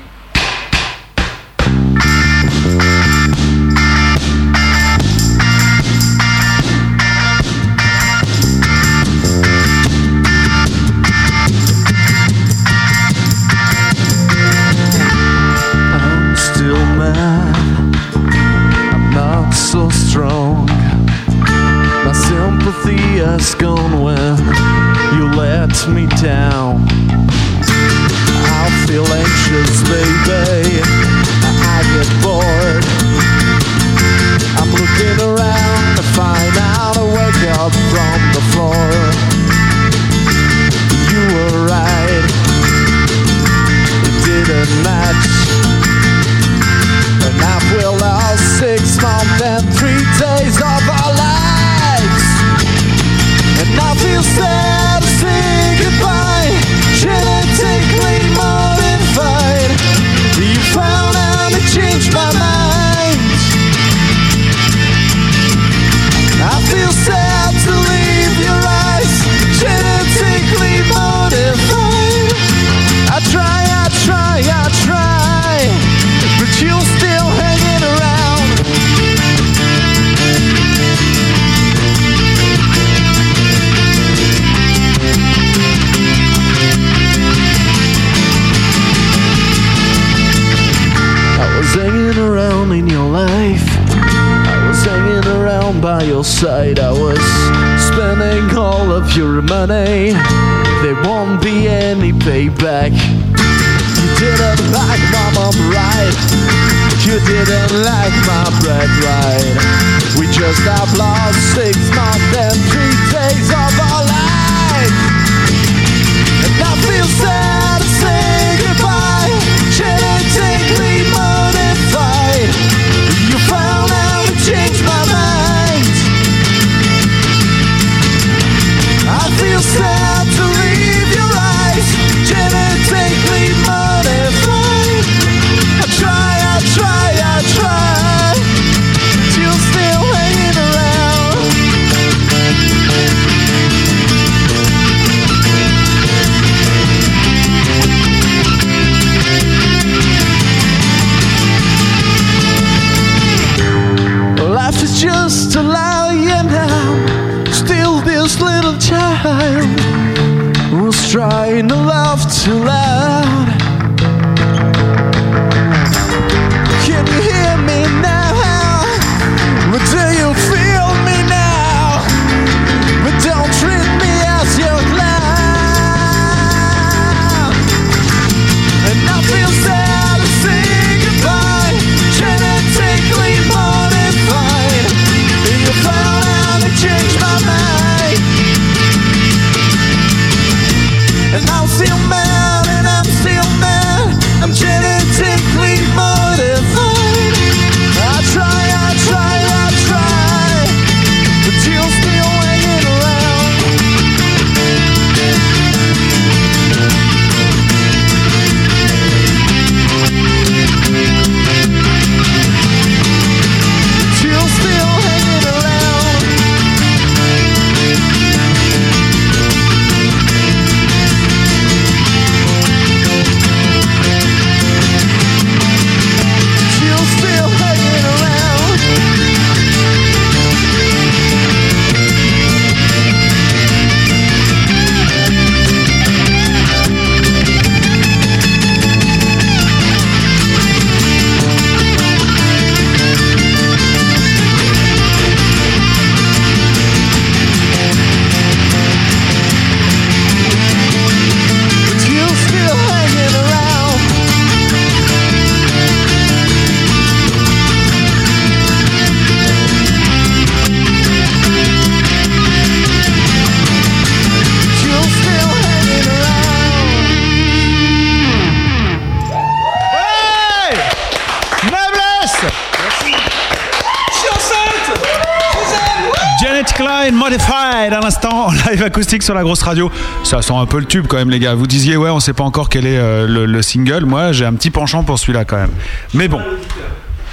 [SPEAKER 2] Live acoustique sur la grosse radio. Ça sent un peu le tube quand même, les gars. Vous disiez, ouais, on sait pas encore quel est euh, le, le single. Moi, j'ai un petit penchant pour celui-là quand même. Mais bon.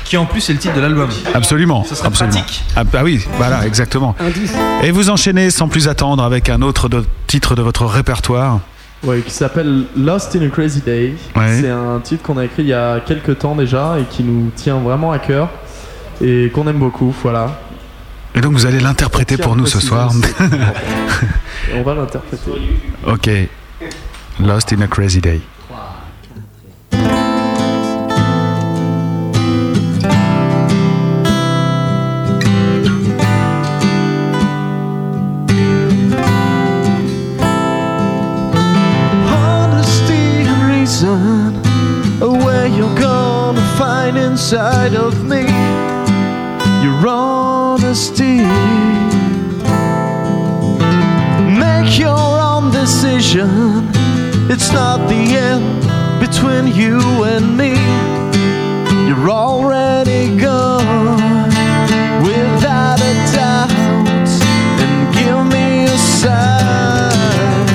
[SPEAKER 4] Qui en plus est le titre de l'album.
[SPEAKER 2] Absolument.
[SPEAKER 4] Ce serait
[SPEAKER 2] absolument.
[SPEAKER 4] pratique.
[SPEAKER 2] Ah, bah oui, voilà, exactement. Et vous enchaînez sans plus attendre avec un autre de- titre de votre répertoire.
[SPEAKER 3] Ouais, qui s'appelle Lost in a Crazy Day.
[SPEAKER 2] Ouais.
[SPEAKER 3] C'est un titre qu'on a écrit il y a quelques temps déjà et qui nous tient vraiment à cœur et qu'on aime beaucoup. Voilà.
[SPEAKER 2] Et donc vous allez l'interpréter pour nous ce soir.
[SPEAKER 3] On va l'interpréter.
[SPEAKER 2] ok. Lost in a Crazy Day.
[SPEAKER 8] honesty and reason where you're gonna find inside of me your honesty make your own decision. It's not the end between you and me. You're already gone. Without a doubt and give me a sign.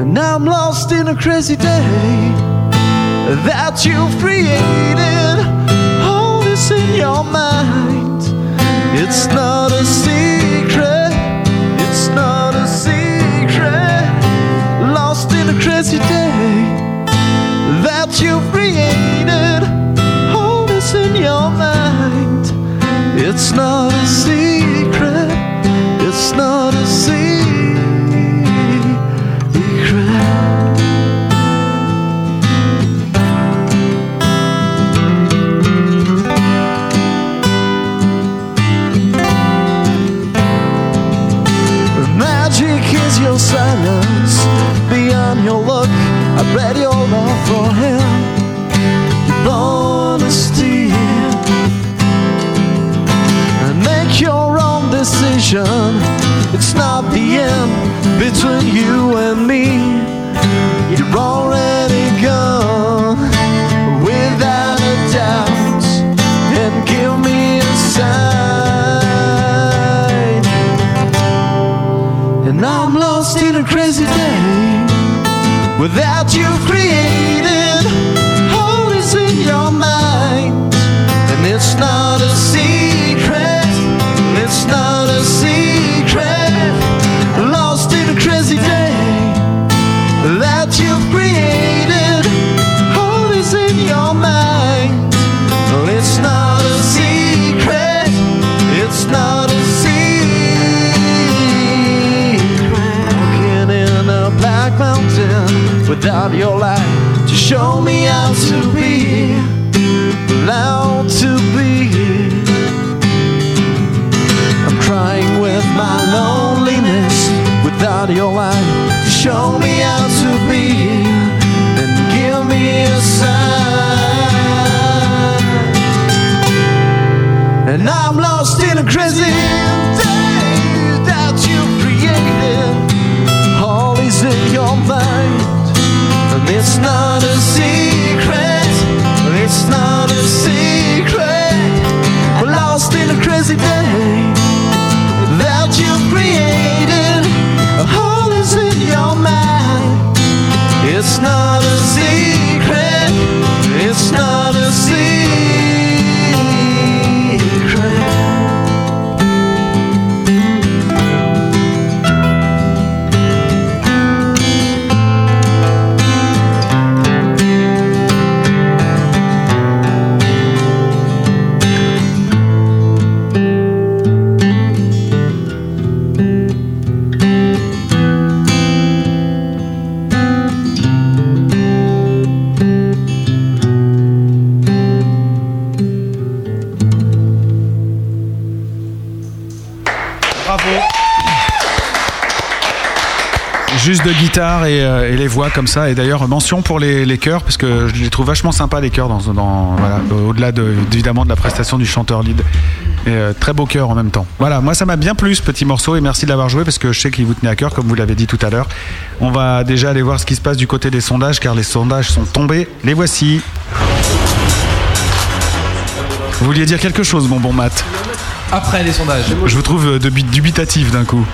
[SPEAKER 8] And I'm lost in a crazy day that you've created. Your mind. It's not a secret. It's not a secret. Lost in a crazy day that you've created. All this in your mind. It's not a read your love for him, your honesty, and make your own decision. It's not the end between you and me. You're already without you without your light to show me how to be, allowed to be. I'm crying with my loneliness without your light to show me how to be and give me a sign. And I'm lost in a crazy day that you created. All is in your mind, it's not a secret. It's not a secret. We're lost in a crazy day that you created. All is in your mind. It's not a secret.
[SPEAKER 2] Et, les voix comme ça. Et d'ailleurs, mention pour les, les chœurs, parce que je les trouve vachement sympas, les chœurs, dans, dans- voilà, au-delà de, évidemment de la prestation du chanteur lead. Et euh, très beau chœur en même temps. Voilà, moi ça m'a bien plu ce petit morceau et merci de l'avoir joué parce que je sais qu'il vous tenait à cœur, comme vous l'avez dit tout à l'heure. On va déjà aller voir ce qui se passe du côté des sondages, car les sondages sont tombés. Les voici. Vous vouliez dire quelque chose, mon bon Matt?
[SPEAKER 4] Après les sondages.
[SPEAKER 2] Je vous trouve euh, dubi- dubitatif d'un coup.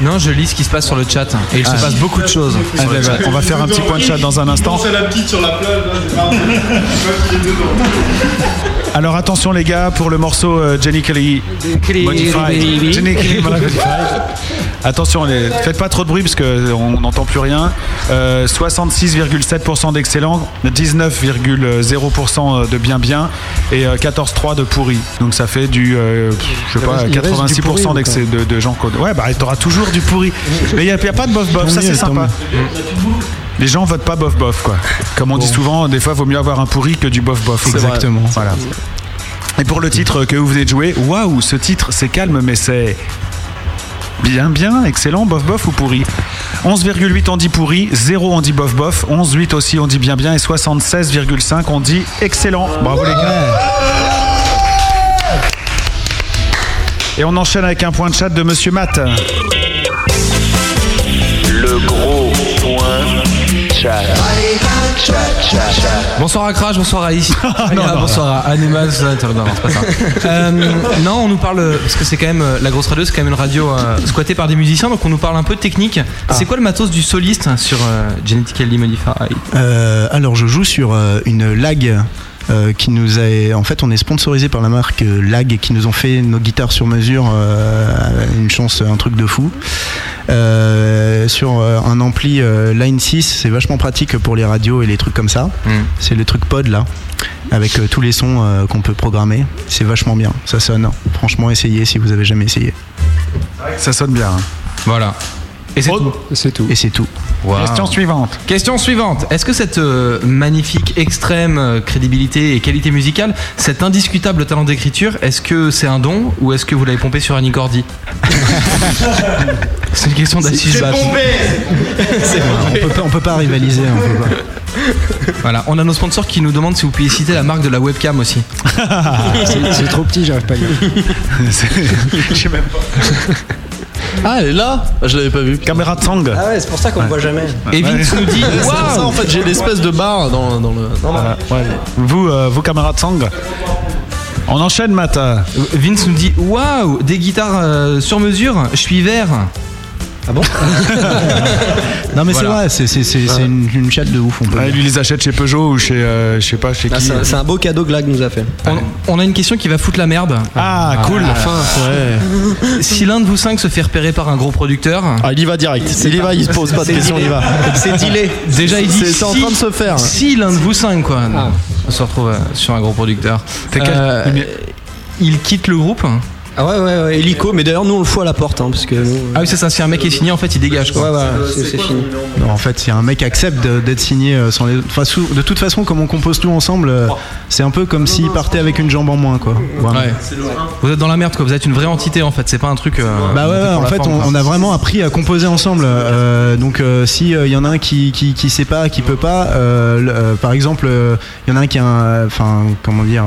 [SPEAKER 4] Non, je lis ce qui se passe sur le chat et il
[SPEAKER 2] Ah.
[SPEAKER 4] se passe beaucoup de choses.
[SPEAKER 2] Ah, bah, bah, on va faire un petit point de chat dans un instant.
[SPEAKER 3] C'est la petite sur la plage,
[SPEAKER 2] Alors attention les gars pour le morceau euh, Jenny Kelly Modified. Jenny Kelly Modified. Attention, les- faites pas trop de bruit parce qu'on n'entend plus rien. Euh, 66,7% d'excellent, 19,0% de bien bien et euh, 14,3 de pourri. Donc ça fait du, euh, je sais
[SPEAKER 9] Il
[SPEAKER 2] pas,
[SPEAKER 9] reste- il reste du
[SPEAKER 2] 86%
[SPEAKER 9] pourri, ou
[SPEAKER 2] d'excès
[SPEAKER 9] pas
[SPEAKER 2] de, de gens. qu'on- Ouais, bah t'auras toujours du pourri. Mais il n'y a, pas de bof bof,
[SPEAKER 5] Tant
[SPEAKER 2] ça c'est sympa. Les gens votent pas bof bof quoi. Comme on dit souvent, des fois vaut mieux avoir un pourri que du bof bof.
[SPEAKER 5] Exactement.
[SPEAKER 2] Voilà. Et pour le titre que vous venez de jouer, waouh, ce titre c'est calme mais c'est bien bien, excellent, bof bof ou pourri? 11,8 on dit pourri, 0 on dit bof bof, 11,8 aussi on dit bien bien et 76,5 on dit excellent. Bravo les gars. Et on enchaîne avec un point de chat de Monsieur Matt.
[SPEAKER 4] Bonsoir à Crash, bonsoir à Ici.
[SPEAKER 2] non, non.
[SPEAKER 4] bonsoir à Animal. Non, c'est pas ça. Euh, non, on nous parle, parce que c'est quand même, euh, la grosse radio, c'est quand même une radio euh, squattée par des musiciens, donc on nous parle un peu de technique. C'est quoi le matos du soliste sur euh, Genetically Modified
[SPEAKER 5] Euh, alors je joue sur une lag euh, qui nous a en fait on est sponsorisé par la marque euh, lag qui nous ont fait nos guitares sur mesure euh, une chance un truc de fou Euh, sur euh, un ampli euh, line 6 c'est vachement pratique pour les radios et les trucs comme ça c'est le truc pod là avec euh, tous les sons euh, qu'on peut programmer c'est vachement bien ça sonne franchement essayez si vous avez jamais essayé
[SPEAKER 2] Ça sonne bien. hein.
[SPEAKER 4] Voilà. Et c'est tout.
[SPEAKER 9] C'est tout.
[SPEAKER 5] et c'est tout
[SPEAKER 2] Question suivante.
[SPEAKER 4] Question suivante. Est-ce que cette euh, magnifique, extrême euh, crédibilité et qualité musicale, cet indiscutable talent d'écriture, est-ce que c'est un don ou est-ce que vous l'avez pompé sur Annie Cordy C'est une question d'assise basse.
[SPEAKER 5] on peut pas, on peut pas rivaliser on peut pas.
[SPEAKER 4] Voilà, on a nos sponsors qui nous demandent si vous pouviez citer la marque de la webcam aussi.
[SPEAKER 9] C'est c'est trop petit, j'arrive pas à lire.
[SPEAKER 2] Je sais même pas.
[SPEAKER 3] Ah, elle est là Je l'avais pas vu.
[SPEAKER 2] Caméra de sang.
[SPEAKER 10] Ah ouais, c'est pour ça qu'on ne voit jamais.
[SPEAKER 4] Et Vince nous dit
[SPEAKER 3] C'est pour ça,
[SPEAKER 4] Waouh
[SPEAKER 3] en fait, j'ai l'espèce de barre dans, dans le.
[SPEAKER 2] Voilà, ouais. Vous, euh, vos camarades sang. On enchaîne, Matt.
[SPEAKER 4] Vince nous dit Waouh, des guitares euh, sur mesure, je suis vert.
[SPEAKER 10] Ah bon
[SPEAKER 5] non mais c'est
[SPEAKER 4] Voilà.
[SPEAKER 5] vrai c'est c'est- c'est- c'est une, une chatte de ouf on peut
[SPEAKER 2] Ouais, lui, il les achète chez Peugeot ou chez, euh, je sais pas, chez
[SPEAKER 10] Ah,
[SPEAKER 2] qui.
[SPEAKER 10] C'est un- c'est un beau cadeau que Lag nous a fait.
[SPEAKER 4] On, on a une question qui va foutre la merde.
[SPEAKER 2] Ah, cool.
[SPEAKER 4] Si l'un de vous cinq se fait repérer par un gros producteur,
[SPEAKER 3] Ah, il y va direct. Il y va, il se pose pas de
[SPEAKER 10] C'est
[SPEAKER 3] questions, il y va.
[SPEAKER 10] C'est dealé.
[SPEAKER 4] déjà il dit
[SPEAKER 3] C'est c'est en
[SPEAKER 4] si-
[SPEAKER 3] train de se faire.
[SPEAKER 4] Si l'un de vous cinq, quoi, on se retrouve euh, sur un gros producteur, euh, il quitte le groupe.
[SPEAKER 10] Ah ouais, ouais, ouais. Hélico, mais d'ailleurs, nous on le fout à la porte, hein, parce que.
[SPEAKER 4] Ah oui, c'est ça, si un mec est signé, en fait, il dégage, quoi.
[SPEAKER 10] Ouais, ouais, c'est fini.
[SPEAKER 5] Non, en fait, si un mec accepte d'être signé euh, sans les. Enfin, sous- de toute façon, comme on compose tout ensemble, euh, c'est un peu comme s'il partait avec une jambe en moins, quoi.
[SPEAKER 4] Ouais. Vous êtes dans la merde, quoi. Vous êtes une vraie entité, en fait. C'est pas un truc. euh,
[SPEAKER 5] Bah ouais, en fait,
[SPEAKER 4] forme,
[SPEAKER 5] on, a vraiment appris à composer ensemble. Euh, donc, euh, si il y en a un qui, qui, qui sait pas, qui peut pas, euh, euh, par exemple, il y en a un qui a un. Enfin, comment dire.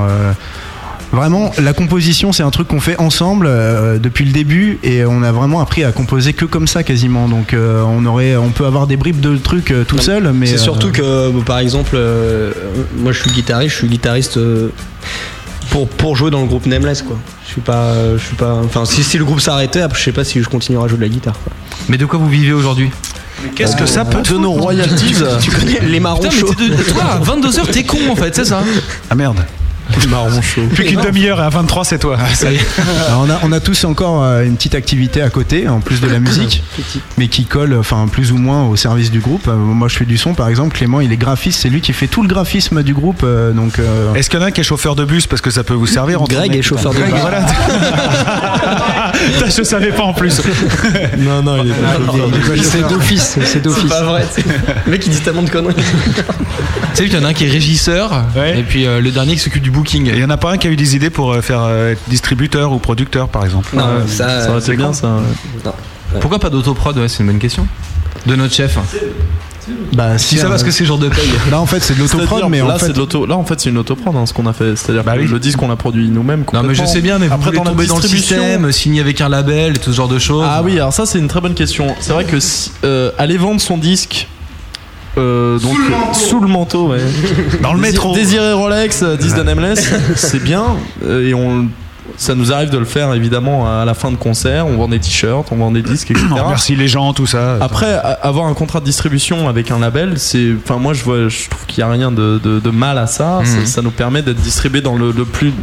[SPEAKER 5] Vraiment, la composition, c'est un truc qu'on fait ensemble euh, depuis le début et on a vraiment appris à composer que comme ça quasiment. Donc, euh, on aurait, on peut avoir des bribes de trucs euh, tout seul, mais
[SPEAKER 10] C'est
[SPEAKER 5] euh,
[SPEAKER 10] surtout que, par exemple, euh, moi je suis guitariste, je suis guitariste euh, pour, pour jouer dans le groupe Nameless, quoi. Je suis pas. euh, Je suis pas enfin, si, si le groupe s'arrêtait, après, je sais pas si je continuerai à jouer de la guitare, quoi.
[SPEAKER 4] Mais de quoi vous vivez aujourd'hui?
[SPEAKER 2] Qu'est-ce que ça peut
[SPEAKER 3] De nos royalties.
[SPEAKER 10] Tu connais les marrons
[SPEAKER 4] Putain, mais
[SPEAKER 10] chauds
[SPEAKER 4] t'es de- toi, à 22h, t'es con, en fait, c'est ça
[SPEAKER 2] Ah merde.
[SPEAKER 3] Marron chaud.
[SPEAKER 2] Plus qu'une demi-heure et à 23, c'est toi.
[SPEAKER 4] Ça y est.
[SPEAKER 5] Alors, on, a, on a tous encore euh, une petite activité à côté, en plus de la musique, mais qui colle, enfin plus ou moins au service du groupe. Euh, moi, je fais du son, par exemple. Clément, il est graphiste, c'est lui qui fait tout le graphisme du groupe. euh, donc, euh,
[SPEAKER 2] Est-ce qu'il y en a un qui est chauffeur de bus? Parce que ça peut vous servir en
[SPEAKER 10] Greg est chauffeur de bus.
[SPEAKER 2] voilà. Je savais pas en plus.
[SPEAKER 3] Non, non, il est pas
[SPEAKER 9] C'est d'office, c'est d'office.
[SPEAKER 10] pas vrai. Le mec il dit tellement de conneries.
[SPEAKER 4] Tu sais qu'il y en a un qui est régisseur,
[SPEAKER 2] Ouais.
[SPEAKER 4] et puis euh, le dernier qui s'occupe du booking.
[SPEAKER 2] Il y en a pas un qui a eu des idées pour euh, faire euh, être distributeur ou producteur, par exemple.
[SPEAKER 10] Non,
[SPEAKER 3] Ouais,
[SPEAKER 10] ça.
[SPEAKER 3] Ça aurait été bien, ça.
[SPEAKER 4] Pourquoi pas d'autoprod Ouais, c'est une bonne question. De notre chef.
[SPEAKER 5] bah,
[SPEAKER 4] Si ça
[SPEAKER 5] euh,
[SPEAKER 4] parce que c'est jour de paye.
[SPEAKER 5] Là, en fait, c'est de l'autoprod, mais
[SPEAKER 3] là,
[SPEAKER 5] en
[SPEAKER 3] c'est
[SPEAKER 5] fait,
[SPEAKER 3] de l'auto. Là, en fait, c'est une autoprod, hein, ce qu'on a fait. C'est-à-dire
[SPEAKER 2] Bah
[SPEAKER 3] que
[SPEAKER 2] oui.
[SPEAKER 3] le disque, on l'a produit nous-mêmes.
[SPEAKER 4] Non mais je sais bien, mais vous
[SPEAKER 3] Après, dans la
[SPEAKER 4] dans le système, signer avec un label et tout ce genre de choses.
[SPEAKER 3] Ah oui, alors ça, c'est une très bonne question. C'est vrai que si, euh, aller vendre son disque. Euh, donc euh, sous le manteau, ouais.
[SPEAKER 2] Dans le métro.
[SPEAKER 3] Désiré Rolex, euh, disque de Nameless, c'est bien. euh, et on, ça nous arrive de le faire évidemment à la fin de concert. On vend des t-shirts, on vend des disques, etc.
[SPEAKER 2] On remercie les gens, tout ça.
[SPEAKER 3] Après, a- avoir un contrat de distribution avec un label, c'est, enfin moi je vois, je trouve qu'il y a rien de, de- de mal à ça.
[SPEAKER 2] Mhm.
[SPEAKER 3] Ça, ça nous permet d'être distribué dans le, le plus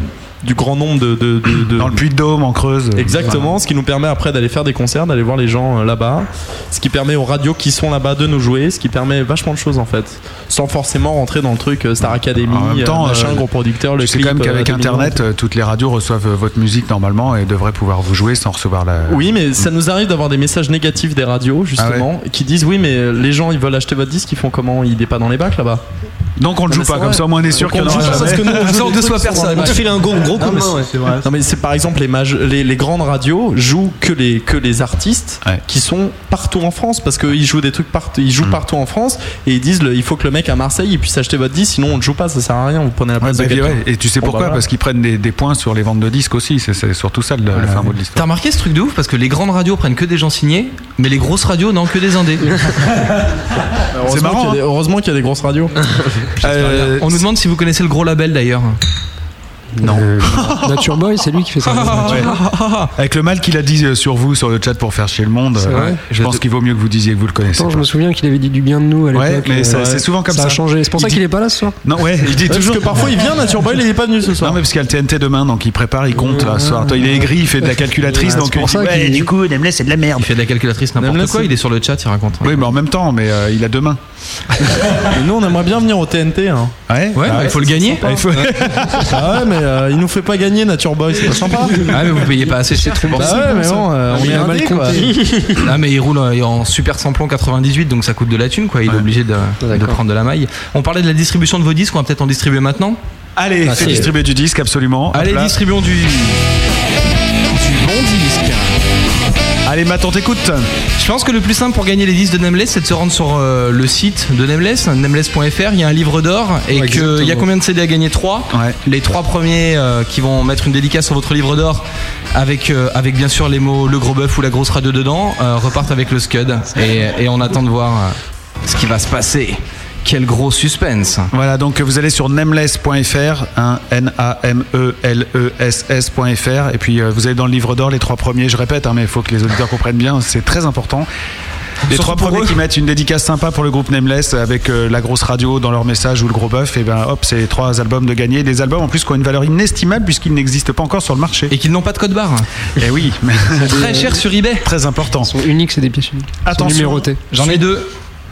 [SPEAKER 3] du grand nombre de, de, de- de-
[SPEAKER 2] Dans le Puy-de-Dôme, en Creuse.
[SPEAKER 3] Exactement, ce qui nous permet après d'aller faire des concerts, d'aller voir les gens euh, là-bas, ce qui permet aux radios qui sont là-bas de nous jouer, ce qui permet vachement de choses en fait, sans forcément rentrer dans le truc euh, Star Academy,
[SPEAKER 2] En même temps,
[SPEAKER 3] euh, machin,
[SPEAKER 2] euh,
[SPEAKER 3] gros producteur, le clip.
[SPEAKER 2] quand même qu'avec
[SPEAKER 3] 2 millions.
[SPEAKER 2] Internet, toutes les radios reçoivent votre musique normalement et devraient pouvoir vous jouer sans recevoir la.
[SPEAKER 3] Oui, mais ça nous arrive d'avoir des messages négatifs des radios, justement,
[SPEAKER 2] Ah
[SPEAKER 3] qui disent oui, mais les gens ils veulent acheter votre disque, ils font comment? Il est pas dans les bacs là-bas?
[SPEAKER 2] Donc on le
[SPEAKER 3] Non,
[SPEAKER 2] joue pas,
[SPEAKER 3] c'est
[SPEAKER 2] comme ça au moins on est sûr
[SPEAKER 3] Donc
[SPEAKER 2] qu'il y en
[SPEAKER 3] on
[SPEAKER 2] aura jamais.
[SPEAKER 3] que nous, on sur
[SPEAKER 4] personne. On te file un gros- gros
[SPEAKER 3] Non,
[SPEAKER 4] coup
[SPEAKER 3] c'est. Non mais c'est par exemple les, grandes radios jouent que les que les artistes qui sont partout en France parce qu'ils jouent des trucs partout, ils jouent
[SPEAKER 2] Mm.
[SPEAKER 3] partout en France et ils disent il faut que le mec à Marseille il puisse acheter votre disque sinon on ne joue pas ça sert à rien vous prenez la place
[SPEAKER 2] Ouais,
[SPEAKER 3] de
[SPEAKER 2] bah,
[SPEAKER 3] quelqu'un.
[SPEAKER 2] Et tu sais pourquoi?
[SPEAKER 3] bah.
[SPEAKER 2] Parce qu'ils prennent des, points sur les ventes de disques aussi. C'est c'est surtout ça le, fin mot de l'histoire.
[SPEAKER 4] T'as remarqué ce truc de ouf? Parce que les grandes radios prennent que des gens signés, mais les grosses radios non que des indés.
[SPEAKER 3] Heureusement
[SPEAKER 4] marrant,
[SPEAKER 3] des- heureusement qu'il y a des grosses radios.
[SPEAKER 4] Euh, on nous demande si vous connaissez le gros label d'ailleurs.
[SPEAKER 2] Non.
[SPEAKER 9] Nature Boy, c'est lui qui fait ça.
[SPEAKER 2] Ouais. Avec le mal qu'il a dit euh, sur vous sur le chat pour faire chier le monde, euh, je pense qu'il vaut mieux que vous disiez que vous le connaissez.
[SPEAKER 9] Attends, je me souviens qu'il avait dit du bien de nous à l'époque.
[SPEAKER 2] Ouais, mais
[SPEAKER 9] euh,
[SPEAKER 2] c'est souvent comme ça.
[SPEAKER 9] Ça a changé. C'est pour
[SPEAKER 2] Il
[SPEAKER 9] ça
[SPEAKER 2] dit-
[SPEAKER 9] qu'il est pas là ce soir.
[SPEAKER 2] Non, ouais, il dit toujours.
[SPEAKER 3] que parfois il vient Nature Boy il est pas venu ce soir.
[SPEAKER 2] Non, mais parce qu'il y a le TNT demain, donc il prépare, il compte là, ce soir. Il est aigri, il fait de la calculatrice,
[SPEAKER 4] Ouais,
[SPEAKER 2] donc
[SPEAKER 4] c'est pour
[SPEAKER 2] il dit,
[SPEAKER 4] ça
[SPEAKER 2] ouais, du coup, Nameless, c'est de la merde.
[SPEAKER 4] Il fait de la calculatrice n'importe quoi, il est sur le chat, il raconte.
[SPEAKER 2] Oui, mais en même temps, mais euh, il a demain.
[SPEAKER 3] Nous on aimerait bien venir au TNT. Hein.
[SPEAKER 2] Ouais,
[SPEAKER 4] Ouais, bah, il faut le gagner.
[SPEAKER 3] Ah, Ah ouais mais euh, il nous fait pas gagner Nature Boy c'est pas sympa.
[SPEAKER 4] Ah mais vous payez pas assez cher, c'est pour
[SPEAKER 3] Bah
[SPEAKER 4] ça.
[SPEAKER 3] ouais mais bon euh, on est
[SPEAKER 9] a mal.
[SPEAKER 4] Ah mais il roule en super samplon 98 donc ça coûte de la thune quoi, il est obligé de, de prendre de la maille. On parlait de la distribution de vos disques, on va peut-être en distribuer maintenant
[SPEAKER 2] Allez,
[SPEAKER 4] Ah,
[SPEAKER 2] fais distribuer du disque, absolument.
[SPEAKER 4] Allez, distribuons du... du bon disque.
[SPEAKER 2] Allez, Matt, on t'écoute.
[SPEAKER 4] Je pense que le plus simple pour gagner les disques de Nameless, c'est de se rendre sur euh, le site de Nameless, nameless.fr. Il y a un livre d'or et
[SPEAKER 9] Ouais,
[SPEAKER 4] qu'il y a combien de CD à gagner? 3
[SPEAKER 2] Ouais.
[SPEAKER 4] Les trois premiers euh, qui vont mettre une dédicace sur votre livre d'or avec, euh, avec bien sûr les mots le gros bœuf ou la grosse radio dedans repartent avec le Scud et, et on attend de voir ce qui va se passer. Quel gros suspense.
[SPEAKER 2] Voilà, donc vous allez sur nameless.fr, hein, N-A-M-E-L-E-S-S.fr, et puis euh, vous allez dans le livre d'or les trois premiers, je répète, hein, mais il faut que les auditeurs comprennent bien, c'est très important. Les
[SPEAKER 4] Surtout
[SPEAKER 2] trois premiers
[SPEAKER 4] eux.
[SPEAKER 2] qui mettent une dédicace sympa pour le groupe Nameless avec euh, la grosse radio dans leur message ou le gros bœuf, et ben hop, c'est trois albums de gagner. Des albums en plus qui ont une valeur inestimable puisqu'ils n'existent pas encore sur le marché.
[SPEAKER 4] Et qu'ils n'ont pas de code barre.
[SPEAKER 2] Et oui, mais
[SPEAKER 4] Très cher sur eBay.
[SPEAKER 2] très important.
[SPEAKER 9] Ils sont uniques, c'est des pièces uniques.
[SPEAKER 2] Attention.
[SPEAKER 9] numérotés.
[SPEAKER 4] J'en ai deux.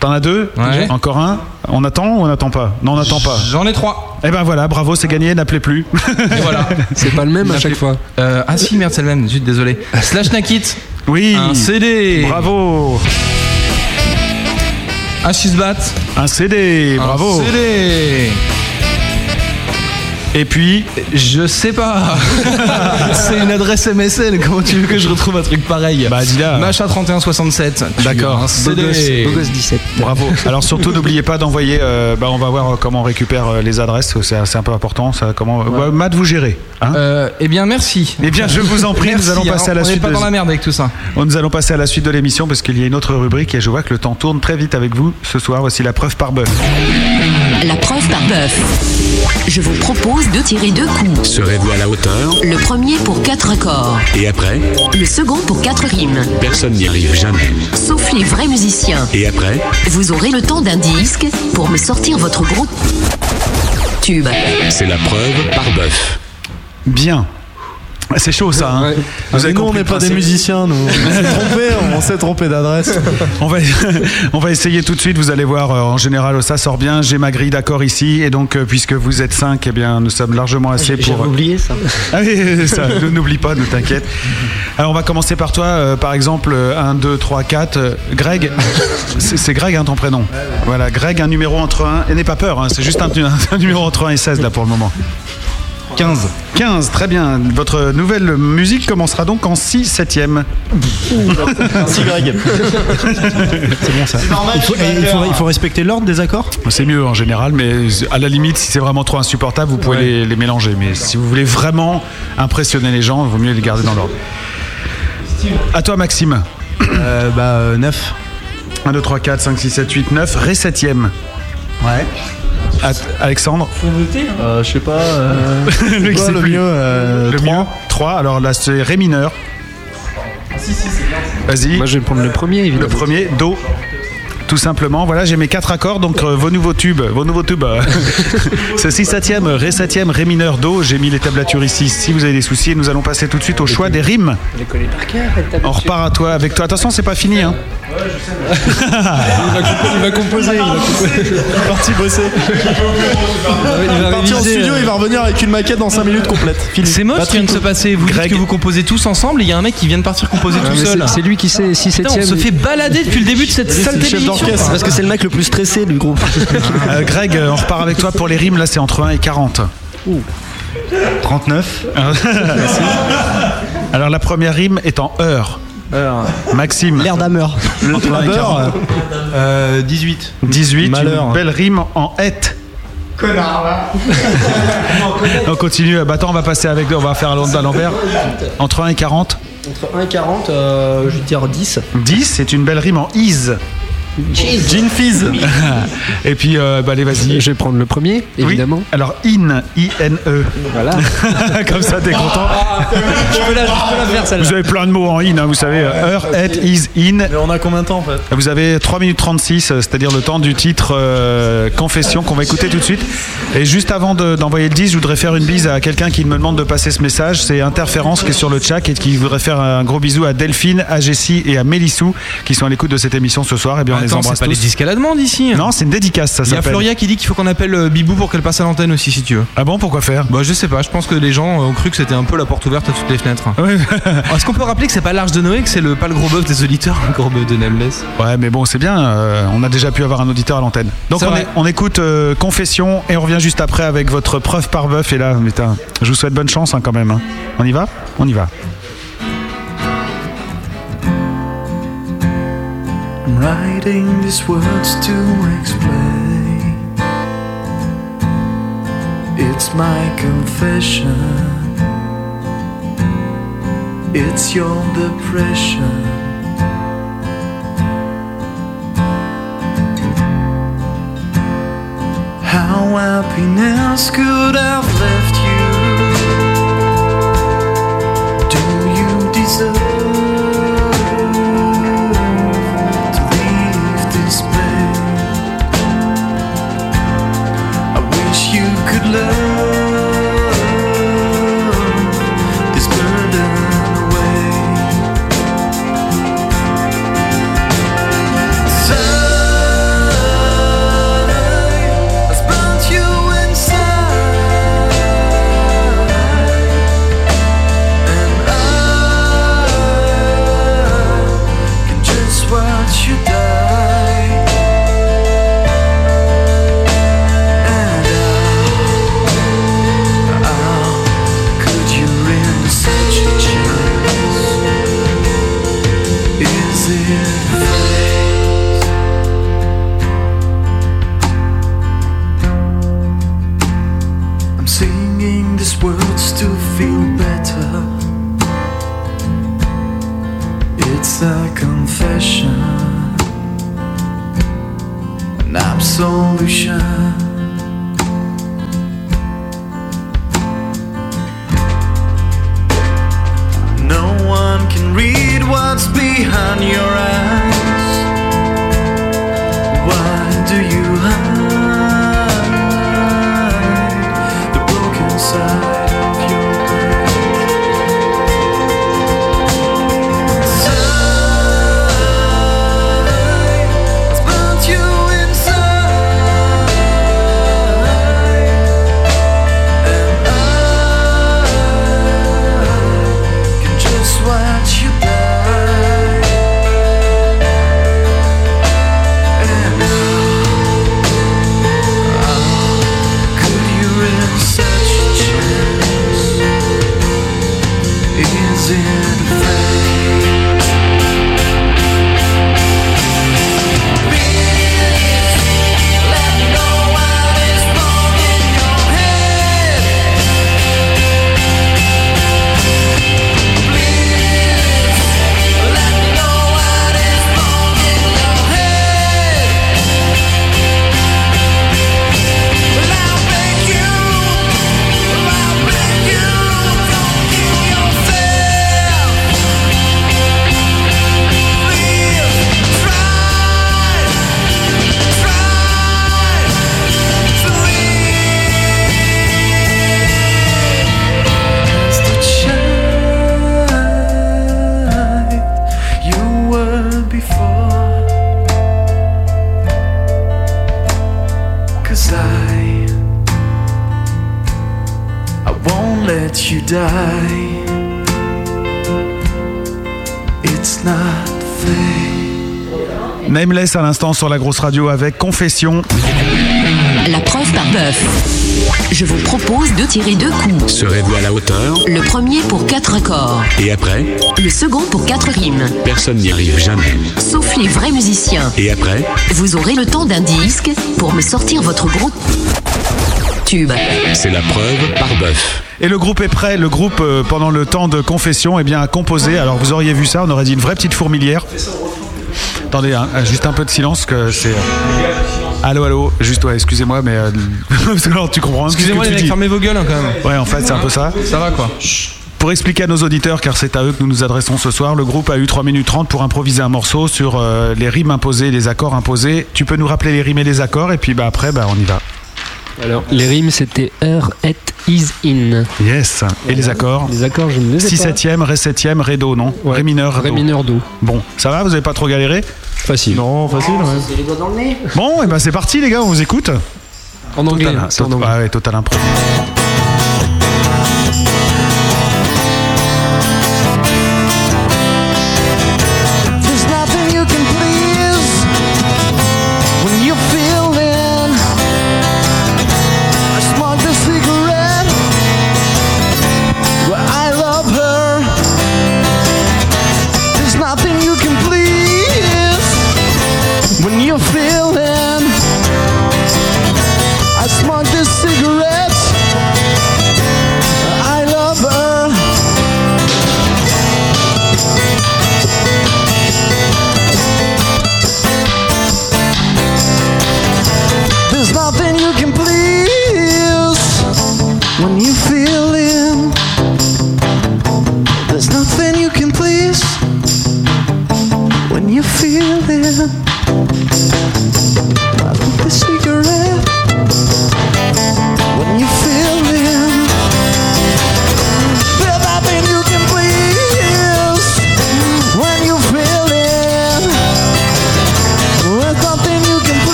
[SPEAKER 2] T'en as deux
[SPEAKER 4] Ouais.
[SPEAKER 2] Encore un On attend ou on n'attend pas Non, on n'attend pas.
[SPEAKER 4] J'en ai trois.
[SPEAKER 2] Eh ben voilà, bravo, c'est gagné, n'appelez plus.
[SPEAKER 4] Et voilà.
[SPEAKER 9] C'est pas le même à chaque fois.
[SPEAKER 4] Euh, ah si, merde, c'est le même. Zut, désolé. Slash Nakit.
[SPEAKER 2] Oui,
[SPEAKER 4] Un CD.
[SPEAKER 2] bravo.
[SPEAKER 4] Un Chisbat.
[SPEAKER 2] Un CD, bravo.
[SPEAKER 4] Un CD.
[SPEAKER 2] Et puis,
[SPEAKER 4] Je sais pas. c'est une adresse MSN. Comment tu veux que je retrouve un truc pareil
[SPEAKER 2] bah dis-là.
[SPEAKER 4] Macha 3167. Tu
[SPEAKER 2] D'accord.
[SPEAKER 4] CD.
[SPEAKER 9] Gosse 17.
[SPEAKER 2] Bravo. Alors surtout n'oubliez pas d'envoyer. euh, bah, on va voir comment on récupère euh, les adresses. C'est un peu important. Ça, comment. Ouais, Matt, vous gérez. Hein
[SPEAKER 4] Euh, eh bien, merci.
[SPEAKER 2] eh bien, je vous en prie,
[SPEAKER 4] Merci,
[SPEAKER 2] nous allons
[SPEAKER 4] hein.
[SPEAKER 2] passer à la
[SPEAKER 4] on
[SPEAKER 2] suite.
[SPEAKER 4] n'est pas
[SPEAKER 2] de-
[SPEAKER 4] dans la merde avec tout ça.
[SPEAKER 2] Nous allons passer à la suite de l'émission parce qu'il y a une autre rubrique et je vois que le temps tourne très vite avec vous ce soir. Voici la preuve par bœuf.
[SPEAKER 1] La preuve par bœuf. Je vous propose de tirer deux coups.
[SPEAKER 7] Serez-vous à la hauteur?
[SPEAKER 1] Le premier pour quatre accords,
[SPEAKER 7] Et après?
[SPEAKER 1] Le second pour quatre rimes.
[SPEAKER 7] Personne n'y arrive jamais.
[SPEAKER 1] Sauf les vrais musiciens.
[SPEAKER 7] Et après?
[SPEAKER 1] Vous aurez le temps d'un disque pour me sortir votre gros tube.
[SPEAKER 7] C'est la preuve par bœuf.
[SPEAKER 2] Bien. C'est chaud ça. Hein
[SPEAKER 3] Vous
[SPEAKER 2] avez
[SPEAKER 3] nous on n'est pas des musiciens nous. On s'est trompé, on s'est trompé d'adresse.
[SPEAKER 2] On va, on va essayer tout de suite. Vous allez voir, euh, en général, ça sort bien. J'ai ma grille d'accord ici. Et donc, euh, puisque vous êtes 5, eh bien, nous sommes largement assez
[SPEAKER 10] J'avais
[SPEAKER 2] pour.
[SPEAKER 10] oublié ça.
[SPEAKER 2] Ah oui, ça, ne- n'oublie pas, ne t'inquiète. Alors, on va commencer par toi. euh, par exemple, 1, 2, 3, 4. Greg, c'est c'est Greg, hein, ton prénom. Voilà, Greg, un numéro entre 1. Et n'aie pas peur, hein, c'est juste un, un numéro entre 1 et 16 là pour le moment. 15. 15, très bien. Votre nouvelle musique commencera donc en 6 septième.
[SPEAKER 3] Merci Greg.
[SPEAKER 5] C'est bon ça. Il faut, et il faut- il faut respecter l'ordre des accords
[SPEAKER 2] C'est mieux en général, mais à la limite, si c'est vraiment trop insupportable, vous pouvez les, les mélanger. Mais si vous voulez vraiment impressionner les gens, il vaut mieux les garder dans l'ordre. À toi, Maxime.
[SPEAKER 5] euh, Bah, euh, 9.
[SPEAKER 2] 1, 2, 3, 4, 5, 6, 7, 8, 9. Ré septième.
[SPEAKER 5] Ouais.
[SPEAKER 2] Alexandre.
[SPEAKER 3] Euh, je sais pas. Euh,
[SPEAKER 2] Le
[SPEAKER 3] quoi le
[SPEAKER 2] plus.
[SPEAKER 3] mieux euh,
[SPEAKER 2] Le
[SPEAKER 3] trois
[SPEAKER 2] mieux 3. 3. Alors là, c'est Ré mineur. Vas-y.
[SPEAKER 9] Moi, je vais prendre le premier, évidemment.
[SPEAKER 2] Le premier, Do. Tout simplement, voilà, j'ai mes quatre accords, donc euh, vos nouveaux tubes, vos nouveaux tubes, euh, c'est si septième, ré septième, ré mineur, do. J'ai mis les tablatures ici. Si vous avez des soucis, nous allons passer tout de suite au choix des rimes.
[SPEAKER 9] On les par cœur,
[SPEAKER 2] repart à toi, avec toi. Attention, c'est pas fini. Hein.
[SPEAKER 9] il, va composer, il va composer.
[SPEAKER 3] Parti bosser.
[SPEAKER 4] Il va
[SPEAKER 3] Parti en studio,
[SPEAKER 4] euh,
[SPEAKER 3] il va revenir avec une maquette dans 5 minutes complète.
[SPEAKER 4] C'est moche ce qui vient de se passer. Vous dites que vous composez tous ensemble et il y a un mec qui vient de partir composer
[SPEAKER 9] Ah,
[SPEAKER 4] tout seul.
[SPEAKER 9] c'est- lui qui sait 6
[SPEAKER 4] Putain, on se fait balader depuis le début de cette saleté d'émission.
[SPEAKER 6] Parce que c'est le mec le plus stressé du groupe.
[SPEAKER 2] Euh, Greg, euh, on repart avec toi pour les rimes. Là, c'est entre 1 et 40.
[SPEAKER 5] 39.
[SPEAKER 2] Alors, la première rime est en heure. Maxime.
[SPEAKER 6] L'air d'ameur.
[SPEAKER 2] Entre 1 et 40.
[SPEAKER 5] Euh, 18.
[SPEAKER 2] 18.
[SPEAKER 5] Malheur.
[SPEAKER 2] Une belle rime en hête.
[SPEAKER 5] Connard là.
[SPEAKER 2] On continue. Bah, attends, on va passer avec. On va faire à l'envers. Entre 1 et 40.
[SPEAKER 6] Entre 1 et 40, euh, je vais dire 10.
[SPEAKER 2] 10, c'est une belle rime en is.
[SPEAKER 3] Gin Fizz.
[SPEAKER 2] Et puis, euh, bah, allez, vas-y.
[SPEAKER 9] Je vais prendre le premier, évidemment.
[SPEAKER 2] Oui. Alors, in, I-N-E.
[SPEAKER 9] Voilà.
[SPEAKER 2] Comme ça, t'es content.
[SPEAKER 6] Je peux la, je peux la faire celle-là.
[SPEAKER 2] Vous avez plein de mots en in, hein, vous savez. Heure, head, is, in.
[SPEAKER 3] Mais on a combien de temps en fait?
[SPEAKER 2] Vous avez 3 minutes 36, euh, c'est-à-dire le temps du titre euh, Confession qu'on va écouter tout de suite. Et juste avant de- d'envoyer le 10, je voudrais faire une bise à quelqu'un qui me demande de passer ce message. C'est Interférence qui est sur le chat et qui voudrait faire un gros bisou à Delphine, à Jessie et à Mélissou qui sont à l'écoute de cette émission ce soir. Et bien on les
[SPEAKER 4] Attends,
[SPEAKER 2] embrasse
[SPEAKER 4] c'est pas les
[SPEAKER 2] tous.
[SPEAKER 4] disques à la demande ici.
[SPEAKER 2] Non, c'est une dédicace, ça
[SPEAKER 4] Il y a. Floria qui dit qu'il faut qu'on appelle euh, Bibou pour qu'elle passe à l'antenne aussi si tu veux.
[SPEAKER 2] Ah bon, pourquoi faire?
[SPEAKER 4] Bah je sais pas, je pense que les gens ont cru que c'était un peu la porte ouverte à toutes les fenêtres.
[SPEAKER 2] Ouais.
[SPEAKER 4] Est-ce qu'on peut rappeler que c'est pas l'Arche de Noé, que c'est le, pas le gros bœuf des auditeurs, le gros bœuf de Nameless
[SPEAKER 2] Ouais, mais bon, c'est bien. euh, on a déjà pu avoir un auditeur à l'antenne. Donc
[SPEAKER 4] C'est
[SPEAKER 2] on,
[SPEAKER 4] vrai.
[SPEAKER 2] est- on écoute euh, Confession et on revient juste après avec votre preuve par bœuf. Et là, putain, je vous souhaite bonne chance hein, quand même. hein. On y va? On y va.
[SPEAKER 8] I'm writing these words to explain. It's my confession. It's your depression. How happiness could have left you? Do you deserve?
[SPEAKER 2] À l'instant sur la grosse radio avec Confession.
[SPEAKER 1] La preuve par bœuf. Je vous propose de tirer deux coups.
[SPEAKER 7] Serez-vous à la hauteur
[SPEAKER 1] Le premier pour quatre accords.
[SPEAKER 7] Et après
[SPEAKER 1] Le second pour quatre rimes.
[SPEAKER 7] Personne n'y arrive jamais.
[SPEAKER 1] Sauf les vrais musiciens.
[SPEAKER 7] Et après
[SPEAKER 1] Vous aurez le temps d'un disque pour me sortir votre gros tube.
[SPEAKER 7] C'est la preuve par bœuf.
[SPEAKER 2] Et le groupe est prêt. Le groupe, euh, pendant le temps de confession, eh bien, a composé. Alors, vous auriez vu ça, on aurait dit une vraie petite fourmilière. Attendez, hein, juste un peu de silence, que c'est. euh, Allô, allô, juste, ouais, excusez-moi, mais. euh, alors, tu comprends
[SPEAKER 4] Excusez-moi les mecs, fermez vos gueules hein, quand même.
[SPEAKER 2] Ouais, en fait, c'est un peu ça.
[SPEAKER 4] Ça va quoi
[SPEAKER 2] Pour expliquer à nos auditeurs, car c'est à eux que nous nous adressons ce soir, le groupe a eu 3 minutes 30 pour improviser un morceau sur euh, les rimes imposées, les accords imposés. Tu peux nous rappeler les rimes et les accords, et puis bah, après, bah, on y va.
[SPEAKER 9] Alors, les rimes, c'était Her et Is In.
[SPEAKER 2] Yes. Et les accords
[SPEAKER 9] Les accords, je ne les ai
[SPEAKER 2] Si
[SPEAKER 9] pas.
[SPEAKER 2] septième, Ré septième, Ré do, non Ré mineur,
[SPEAKER 9] Ré
[SPEAKER 2] do.
[SPEAKER 9] mineur, Do.
[SPEAKER 2] Bon, ça va Vous avez pas trop galéré
[SPEAKER 9] Facile.
[SPEAKER 13] Non, facile, ouais.
[SPEAKER 14] C'est les doigts dans le nez.
[SPEAKER 2] Bon, et ben c'est parti les gars, on vous écoute.
[SPEAKER 9] En anglais,
[SPEAKER 2] Total,
[SPEAKER 9] c'est en
[SPEAKER 2] tot-
[SPEAKER 9] anglais.
[SPEAKER 2] ah ouais, total impro.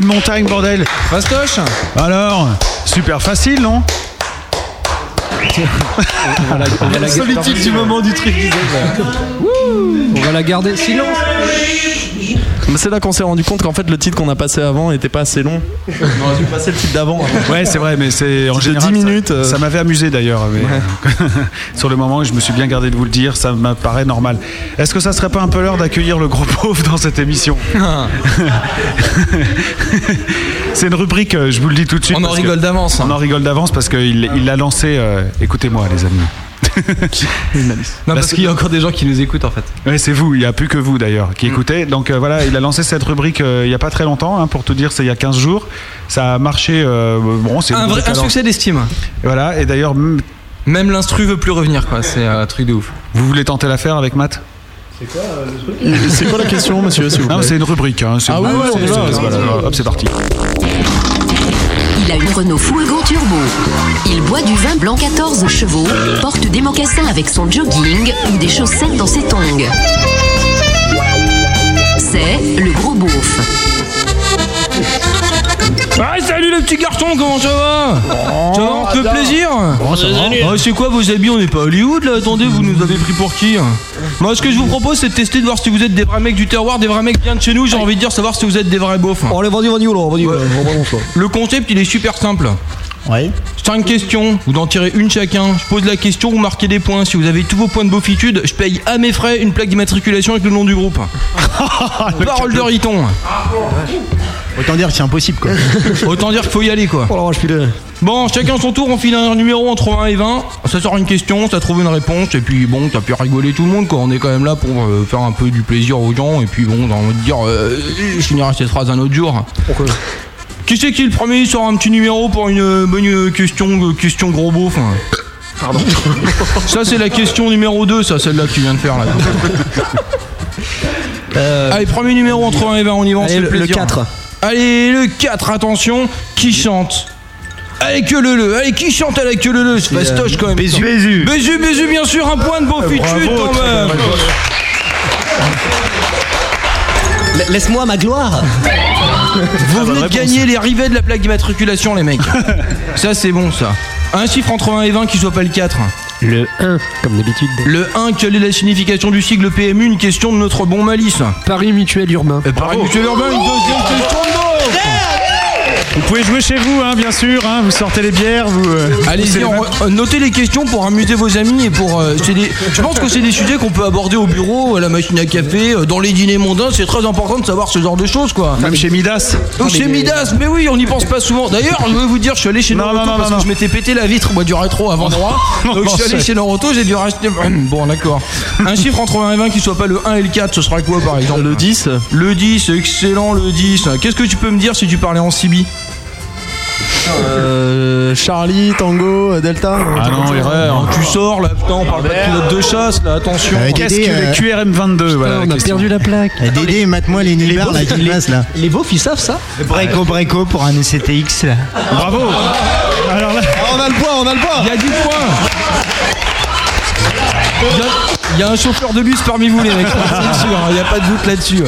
[SPEAKER 2] De montagne, bordel.
[SPEAKER 4] Fastoche
[SPEAKER 2] Alors, super facile, non
[SPEAKER 9] la
[SPEAKER 4] solitude du moment du truc.
[SPEAKER 9] On va la garder. Silence
[SPEAKER 3] C'est là qu'on s'est rendu compte qu'en fait le titre qu'on a passé avant était pas assez long. On aurait dû passer le titre d'avant.
[SPEAKER 2] Ouais, c'est vrai, mais c'est en
[SPEAKER 3] C'était
[SPEAKER 2] général
[SPEAKER 3] 10
[SPEAKER 2] ça-
[SPEAKER 3] minutes, euh.
[SPEAKER 2] Ça, m'avait amusé d'ailleurs. mais, euh, sur le moment, je me suis bien gardé de vous le dire. Ça me paraît normal. Est-ce que ça serait pas un peu l'heure d'accueillir le gros pauvre dans cette émission? C'est une rubrique, euh, je vous le dis tout de suite.
[SPEAKER 4] On en rigole d'avance, hein.
[SPEAKER 2] On en rigole d'avance parce qu'il il l'a lancé. euh, Écoutez-moi, les amis.
[SPEAKER 4] Non, parce qu'il y a encore des gens qui nous écoutent en fait.
[SPEAKER 2] Ouais, c'est vous, il n'y a plus que vous d'ailleurs qui écoutez. Donc euh, voilà, il a lancé cette rubrique euh, il n'y a pas très longtemps, hein, pour tout dire, c'est il y a 15 jours. Ça a marché, euh, bon, c'est
[SPEAKER 4] Un, vrai, succès d'estime.
[SPEAKER 2] Voilà, et d'ailleurs, mm,
[SPEAKER 4] Même l'instru veut plus revenir quoi, c'est un truc de ouf.
[SPEAKER 2] vous voulez tenter l'affaire avec Matt?
[SPEAKER 3] C'est quoi la question, monsieur, s'il vous plaît?
[SPEAKER 2] Non, c'est une rubrique. Hein, c'est
[SPEAKER 3] Ah
[SPEAKER 2] une-
[SPEAKER 3] oui, oui, on
[SPEAKER 2] c'est-
[SPEAKER 3] y va,
[SPEAKER 2] c'est-
[SPEAKER 3] ouais.
[SPEAKER 2] c'est parti.
[SPEAKER 1] Il a une Renault Fuego Turbo. Il boit du vin blanc 14 chevaux, porte des mocassins avec son jogging ou des chaussettes dans ses tongs. C'est le gros beauf.
[SPEAKER 4] Ah salut le petit garçon, comment ça va? Ça va, on te fait plaisir? Ah, C'est quoi vos habits? On n'est pas à Hollywood là Attendez, vous nous avez pris pour qui Moi ce que je vous propose c'est de tester de voir si vous êtes des vrais mecs du terroir, des vrais mecs bien de chez nous, j'ai envie de dire savoir si vous êtes des vrais beaufs.
[SPEAKER 14] Allez, vas-y, vas-y, alors, vas-y,
[SPEAKER 4] Ouais.
[SPEAKER 14] on balance, toi.
[SPEAKER 4] Le concept il est super simple.
[SPEAKER 14] Ouais.
[SPEAKER 4] Cinq questions, vous en tirez une chacun. Je pose la question, vous marquez des points. Si vous avez tous vos points de beaufitude, je paye à mes frais une plaque d'immatriculation avec le nom du groupe. Parole de Riton.
[SPEAKER 5] Autant dire que c'est impossible quoi.
[SPEAKER 4] Autant dire qu'il faut y aller quoi.
[SPEAKER 14] Oh la vache, putain.
[SPEAKER 4] Bon, chacun son tour, on file un numéro entre 1 et 20. Ça sort une question, ça trouve une réponse, et puis bon, t'as pu rigoler tout le monde quoi. On est quand même là pour euh, faire un peu du plaisir aux gens, et puis bon, on va dire, euh, je finirai cette phrase un autre jour. Qui c'est qui est le premier sort un petit numéro pour une euh, bonne euh, question, question gros beauf hein
[SPEAKER 14] Pardon.
[SPEAKER 4] Ça c'est la question numéro 2, ça, celle-là que tu viens de faire là. Allez, premier numéro entre 1 et 20, on y va,
[SPEAKER 14] Allez, le- le
[SPEAKER 4] plaisir.
[SPEAKER 14] 4.
[SPEAKER 4] Allez, le 4, attention, qui chante? Allez, que le le, allez, qui chante à la queue le le? C'est fastoche quand même.
[SPEAKER 5] Bézu.
[SPEAKER 4] Bézu. Bézu, Bézu, bien sûr, un point de beaufitude quand même.
[SPEAKER 10] Laisse-moi ma gloire.
[SPEAKER 4] Vous venez de gagner les rivets de la plaque d'immatriculation, les mecs. ça, c'est bon, ça. Un chiffre entre 1 et 20 qui soit pas le 4.
[SPEAKER 9] Le 1, comme d'habitude.
[SPEAKER 4] Le 1, quelle est la signification du sigle PMU Une question de notre bon malice.
[SPEAKER 9] Paris Mutuel Urbain.
[SPEAKER 4] Paris Mutuel Urbain, une deuxième question de.
[SPEAKER 2] Vous pouvez jouer chez vous, hein, bien sûr. hein, vous sortez les bières, vous. euh,
[SPEAKER 4] Allez-y, euh, notez les questions pour amuser vos amis et pour. euh, c'est des- je pense que c'est des sujets qu'on peut aborder au bureau, à la machine à café, euh, dans les dîners mondains. C'est très important de savoir ce genre de choses, quoi.
[SPEAKER 2] Même chez Midas.
[SPEAKER 4] Oh, chez Midas, mais oui, on n'y pense pas souvent. D'ailleurs, je vais vous dire, je suis allé chez
[SPEAKER 2] Non,
[SPEAKER 4] Noroto
[SPEAKER 2] non, non,
[SPEAKER 4] parce
[SPEAKER 2] non,
[SPEAKER 4] que je m'étais pété la vitre moi, du rétro avant droit. Donc je suis allé chez Noroto, j'ai dû racheter. Bon, d'accord. Un chiffre entre 1 et 20 qui soit pas le 1 et le 4, ce sera quoi par exemple?
[SPEAKER 3] Le 10
[SPEAKER 4] Le 10, excellent le 10. Qu'est-ce que tu peux me dire si tu parlais en Sibi
[SPEAKER 3] Euh, Charlie, Tango, Delta.
[SPEAKER 2] Ah non, erreur.
[SPEAKER 4] Tu sors là, putain, on parle pas de pilote de chasse là, attention.
[SPEAKER 5] Euh,
[SPEAKER 2] Qu'est-ce que
[SPEAKER 5] euh,
[SPEAKER 2] les QRM22 voilà,
[SPEAKER 9] on a
[SPEAKER 2] question.
[SPEAKER 9] perdu la plaque.
[SPEAKER 5] Eh, Dédé, mate-moi les nibards là qui passent là.
[SPEAKER 10] Les beaufs, ils savent ça
[SPEAKER 14] Breako Breako pour un ECTX là.
[SPEAKER 2] Bravo Alors là,
[SPEAKER 3] on a le poids, on a le poids.
[SPEAKER 4] Il y a 10 points Il y a- Il y, a un chauffeur de bus parmi vous, les mecs, c'est sûr, il n'y a pas de doute là-dessus.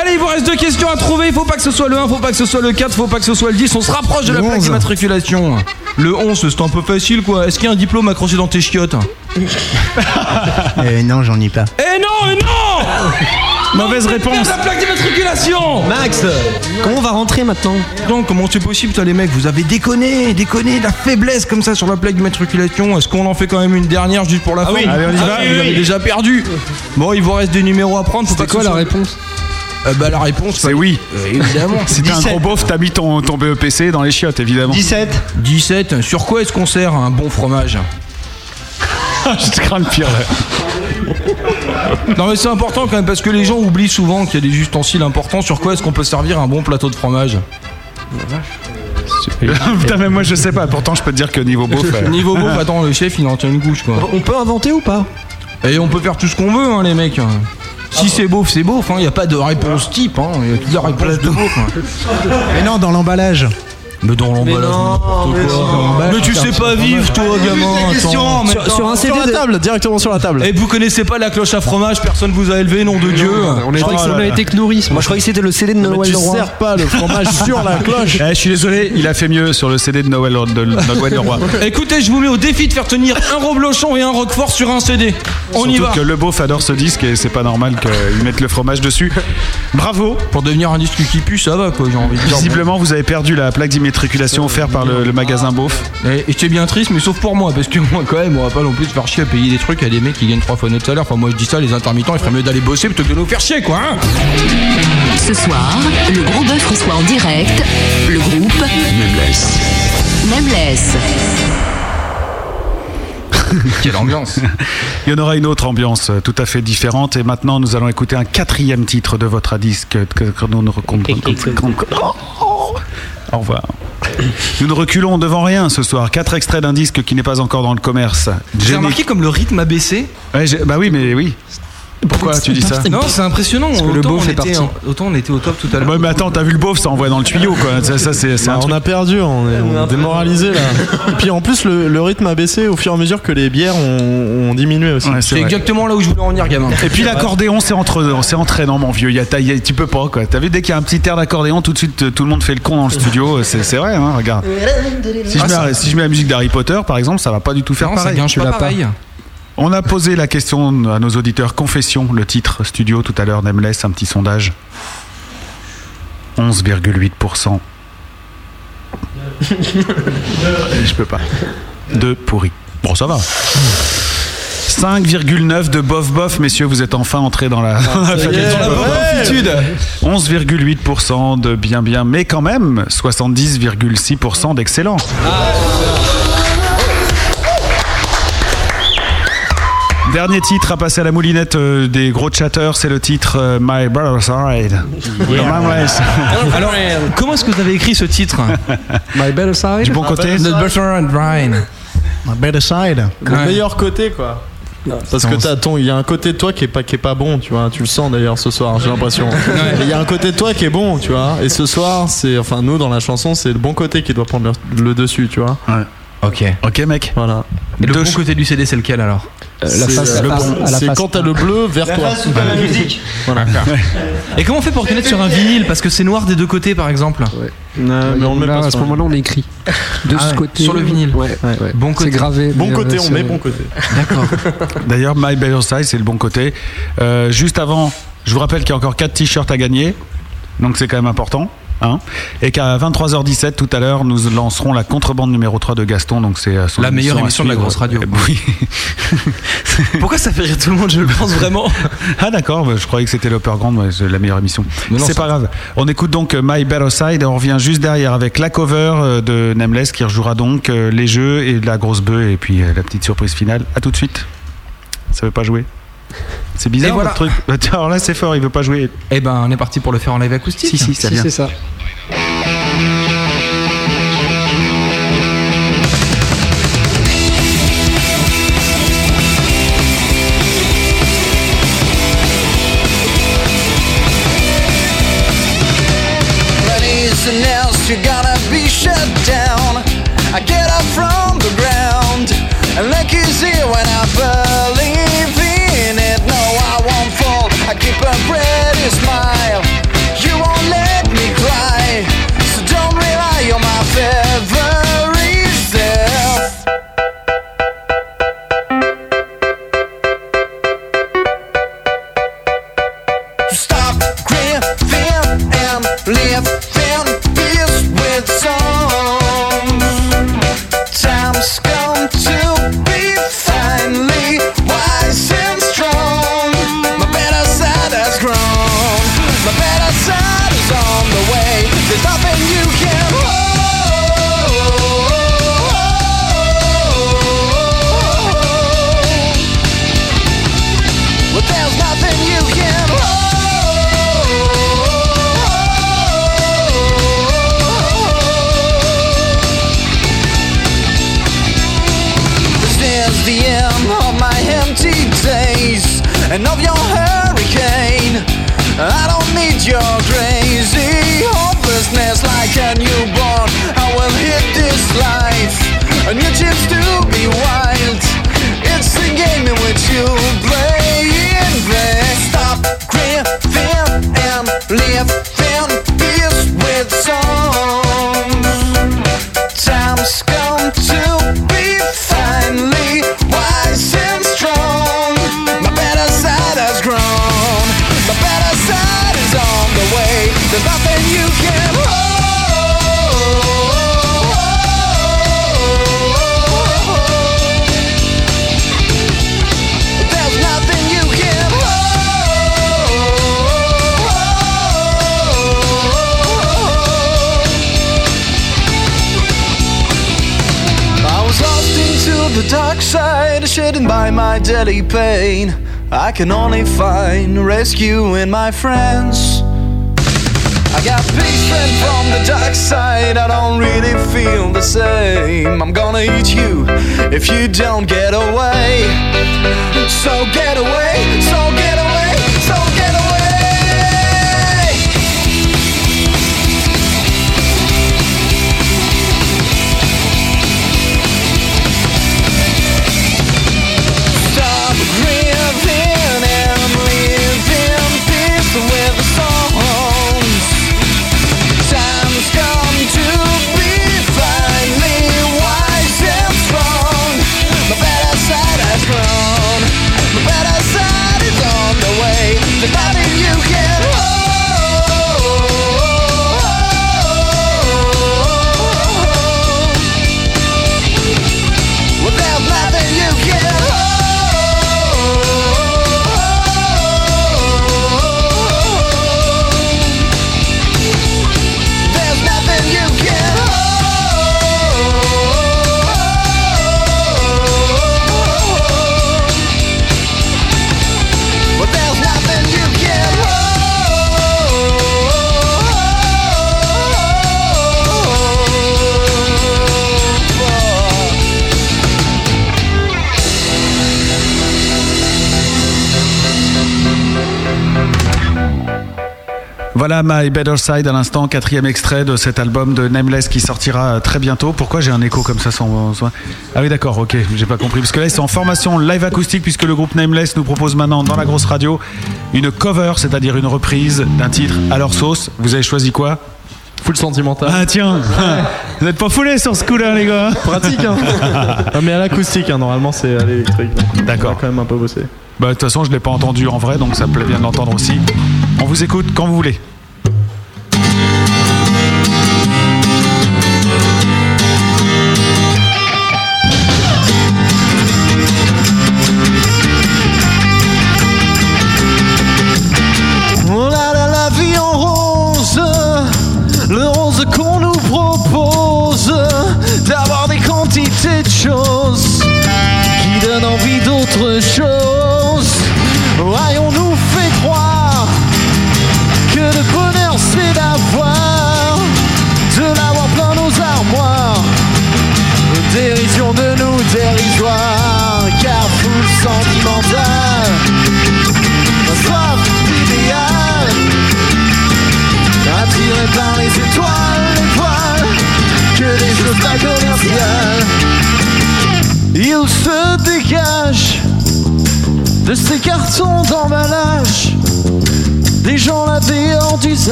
[SPEAKER 4] Allez, il vous reste deux questions à trouver. Il faut pas que ce soit le 1, faut pas que ce soit le 4, faut pas que ce soit le 10. On se rapproche de la plaque
[SPEAKER 5] 11.
[SPEAKER 4] d'immatriculation. Le 11, c'est un peu facile quoi. Est-ce qu'il y a un diplôme accroché dans tes chiottes
[SPEAKER 5] Euh, non, j'en ai pas.
[SPEAKER 4] Eh non, eh non
[SPEAKER 2] Mauvaise réponse.
[SPEAKER 4] La plaque d'immatriculation
[SPEAKER 10] Max, comment on va rentrer maintenant?
[SPEAKER 4] Donc, comment c'est possible, toi, les mecs? Vous avez déconné, déconné, la faiblesse comme ça sur la plaque d'immatriculation. Est-ce qu'on en fait quand même une dernière juste pour la fin?
[SPEAKER 2] oui. Allez, on y va.
[SPEAKER 4] Vous avez déjà perdu. Bon, il vous reste des numéros à prendre. Faut pas
[SPEAKER 9] C'était
[SPEAKER 4] que
[SPEAKER 9] quoi
[SPEAKER 4] ce
[SPEAKER 9] la
[SPEAKER 4] soit-
[SPEAKER 9] réponse?
[SPEAKER 4] Euh, Bah, la réponse,
[SPEAKER 2] C'est oui.
[SPEAKER 4] Euh, évidemment.
[SPEAKER 2] Si t'es un gros beauf, t'as mis ton, ton BEPC dans les chiottes, évidemment.
[SPEAKER 14] 17
[SPEAKER 4] 17. Sur quoi est-ce qu'on sert un bon fromage?
[SPEAKER 2] Je crains le pire là.
[SPEAKER 4] Non, mais c'est important quand même parce que les gens oublient souvent qu'il y a des ustensiles importants. Sur quoi est-ce qu'on peut servir un bon plateau de fromage?
[SPEAKER 2] Putain, mais moi je sais pas. Pourtant, je peux te dire que niveau beauf. euh,
[SPEAKER 4] Niveau beau, attends, le chef il en tient une couche quoi.
[SPEAKER 10] On peut inventer ou pas?
[SPEAKER 4] Et on peut faire tout ce qu'on veut, hein, les mecs. Si c'est beauf, c'est beauf. Il n'y a pas de réponse type. hein. Il y a toutes les réponses de beauf. hein.
[SPEAKER 5] Mais non, dans l'emballage.
[SPEAKER 4] Mais dans l'emballage, quoi. Mais tu sais pas vivre, toi, gamin. attends.
[SPEAKER 10] sur, sur un CD
[SPEAKER 3] Sur la
[SPEAKER 10] de-
[SPEAKER 3] table, directement sur la table.
[SPEAKER 4] Et vous connaissez pas la cloche à fromage Personne vous a élevé, nom de Dieu.
[SPEAKER 9] On a,
[SPEAKER 4] Oh là
[SPEAKER 9] on a été que nourrice.
[SPEAKER 10] Moi je croyais que c'était le CD de
[SPEAKER 3] Mais
[SPEAKER 10] Noël
[SPEAKER 3] tu
[SPEAKER 10] Leroy.
[SPEAKER 3] sers pas le fromage sur la cloche.
[SPEAKER 2] Eh, je suis désolé, il a fait mieux sur le CD de Noël de Noël le Roi.
[SPEAKER 4] Écoutez, je vous mets au défi de faire tenir un reblochon et un roquefort sur un CD. On y
[SPEAKER 2] Surtout
[SPEAKER 4] va.
[SPEAKER 2] que le beauf adore ce disque et c'est pas normal qu'ils mettent le fromage dessus. Bravo
[SPEAKER 4] Pour devenir un disque qui pue, ça va quoi, j'ai envie de dire.
[SPEAKER 2] Visiblement, vous avez perdu la plaque d'immatriculation offerte par le, le magasin Beauf.
[SPEAKER 4] Et, et j'étais bien triste, mais sauf pour moi, parce que moi, quand même, on va pas non plus se faire chier à payer des trucs à des mecs qui gagnent trois fois notre salaire. Enfin, moi, je dis ça, les intermittents, il ferait mieux d'aller bosser plutôt que de nous faire chier, quoi. hein.
[SPEAKER 1] Ce soir, le gros bœuf reçoit en direct le groupe
[SPEAKER 7] Nameless.
[SPEAKER 1] Nameless.
[SPEAKER 4] Quelle ambiance.
[SPEAKER 2] Il y en aura une autre ambiance euh, tout à fait différente. Et maintenant, nous allons écouter un quatrième titre de votre disque que, nous ne Au revoir. Nous ne reculons devant rien ce soir. Quatre extraits d'un disque qui n'est pas encore dans le commerce.
[SPEAKER 4] J'ai remarqué comme le rythme a baissé?
[SPEAKER 2] Ouais, j'ai- bah oui, mais oui. Pourquoi tu dis ça
[SPEAKER 4] Non, c'est impressionnant.
[SPEAKER 9] que le
[SPEAKER 4] autant,
[SPEAKER 9] beauf
[SPEAKER 4] on
[SPEAKER 9] est
[SPEAKER 4] était,
[SPEAKER 9] parti.
[SPEAKER 4] autant on était au top tout à l'heure.
[SPEAKER 2] Ouais, mais attends, t'as vu le beauf, ça envoie dans le tuyau, quoi. Ça, ça, c'est
[SPEAKER 3] Bah, on a perdu, on est, on est démoralisé là. Et puis en plus, le, le rythme a baissé au fur et à mesure que les bières ont, ont diminué aussi.
[SPEAKER 2] Ouais,
[SPEAKER 4] C'est exactement là où je voulais en venir, gamin.
[SPEAKER 2] Et puis l'accordéon, c'est entre, c'est entraînant, mon vieux. Il y a, y a- tu peux pas, quoi. T'as vu, dès qu'il y a un petit air d'accordéon, tout de suite, tout le monde fait le con dans le studio. C'est c'est vrai, hein, regarde. Si je, mets, si je mets la musique d'Harry Potter, par exemple, ça va pas du tout faire
[SPEAKER 4] Non, ça
[SPEAKER 2] pareil.
[SPEAKER 4] gâche pas pareil.
[SPEAKER 2] On a posé la question à nos auditeurs. Confession, le titre studio tout à l'heure, Nameless, un petit sondage. 11,8%. je peux pas. De pourri. Bon, ça va. 5,9 de bof bof, messieurs, vous êtes enfin entrés dans la, Dans
[SPEAKER 4] profitude.
[SPEAKER 2] 11,8% de bien bien, mais quand même 70,6% d'excellent. Dernier titre à passer à la moulinette euh, des gros chatters, c'est le titre euh, My Brother's Side. Nameless.
[SPEAKER 4] Alors, comment est-ce que vous avez écrit ce titre
[SPEAKER 9] My better side.
[SPEAKER 2] Du bon côté
[SPEAKER 4] The Butter and Brine.
[SPEAKER 5] My better side.
[SPEAKER 3] Le
[SPEAKER 4] Ouais.
[SPEAKER 3] meilleur côté quoi. Parce que t'as ton, il y a un côté de toi qui est pas qui est pas bon, tu vois. Tu le sens d'ailleurs ce soir, j'ai l'impression. Il y a un côté de toi qui est bon, tu vois. Et ce soir, c'est enfin nous dans la chanson, c'est le bon côté qui doit prendre le, le dessus, tu vois.
[SPEAKER 2] Ouais.
[SPEAKER 15] Ok.
[SPEAKER 2] Ok, mec.
[SPEAKER 3] Voilà.
[SPEAKER 4] Et le bon côté du CD, c'est lequel alors
[SPEAKER 3] C'est le bon. C'est quand t'as le bleu vers toi.
[SPEAKER 4] Voilà. Et comment on fait pour reconnaître sur un vinyle Parce que c'est noir des deux côtés, par exemple.
[SPEAKER 3] Non, mais on le met
[SPEAKER 8] Là,
[SPEAKER 3] pas
[SPEAKER 8] à ce moment-là, on écrit. De
[SPEAKER 4] Ah
[SPEAKER 8] ce
[SPEAKER 4] ouais,
[SPEAKER 8] côté.
[SPEAKER 4] sur le vinyle.
[SPEAKER 8] Ouais, ouais.
[SPEAKER 4] Bon côté.
[SPEAKER 8] C'est gravé.
[SPEAKER 3] Bon côté,
[SPEAKER 8] euh,
[SPEAKER 3] on met bon côté.
[SPEAKER 4] D'accord.
[SPEAKER 2] D'ailleurs, My Better Side, c'est le bon côté. Euh, juste avant, je vous rappelle qu'il y a encore 4 t-shirts à gagner. Donc c'est quand même important. Hein et qu'à 23h17 tout à l'heure, nous lancerons la contrebande numéro 3 de Gaston. Donc c'est euh,
[SPEAKER 4] La meilleure émission de la grosse radio.
[SPEAKER 2] Euh, Oui.
[SPEAKER 4] Pourquoi ça fait rire tout le monde Je le pense vraiment.
[SPEAKER 2] Ah d'accord, bah, je croyais que c'était l'Upper Grand, ouais, c'est la meilleure émission.
[SPEAKER 4] Mais
[SPEAKER 2] C'est pas grave. On écoute donc euh, My Better Side et on revient juste derrière avec la cover de Nameless qui rejouera donc les jeux et la grosse bœuf et puis la petite surprise finale. À tout de suite. Ça veut pas jouer. C'est bizarre
[SPEAKER 4] voilà.
[SPEAKER 2] le truc. Alors là c'est fort, il veut pas jouer.
[SPEAKER 4] Eh ben, on est parti pour le faire en live acoustique.
[SPEAKER 2] Si si, ça
[SPEAKER 8] Si, c'est ça.
[SPEAKER 16] Deadly pain. I can only find rescue in my friends. I got peace friend from the dark side. I don't really feel the same. I'm gonna eat you if you don't get away. So get away, so get away,
[SPEAKER 2] Voilà My Better Side à l'instant, quatrième extrait de cet album de Nameless qui sortira euh, très bientôt. Pourquoi j'ai un écho comme ça sans. sans- Ah oui, d'accord, ok, j'ai pas compris. Parce que là, ils sont en formation live acoustique, puisque le groupe Nameless nous propose maintenant dans la grosse radio une cover, c'est-à-dire une reprise d'un titre à leur sauce. Vous avez choisi quoi?
[SPEAKER 3] Full sentimental.
[SPEAKER 2] Ah tiens, vous n'êtes pas foulés sur ce coup-là, les gars.
[SPEAKER 3] Pratique, hein. non, mais à l'acoustique, hein, normalement, c'est à l'électrique.
[SPEAKER 2] D'accord.
[SPEAKER 3] On va quand même un peu bosser.
[SPEAKER 2] Bah, de toute façon, je l'ai pas entendu en vrai, donc ça me plaît bien de l'entendre aussi. On vous écoute quand vous voulez.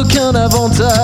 [SPEAKER 8] Aucun avantage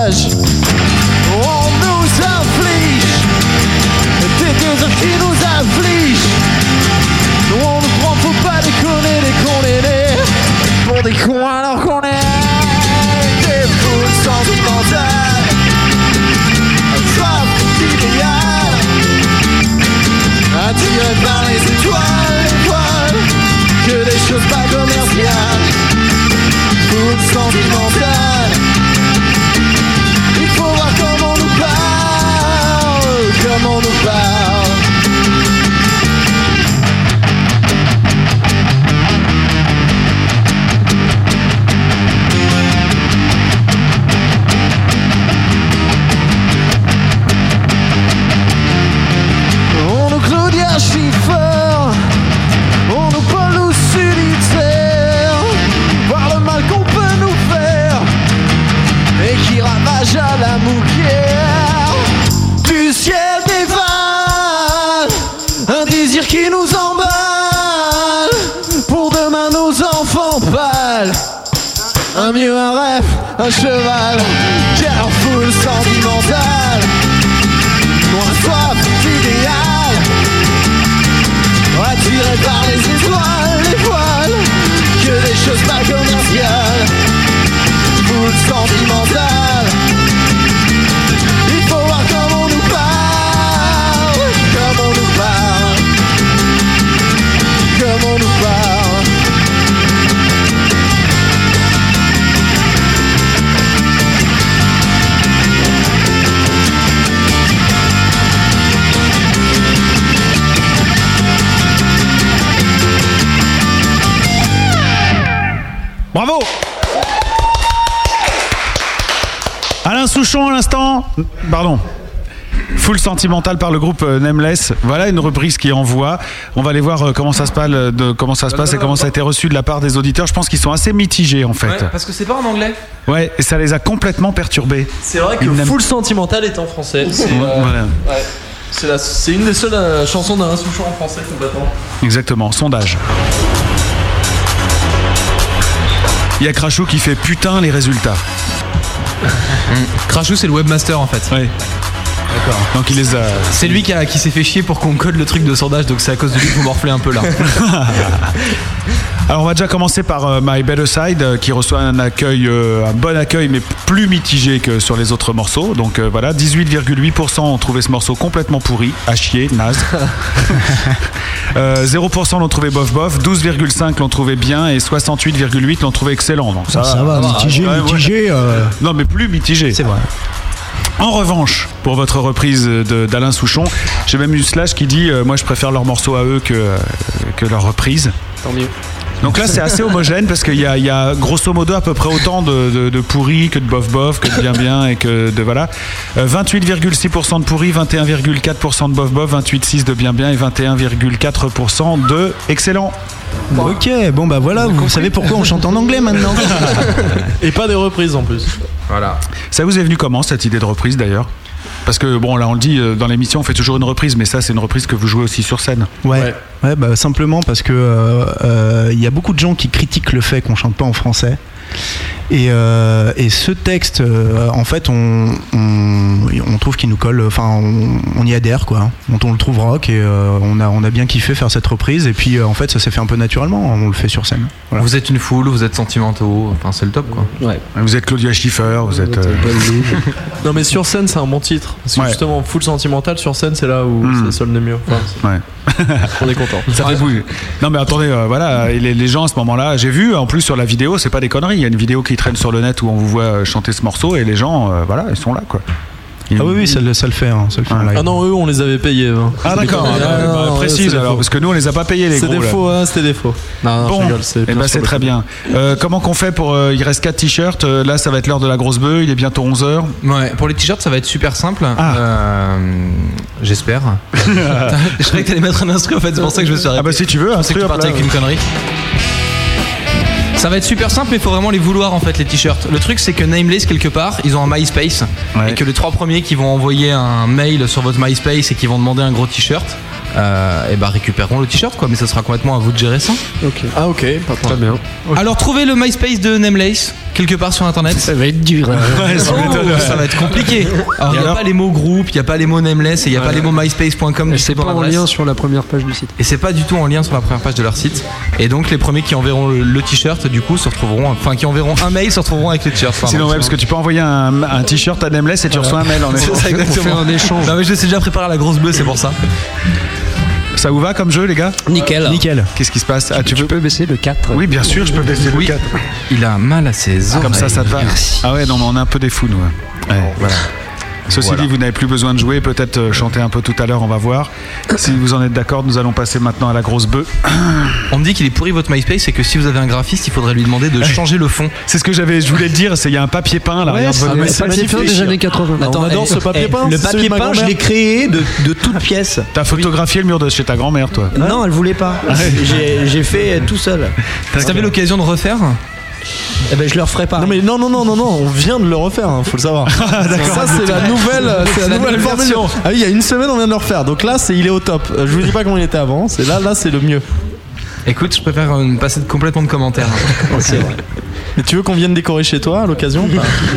[SPEAKER 2] Pardon. Full sentimental par le groupe euh, Nameless. Voilà une reprise qui envoie. On va aller voir euh, comment ça se passe, euh, de, comment ça se passe et comment ça a été reçu de la part des auditeurs. Je pense qu'ils sont assez mitigés en fait.
[SPEAKER 4] Ouais, parce que c'est pas en anglais.
[SPEAKER 2] Ouais, et ça les a complètement perturbés.
[SPEAKER 3] C'est vrai que
[SPEAKER 2] Ils
[SPEAKER 3] Full Sentimental est en français. C'est
[SPEAKER 2] Ouais,
[SPEAKER 3] euh,
[SPEAKER 2] voilà.
[SPEAKER 3] ouais. C'est la- c'est une des seules euh, chansons d'un Souchon en français complètement.
[SPEAKER 2] Exactement, sondage. Il y a Crachou qui fait putain les résultats.
[SPEAKER 4] Crashou, c'est le webmaster en fait. D'accord.
[SPEAKER 2] Donc il les a.
[SPEAKER 4] C'est lui qui, a- qui s'est fait chier pour qu'on code le truc de sondage, donc c'est à cause de lui que vous morflez un peu là.
[SPEAKER 2] Alors on va déjà commencer par euh, My Better Side euh, qui reçoit un accueil, euh, un bon accueil mais plus mitigé que sur les autres morceaux. Donc euh, voilà, 18,8% ont trouvé ce morceau complètement pourri, à chier, naze. Euh, 0% l'ont trouvé bof bof, 12,5% l'ont trouvé bien et 68,8 l'ont trouvé excellent. Donc ça,
[SPEAKER 5] Ça va, mitigé,
[SPEAKER 2] ouais.
[SPEAKER 5] mitigé. euh,
[SPEAKER 2] Non mais plus mitigé.
[SPEAKER 5] C'est vrai.
[SPEAKER 2] En revanche, pour votre reprise d'Alain Souchon, j'ai même eu Slash qui dit euh, Moi je préfère leur morceau à eux que, euh, que leur reprise.
[SPEAKER 3] Tant mieux.
[SPEAKER 2] Donc là c'est assez homogène parce qu'il y a, il y a grosso modo à peu près autant de, de, de pourri que de bof bof, que de bien bien et que de voilà. Euh, 28,6% de pourri, 21,4% de bof bof, 28,6% de bien bien et 21,4% de excellent.
[SPEAKER 5] Ok, bon bah voilà, vous savez pourquoi on chante en anglais maintenant.
[SPEAKER 13] Et pas des reprises en plus.
[SPEAKER 2] Voilà. Ça vous est venu comment cette idée de reprise d'ailleurs? Parce que bon, là on le dit, euh, dans l'émission on fait toujours une reprise, mais ça c'est une reprise que vous jouez aussi sur scène.
[SPEAKER 5] Ouais. Ouais, bah simplement parce que euh, euh, il y a beaucoup de gens qui critiquent le fait qu'on chante pas en français. Et, euh, et ce texte, euh, en fait, on, on, on trouve qu'il nous colle, enfin, on, on y adhère, quoi. On, on le trouve rock et euh, on, a, on a bien kiffé faire cette reprise. Et puis, euh, en fait, ça s'est fait un peu naturellement, on le fait sur scène. Voilà.
[SPEAKER 4] Vous êtes une foule, vous êtes sentimentaux, enfin c'est le top quoi.
[SPEAKER 6] Ouais.
[SPEAKER 2] Vous êtes Claudia Schiffer, vous êtes. euh,
[SPEAKER 13] Non mais sur scène c'est un bon titre. Parce que
[SPEAKER 2] Ouais.
[SPEAKER 13] justement full sentimental sur scène c'est là où
[SPEAKER 2] Mm.
[SPEAKER 13] ça sonne le mieux. Enfin,
[SPEAKER 2] Ouais.
[SPEAKER 13] on est content.
[SPEAKER 2] Ça fait bouger. Non mais attendez, euh, voilà, les, les gens à ce moment-là, j'ai vu en plus sur la vidéo, c'est pas des conneries, il y a une vidéo qui traîne sur le net où on vous voit euh, chanter ce morceau et les gens, euh, voilà, ils sont là quoi.
[SPEAKER 5] Ah oui, oui, ça, le- ça le fait, hein, ça le fait en live.
[SPEAKER 13] Ah non eux on les avait payés. hein.
[SPEAKER 2] Ah d'accord,
[SPEAKER 13] Ah,
[SPEAKER 2] bah, précise
[SPEAKER 13] c'est
[SPEAKER 2] alors, parce que nous on les a pas payés les
[SPEAKER 13] C'est
[SPEAKER 2] gros.
[SPEAKER 13] des
[SPEAKER 2] là.
[SPEAKER 13] faux, hein, c'était des faux. Non, non,
[SPEAKER 2] Bon,
[SPEAKER 13] c'est
[SPEAKER 2] eh ben, c'est très bien. Euh, comment qu'on fait pour euh, Il reste 4 t-shirts. euh, là, ça va être l'heure de la grosse bœuf. Il est bientôt 11 h
[SPEAKER 4] Ouais, pour les t-shirts, ça va être super simple.
[SPEAKER 2] Ah.
[SPEAKER 4] Euh, J'espère. je croyais que t'allais mettre un instru en fait, c'est pour ça que je me suis arrêté.
[SPEAKER 2] Ah bah si tu veux,
[SPEAKER 4] Je pensais que tu partais avec une connerie. Ça va être super simple, mais il faut vraiment les vouloir en fait les t-shirts. Le truc c'est que Nameless quelque part, ils ont un MySpace et que les trois premiers qui vont envoyer un mail sur votre MySpace et qui vont demander un gros t-shirt, euh, et bah récupéreront le t-shirt quoi. Mais ça sera complètement à vous de gérer ça.
[SPEAKER 13] Ok. Ah ok, pas
[SPEAKER 9] Très bien.
[SPEAKER 4] Alors trouvez le MySpace de Nameless quelque part sur internet.
[SPEAKER 14] Ça va être dur. hein.
[SPEAKER 2] Ouais, ça
[SPEAKER 4] Oh, ça va être compliqué. Alors, il n'y a
[SPEAKER 2] alors
[SPEAKER 4] pas les mots groupe, il n'y a pas les mots nameless et il n'y a pas les mots myspace.com.
[SPEAKER 9] C'est pas en lien sur la première page du site.
[SPEAKER 4] Et c'est pas du tout en lien sur la première page de leur site. Et donc, les premiers qui enverront le, le t-shirt, du coup, se retrouveront, enfin, qui enverront un mail, se retrouveront avec le t-shirt. Pardon.
[SPEAKER 2] Sinon, ouais, parce que tu peux envoyer un, un t-shirt à Nameless et tu reçois un mail en
[SPEAKER 4] C'est
[SPEAKER 2] échange.
[SPEAKER 4] ça, exactement.
[SPEAKER 9] On fait un échange.
[SPEAKER 4] Non, mais je sais déjà préparer la grosse bleue, c'est pour ça.
[SPEAKER 2] Ça vous va comme jeu, les gars
[SPEAKER 6] Nickel.
[SPEAKER 5] Nickel.
[SPEAKER 2] Qu'est-ce qui se passe Ah, tu
[SPEAKER 9] Tu
[SPEAKER 2] veux
[SPEAKER 9] peux baisser le 4.
[SPEAKER 2] Oui, bien sûr, je peux baisser le
[SPEAKER 4] Oui.
[SPEAKER 2] 4.
[SPEAKER 4] Il a mal à ses oreilles.
[SPEAKER 2] Comme ça, ça te va.
[SPEAKER 9] Merci.
[SPEAKER 2] Ah ouais, non, mais on a un peu des fous, nous. ouais. Ouais, voilà. Ceci
[SPEAKER 4] Voilà.
[SPEAKER 2] dit, vous n'avez plus besoin de jouer, peut-être euh, chanter un peu tout à l'heure, on va voir. Si vous en êtes d'accord, nous allons passer maintenant à la grosse bœuf.
[SPEAKER 4] On me dit qu'il est pourri votre MySpace et que si vous avez un graphiste, il faudrait lui demander de changer le fond.
[SPEAKER 2] C'est ce que j'avais, je voulais te dire, c'est il y a un papier peint là,
[SPEAKER 5] Ouais,
[SPEAKER 2] regarde.
[SPEAKER 13] Ah, mais c'est
[SPEAKER 9] Papier peint
[SPEAKER 13] magnifique.
[SPEAKER 9] des années 80.
[SPEAKER 13] Attends, on adore ce papier
[SPEAKER 6] eh,
[SPEAKER 13] peint.
[SPEAKER 6] Le papier peint, je l'ai créé de, de toutes pièces.
[SPEAKER 2] T'as photographié le mur de chez ta grand-mère, toi
[SPEAKER 6] Non, elle voulait pas. J'ai j'ai fait tout seul.
[SPEAKER 4] T'avais l'occasion de refaire,
[SPEAKER 6] Eh ben, je leur ferai pas.
[SPEAKER 13] Non mais non non non non non, on vient de le refaire, hein, faut le savoir. Ça c'est la nouvelle, c'est la nouvelle
[SPEAKER 4] version.
[SPEAKER 13] Ah oui, il y a une semaine on vient de le refaire. Donc là c'est il est au top. Euh, Je vous dis pas comment il était avant. C'est là là c'est le mieux.
[SPEAKER 4] écoute, je préfère euh, passer complètement de commentaires.
[SPEAKER 6] Vrai.
[SPEAKER 13] Et tu veux qu'on vienne décorer chez toi à l'occasion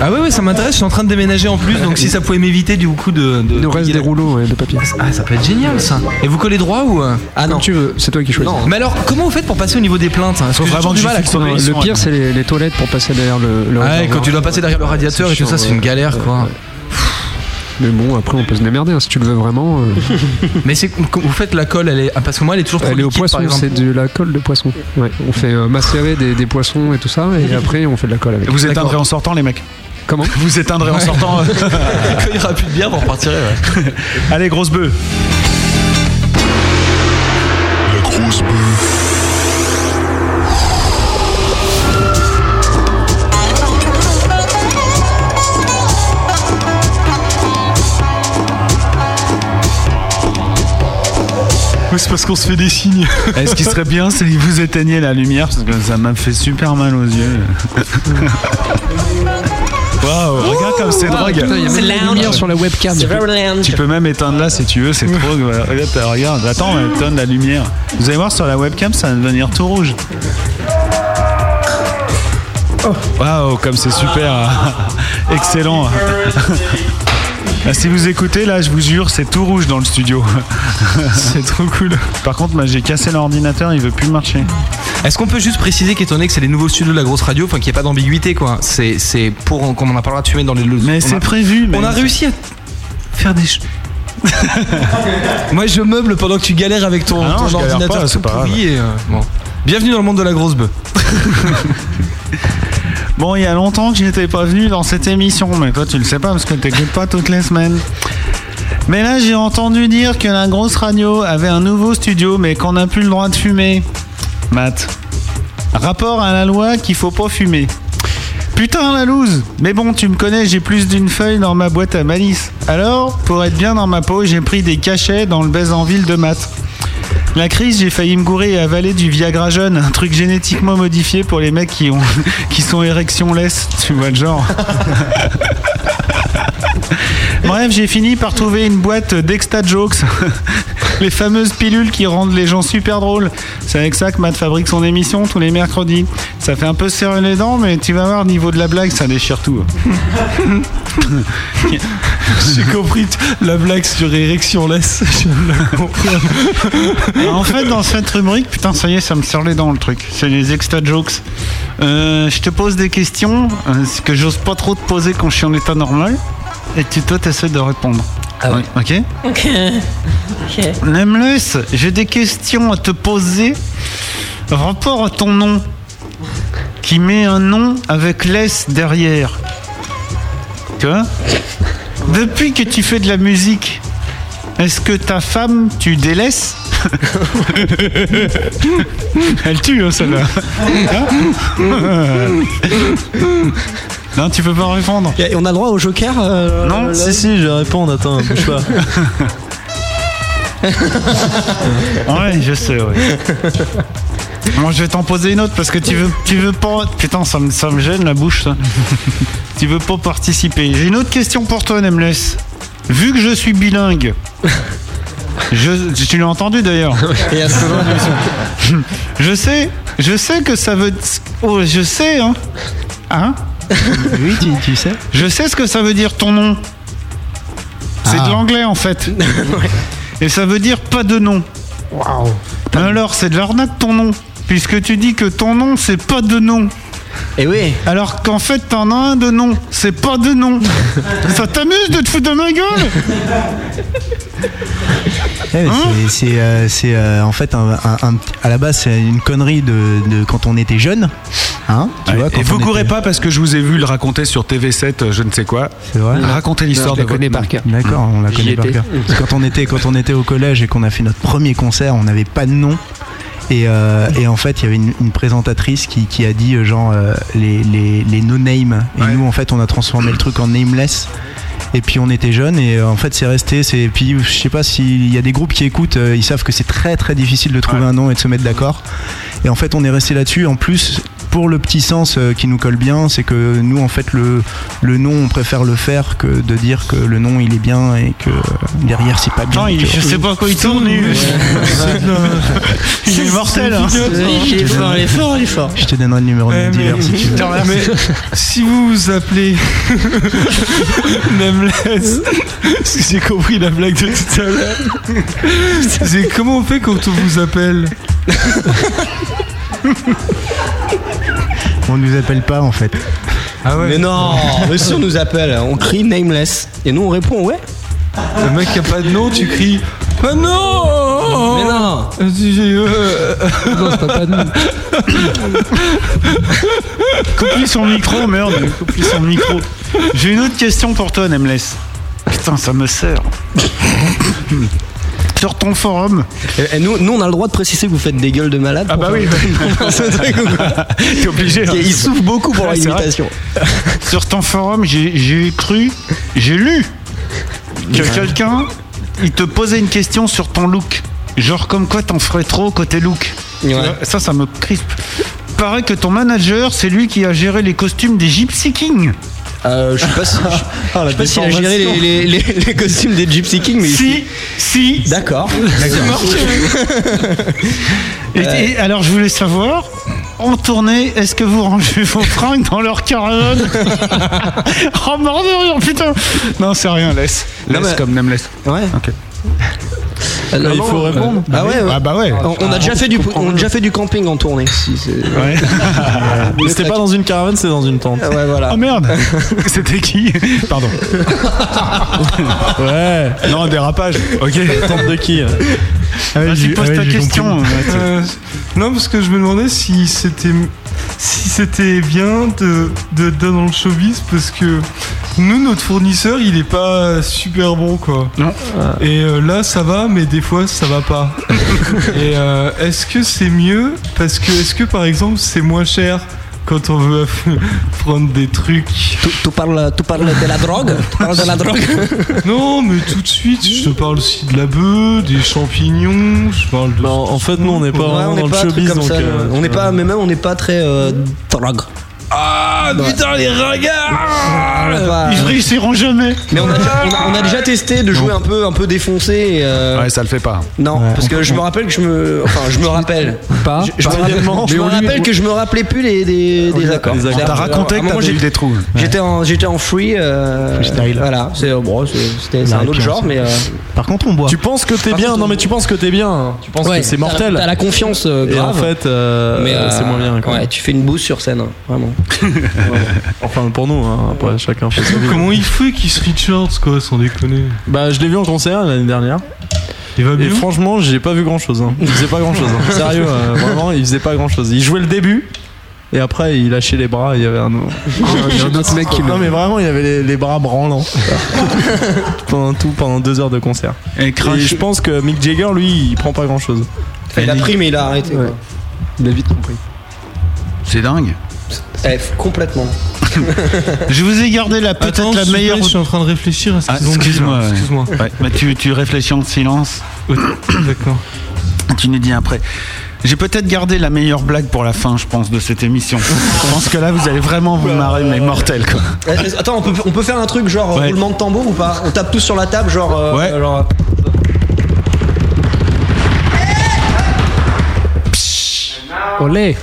[SPEAKER 4] Ah ouais, ouais, ça m'intéresse. Je suis en train de déménager en plus, donc si ça pouvait m'éviter du coup de. de
[SPEAKER 9] reste des rouleaux ouais, de papier.
[SPEAKER 4] Ah, ça peut être génial ça. Et vous collez droit ou euh
[SPEAKER 6] Ah non.
[SPEAKER 9] Comme tu veux, c'est toi qui choisis.
[SPEAKER 6] Non.
[SPEAKER 4] Mais alors, comment vous faites pour passer au niveau des plaintes Parce
[SPEAKER 2] Faut
[SPEAKER 4] que j'ai
[SPEAKER 2] vraiment
[SPEAKER 4] du mal à
[SPEAKER 9] Le pire, c'est les, les toilettes pour passer derrière le, le
[SPEAKER 4] Ouais,
[SPEAKER 9] réservoir.
[SPEAKER 4] quand tu dois passer derrière le radiateur et tout ça, c'est une
[SPEAKER 9] ouais.
[SPEAKER 4] galère quoi.
[SPEAKER 9] Mais bon, après, on peut se démerder hein, si tu le veux vraiment. euh.
[SPEAKER 4] Mais c'est vous faites la colle, elle est ah, parce que moi elle est toujours trop
[SPEAKER 9] Elle est au
[SPEAKER 4] liquide,
[SPEAKER 9] poisson,
[SPEAKER 4] par exemple.
[SPEAKER 9] c'est de la colle de poisson. Ouais, on fait euh, macérer des, des poissons et tout ça, et après on fait de la colle avec.
[SPEAKER 2] Vous éteindrez en sortant, les mecs
[SPEAKER 9] Comment?
[SPEAKER 2] Vous éteindrez en sortant. euh.
[SPEAKER 4] Quand il n'y aura plus de bière, vous repartirez. Ouais.
[SPEAKER 2] Allez, grosse bœuf.
[SPEAKER 7] La grosse bœuf.
[SPEAKER 2] C'est parce qu'on se fait des signes. Eh, ce qui serait bien, c'est que vous éteigniez la lumière parce que ça m'a fait super mal aux yeux. Waouh, regarde comme c'est drogue.
[SPEAKER 9] Y a même la lumière sur la webcam.
[SPEAKER 6] C'est.
[SPEAKER 2] Tu peux même éteindre là si tu veux, c'est trop. Regarde, regarde, attends, on la lumière. Vous allez voir sur la webcam, ça va devenir tout rouge. Waouh, comme c'est super. Excellent. Ah, si vous écoutez, là, je vous jure, c'est tout rouge dans le studio. c'est trop cool. Par contre, moi, j'ai cassé l'ordinateur, il veut plus marcher.
[SPEAKER 4] Est-ce qu'on peut juste préciser qu'étant donné que c'est les nouveaux studios de la grosse radio, enfin qu'il n'y ait pas d'ambiguïté quoi. C'est c'est pour qu'on en a parlera de fumer dans les.
[SPEAKER 2] Mais
[SPEAKER 4] on
[SPEAKER 2] c'est
[SPEAKER 4] a-
[SPEAKER 2] prévu. Mais
[SPEAKER 4] On a réussi à faire des. Moi je meuble pendant que tu galères avec ton,
[SPEAKER 2] Ah non,
[SPEAKER 4] ton ordinateur
[SPEAKER 2] pas, c'est
[SPEAKER 4] tout
[SPEAKER 2] pas
[SPEAKER 4] pourri et, euh, bon. Bienvenue dans le monde de la grosse bœuf.
[SPEAKER 2] Bon, il y a longtemps que j'étais pas venu dans cette émission, mais toi tu le sais pas parce que t'écoutes pas toutes les semaines. Mais là, j'ai entendu dire que la grosse radio avait un nouveau studio, mais qu'on n'a plus le droit de fumer. Matt, rapport à la loi qu'il faut pas fumer. Putain la loose Mais bon, tu me connais, j'ai plus d'une feuille dans ma boîte à malice. Alors, pour être bien dans ma peau, j'ai pris des cachets dans le baise en ville de Matt. La crise, j'ai failli me gourer et avaler du Viagra jeune, un truc génétiquement modifié pour les mecs qui, ont, qui sont érectionless. Tu vois le genre. Bref, j'ai fini par trouver une boîte d'Exta Jokes. les fameuses pilules qui rendent les gens super drôles. C'est avec ça que Matt fabrique son émission tous les mercredis. Ça fait un peu serrer les dents, mais tu vas voir, niveau de la blague, ça déchire tout.
[SPEAKER 4] J'ai compris la blague sur érection laisse.
[SPEAKER 2] En fait, dans cette rubrique, putain, ça y est, ça me serre les dents le truc. C'est les extra jokes. Euh, je te pose des questions euh, ce que j'ose pas trop te poser quand je suis en état normal. Et tu, toi, t'essaies de répondre. Ah ouais. Ok
[SPEAKER 17] Ok. Ok.
[SPEAKER 2] Nameless, j'ai des questions à te poser. Rapport à ton nom, qui met un nom avec laisse derrière. Tu vois? Depuis que tu fais de la musique, est-ce que ta femme, tu délaisses? Elle tue, hein, celle-là. Hein? non, tu peux pas répondre.
[SPEAKER 10] Et on a le droit au joker euh,
[SPEAKER 2] Non,
[SPEAKER 10] là
[SPEAKER 3] Si, si, je vais répondre, attends, bouge pas.
[SPEAKER 2] Ouais, je sais, ouais. Moi, je vais t'en poser une autre parce que tu veux, tu veux pas. Putain, ça me, ça me gêne la bouche, ça. tu veux pas participer. J'ai une autre question pour toi, Nameless. Vu que je suis bilingue, je, tu l'as entendu d'ailleurs. je sais, je sais que ça veut. Oh, je sais, hein. Hein?
[SPEAKER 5] Oui, tu, tu sais.
[SPEAKER 2] Je sais ce que ça veut dire ton nom. C'est
[SPEAKER 5] Ah.
[SPEAKER 2] de l'anglais en fait. Et ça veut dire pas de nom. Waouh. Alors c'est de l'arnaque ton nom. Puisque tu dis que ton nom c'est pas de nom.
[SPEAKER 10] Et oui.
[SPEAKER 2] Alors qu'en fait t'en as un de nom. C'est pas de nom. ça t'amuse de te foutre de ma gueule
[SPEAKER 5] Ouais, mais
[SPEAKER 2] Hein
[SPEAKER 5] c'est- c'est euh, c'est, euh, en fait un, un- un- à la base c'est une connerie de, de quand on était jeune. Hein tu vois, quand
[SPEAKER 2] Et vous courez pas parce que je vous ai vu le raconter sur TV7, euh, je ne sais quoi.
[SPEAKER 5] C'est vrai.
[SPEAKER 2] Racontez l'histoire de votre nom.
[SPEAKER 5] D'accord, on la
[SPEAKER 2] J'y
[SPEAKER 5] connaît par
[SPEAKER 2] étais.
[SPEAKER 5] cœur. Parce que Quand on était quand on était au collège et qu'on a fait notre premier concert, on n'avait pas de nom. Et, euh, et en fait, il y avait une, une présentatrice qui, qui a dit euh, genre euh, les, les, les no name. Et nous, en fait, on a transformé le truc en nameless. Et puis on était jeunes et en fait c'est resté. C'est et puis je sais pas s'il y a des groupes qui écoutent, ils savent que c'est très très difficile de trouver un nom et de se mettre d'accord. Et en fait on est resté là-dessus. En plus pour le petit sens euh, qui nous colle bien, c'est que nous en fait le le nom on préfère le faire que de dire que le nom il est bien et que euh, derrière c'est pas bien.
[SPEAKER 2] Attends, il- je sais pas quoi il tourne. Il est mortel. hein.
[SPEAKER 10] Il est fort, il est fort, il est fort.
[SPEAKER 5] Je te donnerai le numéro de
[SPEAKER 4] Eh, mais-
[SPEAKER 5] dealer si tu veux.
[SPEAKER 4] mais si vous vous appelez Nameless, parce que j'ai compris la blague de tout à l'heure. C'est comment on fait quand on vous appelle?
[SPEAKER 5] On nous appelle pas en fait.
[SPEAKER 4] Ah ouais
[SPEAKER 10] Mais non, mais si on nous appelle, on crie nameless. Et nous on répond ouais.
[SPEAKER 4] Le mec qui a pas de nom, tu cries Ah non
[SPEAKER 10] Mais non
[SPEAKER 4] Non, c'est pas de nom.
[SPEAKER 2] Coupe-lui son micro, merde. Coupe-lui son micro. J'ai une autre question pour toi, Nameless. Putain, ça me sert. Sur ton forum.
[SPEAKER 10] Et, et nous, nous on a le droit de préciser que vous faites des gueules de malade.
[SPEAKER 2] Ah bah oui. T'es obligé. hein.
[SPEAKER 10] Il souffre beaucoup pour
[SPEAKER 2] Ouais,
[SPEAKER 10] la
[SPEAKER 2] c'est vrai.
[SPEAKER 10] imitation.
[SPEAKER 2] Sur ton forum, j'ai cru, j'ai lu que quelqu'un, il te posait une question sur ton look. Genre comme quoi t'en ferais trop côté look.
[SPEAKER 10] Ouais.
[SPEAKER 2] vois, Ça, ça me crispe. Paraît que ton manager, c'est lui qui a géré les costumes des Gypsy Kings.
[SPEAKER 10] Euh, je sais pas si,
[SPEAKER 2] Ah,
[SPEAKER 10] je sais pas s'il a géré les, les, les, les costumes des Gypsy Kings, mais
[SPEAKER 2] Si, si.
[SPEAKER 10] D'accord.
[SPEAKER 2] Et, et alors, je voulais savoir, en tournée, est-ce que vous rangez vos fringues dans leur caravane Oh, mort de rire, putain Non, c'est rien, laisse.
[SPEAKER 10] Non,
[SPEAKER 2] Laisse
[SPEAKER 10] mais-
[SPEAKER 2] comme Nameless.
[SPEAKER 10] Ouais.
[SPEAKER 2] Ok.
[SPEAKER 10] Euh, non,
[SPEAKER 3] il faut
[SPEAKER 10] euh,
[SPEAKER 3] répondre.
[SPEAKER 10] Ah ouais, ouais.
[SPEAKER 2] Ah bah ouais.
[SPEAKER 10] On, on a déjà fait du, on a déjà fait du camping en tournée. Si, c'est-
[SPEAKER 2] Ouais.
[SPEAKER 3] Mais c'était pas dans une caravane, c'était dans une tente.
[SPEAKER 10] Ah ouais, voilà.
[SPEAKER 2] Oh merde C'était qui Pardon.
[SPEAKER 3] Ouais.
[SPEAKER 2] Non, dérapage. Ok.
[SPEAKER 3] Tente de qui
[SPEAKER 5] Ah ouais,
[SPEAKER 2] Vas-y,
[SPEAKER 5] j'ai-
[SPEAKER 2] pose
[SPEAKER 5] ah ouais,
[SPEAKER 2] ta question. Mathieu.
[SPEAKER 4] Euh, non, parce que je me demandais si c'était si c'était bien de dans le showbiz parce que nous notre fournisseur il est pas super bon quoi.
[SPEAKER 2] Non.
[SPEAKER 4] Et euh, là ça va mais des fois ça va pas. Et euh, est-ce que c'est mieux? Parce que est-ce que par exemple c'est moins cher? Quand on veut prendre des trucs.
[SPEAKER 6] Tu, parles, tu parles de la drogue? Tu parles de la drogue?
[SPEAKER 4] Non, mais tout de suite, je te parle aussi de la bœuf, des champignons, je parle de.
[SPEAKER 3] en fait, nous, on n'est pas
[SPEAKER 6] Ouais, on
[SPEAKER 3] dans le
[SPEAKER 6] pas
[SPEAKER 3] showbiz,
[SPEAKER 6] comme
[SPEAKER 3] donc.
[SPEAKER 6] ça,
[SPEAKER 3] euh,
[SPEAKER 6] on n'est pas, mais même on n'est pas très euh, drogue.
[SPEAKER 4] Ah putain les regards
[SPEAKER 6] Ils
[SPEAKER 2] réussiront jamais.
[SPEAKER 6] Mais on a, déjà, on, a, on a déjà testé de jouer un peu, un peu défoncé. et, euh,
[SPEAKER 2] Ouais, ça le fait pas.
[SPEAKER 6] Non, parce que je me rappelle que je me. Enfin, je me rappelle.
[SPEAKER 9] Pas.
[SPEAKER 6] Je, je me, rappelle, je me rappelle que je me rappelais plus les, des, des accords.
[SPEAKER 2] On t'a raconté que t'avais
[SPEAKER 6] j'ai-
[SPEAKER 2] eu des trous.
[SPEAKER 6] J'étais en, j'étais en free. euh, Voilà, c'est bon, c'est- c'était c'est un autre genre, mais. euh,
[SPEAKER 5] Par contre, on boit.
[SPEAKER 3] Tu penses que t'es
[SPEAKER 6] Par
[SPEAKER 3] bien
[SPEAKER 6] contre,
[SPEAKER 3] Non, mais tu penses que t'es bien. Tu penses
[SPEAKER 6] ouais,
[SPEAKER 3] que c'est
[SPEAKER 6] t'as-
[SPEAKER 3] mortel.
[SPEAKER 6] T'as la confiance euh,
[SPEAKER 3] Et en
[SPEAKER 6] grave.
[SPEAKER 3] fait, euh,
[SPEAKER 6] mais, euh,
[SPEAKER 3] c'est moins bien. Quoi.
[SPEAKER 6] Ouais, tu fais une bouse sur scène, hein, vraiment.
[SPEAKER 3] Enfin, pour nous, hein, après, chacun fait sa vie.
[SPEAKER 4] Comment il fait Keith Richards quoi, sans déconner
[SPEAKER 3] Bah, je l'ai vu en concert l'année dernière.
[SPEAKER 4] Il va bien
[SPEAKER 3] Et franchement, j'ai pas vu grand chose. Il faisait pas grand chose. Sérieux, euh, vraiment, il faisait pas grand chose. Il jouait le début. Et après, il lâchait les bras. Il y avait un,
[SPEAKER 9] autre mec qui
[SPEAKER 3] Non, mais vraiment, il avait les, les bras branlants. pendant tout, pendant deux heures de concert.
[SPEAKER 2] Et,
[SPEAKER 3] Et je pense que Mick Jagger, lui, il prend pas grand chose.
[SPEAKER 6] Il a pris, mais il a arrêté. quoi.
[SPEAKER 9] Il a vite compris.
[SPEAKER 2] C'est dingue.
[SPEAKER 6] Eh, complètement.
[SPEAKER 2] Je vous ai gardé la peut-être la meilleure.
[SPEAKER 4] Je suis en train de réfléchir à ce
[SPEAKER 2] Ah,
[SPEAKER 4] qu'ils ont dit.
[SPEAKER 2] excuse-moi.
[SPEAKER 4] là.
[SPEAKER 2] ouais.
[SPEAKER 4] Excuse-moi.
[SPEAKER 2] Ouais, mais tu, tu réfléchis en silence.
[SPEAKER 4] D'accord.
[SPEAKER 2] Tu nous dis après. J'ai peut-être gardé la meilleure blague pour la fin, je pense, de cette émission. je pense que là, vous allez vraiment vous marrer, mais mortel, quoi.
[SPEAKER 6] Eh, Attends, on peut, on peut faire un truc genre euh,
[SPEAKER 2] Ouais.
[SPEAKER 6] roulement de tambour ou pas? On tape tous sur la table, genre. euh,
[SPEAKER 2] Ouais.
[SPEAKER 6] genre,
[SPEAKER 9] Olé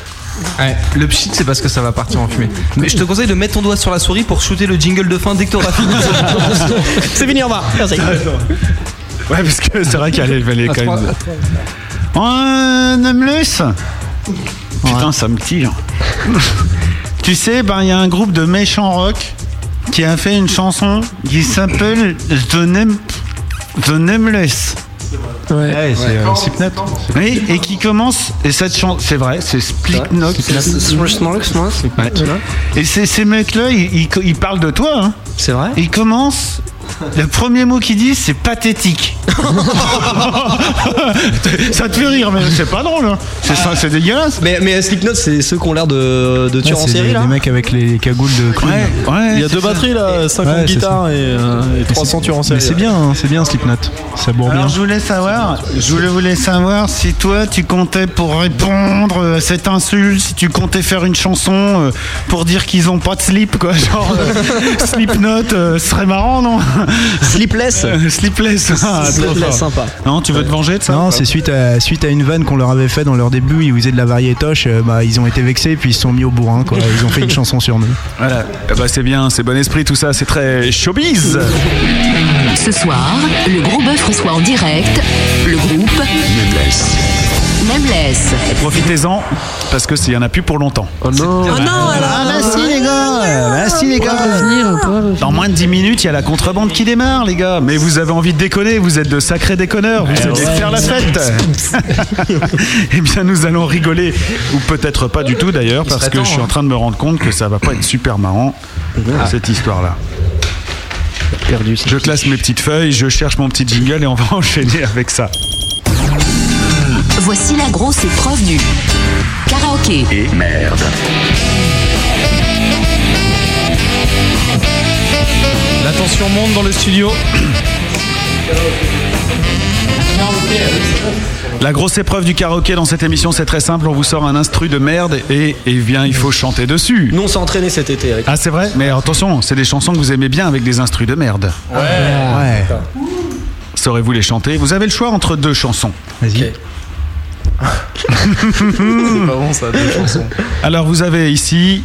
[SPEAKER 4] Ouais, le pchit c'est parce que ça va partir en fumée. Mais je te conseille de mettre ton doigt sur la souris pour shooter le jingle de fin dès que t'auras fini.
[SPEAKER 6] C'est fini, au revoir. Merci.
[SPEAKER 2] Ouais, parce que c'est vrai qu'elle est quand même. Oh, Nameless Putain, ça me tire. tu sais, ben, il y a un groupe de méchants rock qui a fait une chanson qui s'appelle The, Name... The Nameless.
[SPEAKER 9] Ouais,
[SPEAKER 5] c'est euh, Slipknot.
[SPEAKER 2] Oui, et qui commence, et cette chanson, c'est vrai, c'est. Ouais. Et ces, ces mecs-là, ils, ils- ils parlent de toi. Hein.
[SPEAKER 6] C'est vrai
[SPEAKER 2] Ils commencent. Le premier mot qu'ils disent, c'est pathétique. ça te fait rire, mais c'est pas drôle. hein. C'est ça, c'est dégueulasse.
[SPEAKER 6] Mais, mais Slipknot, c'est ceux qui ont l'air de, de tueurs en série
[SPEAKER 5] des,
[SPEAKER 6] là
[SPEAKER 5] des mecs avec les cagoules de clown.
[SPEAKER 2] Ouais, ouais,
[SPEAKER 3] Il y a deux
[SPEAKER 2] ça.
[SPEAKER 3] batteries là, 50
[SPEAKER 5] Ouais, c'est
[SPEAKER 3] guitares et, euh, et 300 tueurs en série.
[SPEAKER 5] Mais c'est bien, hein, c'est bien Slipknot. Ça bourre bien.
[SPEAKER 2] Je voulais savoir, je voulais, savoir si toi tu comptais pour répondre à cette insulte, si tu comptais faire une chanson euh, pour dire qu'ils ont pas de slip quoi, genre euh, Slipknot, euh, ce serait marrant non?
[SPEAKER 6] Sleepless
[SPEAKER 2] Euh, Sleepless, ah,
[SPEAKER 6] Sleepless, sympa.
[SPEAKER 2] Non, tu veux te venger de ça
[SPEAKER 5] Non, c'est suite à, suite à une vanne qu'on leur avait fait dans leur début. Ils faisaient de la variétoche. euh, bah, ils ont été vexés puis ils se sont mis au bourrin. Quoi. Ils ont fait une chanson sur nous.
[SPEAKER 2] Voilà, ben, c'est bien, c'est bon esprit tout ça, c'est très showbiz.
[SPEAKER 1] Ce soir, le gros bœuf reçoit en direct le groupe
[SPEAKER 7] Nameless.
[SPEAKER 1] Nameless.
[SPEAKER 2] Profitez-en parce que s'il y en a plus pour longtemps.
[SPEAKER 9] Oh non
[SPEAKER 1] Oh non, alors
[SPEAKER 2] Ah bah si les gars, bah si les gars. Dans moins de 10 minutes, il y a la contrebande qui démarre les gars. Mais vous avez envie de déconner, vous êtes de sacrés déconneurs, vous savez faire la fête. eh bien nous allons rigoler, ou peut-être pas du tout d'ailleurs, parce que je suis
[SPEAKER 4] hein.
[SPEAKER 2] en train de me rendre compte que ça va pas être super marrant, cette histoire-là. Je classe mes petites feuilles, je cherche mon petit jingle et on va enchaîner avec ça.
[SPEAKER 1] Voici la grosse épreuve du karaoké.
[SPEAKER 7] Et merde.
[SPEAKER 4] La tension monte dans le studio.
[SPEAKER 2] La grosse épreuve du karaoké dans cette émission, c'est très simple. On vous sort un instru de merde et, et bien, il faut chanter dessus.
[SPEAKER 6] Nous, on s'est entraîné cet été, Eric.
[SPEAKER 2] Ah, c'est vrai Mais attention, c'est des chansons que vous aimez bien avec des instrus de merde.
[SPEAKER 5] Ouais.
[SPEAKER 2] Saurez-vous les chanter? Vous avez le choix entre deux chansons.
[SPEAKER 5] Vas-y.
[SPEAKER 3] C'est pas bon ça, deux chansons.
[SPEAKER 2] Alors, vous avez ici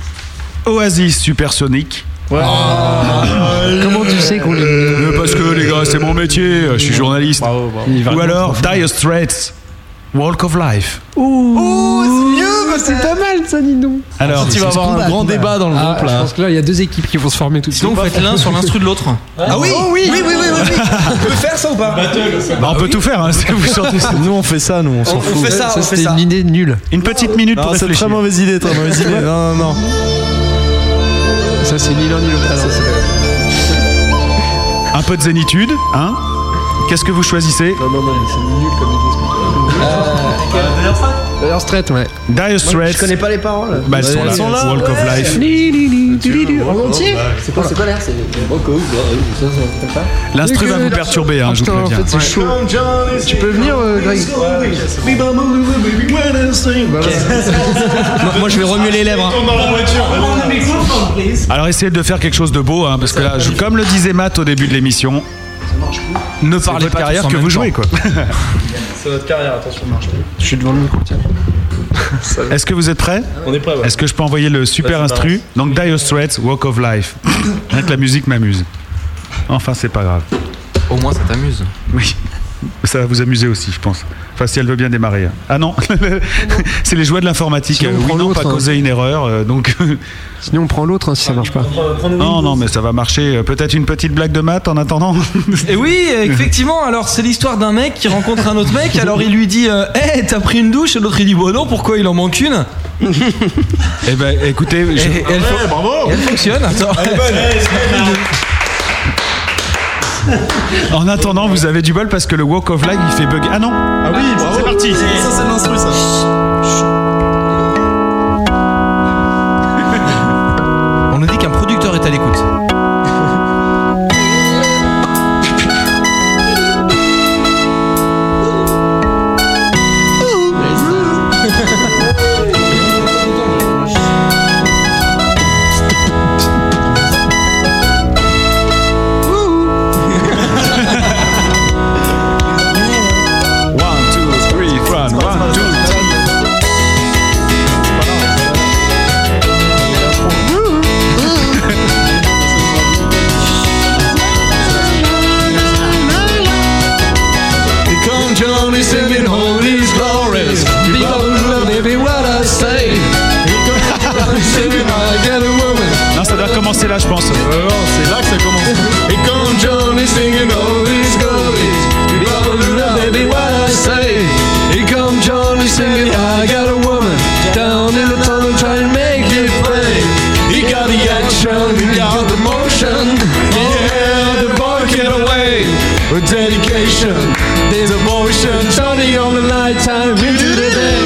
[SPEAKER 2] Oasis Supersonic.
[SPEAKER 9] Comment tu sais qu'on est.
[SPEAKER 2] Euh, Parce que les gars, c'est mon métier, je suis journaliste.
[SPEAKER 3] Bravo, bravo.
[SPEAKER 2] Ou alors Dire Straits, Walk of Life.
[SPEAKER 9] Ouh, c'est mieux, c'est pas mal ça, dis donc.
[SPEAKER 2] Alors,
[SPEAKER 3] Tu vas avoir un grand débat dans le
[SPEAKER 9] Ah,
[SPEAKER 3] groupe
[SPEAKER 9] je
[SPEAKER 3] là.
[SPEAKER 9] pense que là, il y a deux équipes qui vont se former tout de suite.
[SPEAKER 4] Sinon, vous faites l'un sur l'instru de l'autre.
[SPEAKER 6] Ah oui oui, oui, oui, oui, oui, oui. On peut faire ça ou pas?
[SPEAKER 2] Bah, on peut tout faire hein.
[SPEAKER 3] Nous on fait ça, nous on
[SPEAKER 6] On,
[SPEAKER 3] s'en
[SPEAKER 6] on
[SPEAKER 3] fout.
[SPEAKER 6] fait ça, on fait
[SPEAKER 9] c'était
[SPEAKER 6] ça.
[SPEAKER 9] une idée nulle.
[SPEAKER 2] Une petite minute pour
[SPEAKER 3] Non, c'est
[SPEAKER 2] réfléchir.
[SPEAKER 3] très mauvaise idée, très mauvaise idée. Non, non, non.
[SPEAKER 9] Ça, c'est ni l'un ni l'autre.
[SPEAKER 2] Un peu de zénitude, hein Qu'est-ce que vous choisissez?
[SPEAKER 9] Non, non, non, c'est nul comme idée. Que tu as dit. Dire Straits, ouais.
[SPEAKER 2] Dire Straits.
[SPEAKER 10] Je connais pas les paroles.
[SPEAKER 2] Bah, elles sont là.
[SPEAKER 10] Elles sont là,
[SPEAKER 2] Walk of. Life.
[SPEAKER 10] En entier C'est quoi, c'est quoi l'air C'est Walk of ça, ça, ça
[SPEAKER 2] L'instru va vous perturber, hein, je vous
[SPEAKER 9] en
[SPEAKER 2] préviens.
[SPEAKER 9] fait, c'est chaud. Tu peux venir, euh, Greg
[SPEAKER 10] moi, moi, je vais remuer les lèvres. hein.
[SPEAKER 2] Alors essayez de faire quelque chose de beau, hein, parce que là, je- comme le disait Matt au début de l'émission,
[SPEAKER 4] ne parlez
[SPEAKER 2] votre
[SPEAKER 4] pas
[SPEAKER 2] carrière que vous jouez, quoi.
[SPEAKER 3] C'est votre carrière, attention, marche.
[SPEAKER 9] Je suis devant le micro, tiens.
[SPEAKER 2] Est-ce que vous êtes prêts
[SPEAKER 3] On est prêts, ouais.
[SPEAKER 2] Est-ce que je peux envoyer le super instru Donc Dire Straits, Walk of Life. Rien que la musique m'amuse. Enfin, c'est pas grave.
[SPEAKER 18] Au moins, ça t'amuse.
[SPEAKER 2] Oui. Ça va vous amuser aussi, je pense. Enfin, si elle veut bien démarrer. Ah non, c'est les jouets de l'informatique.
[SPEAKER 9] Sinon, on prend
[SPEAKER 2] oui, non, pas
[SPEAKER 9] hein.
[SPEAKER 2] causé une erreur. euh, donc,
[SPEAKER 9] Sinon, on prend l'autre hein, si ça marche pas.
[SPEAKER 2] non, non, mais ça va marcher. Euh, Peut-être une petite blague de maths en attendant.
[SPEAKER 4] Et oui, effectivement, alors c'est l'histoire d'un mec qui rencontre un autre mec, alors il lui dit euh, Hey, t'as pris une douche? Et l'autre il dit Bon, non, pourquoi? Il en manque une
[SPEAKER 2] Eh ben, écoutez, je-
[SPEAKER 4] Et elle, fo- et elle fonctionne. Attends.
[SPEAKER 2] en attendant, vous avez du bol parce que le Walk of Life il fait bug. Ah non
[SPEAKER 3] Ah oui, bravo.
[SPEAKER 2] C'est parti.
[SPEAKER 3] Ça, c'est l'instru, ça.
[SPEAKER 8] He got the motion. Yeah, the boy get away. With dedication, there's emotion. Johnny on the nighttime into the day.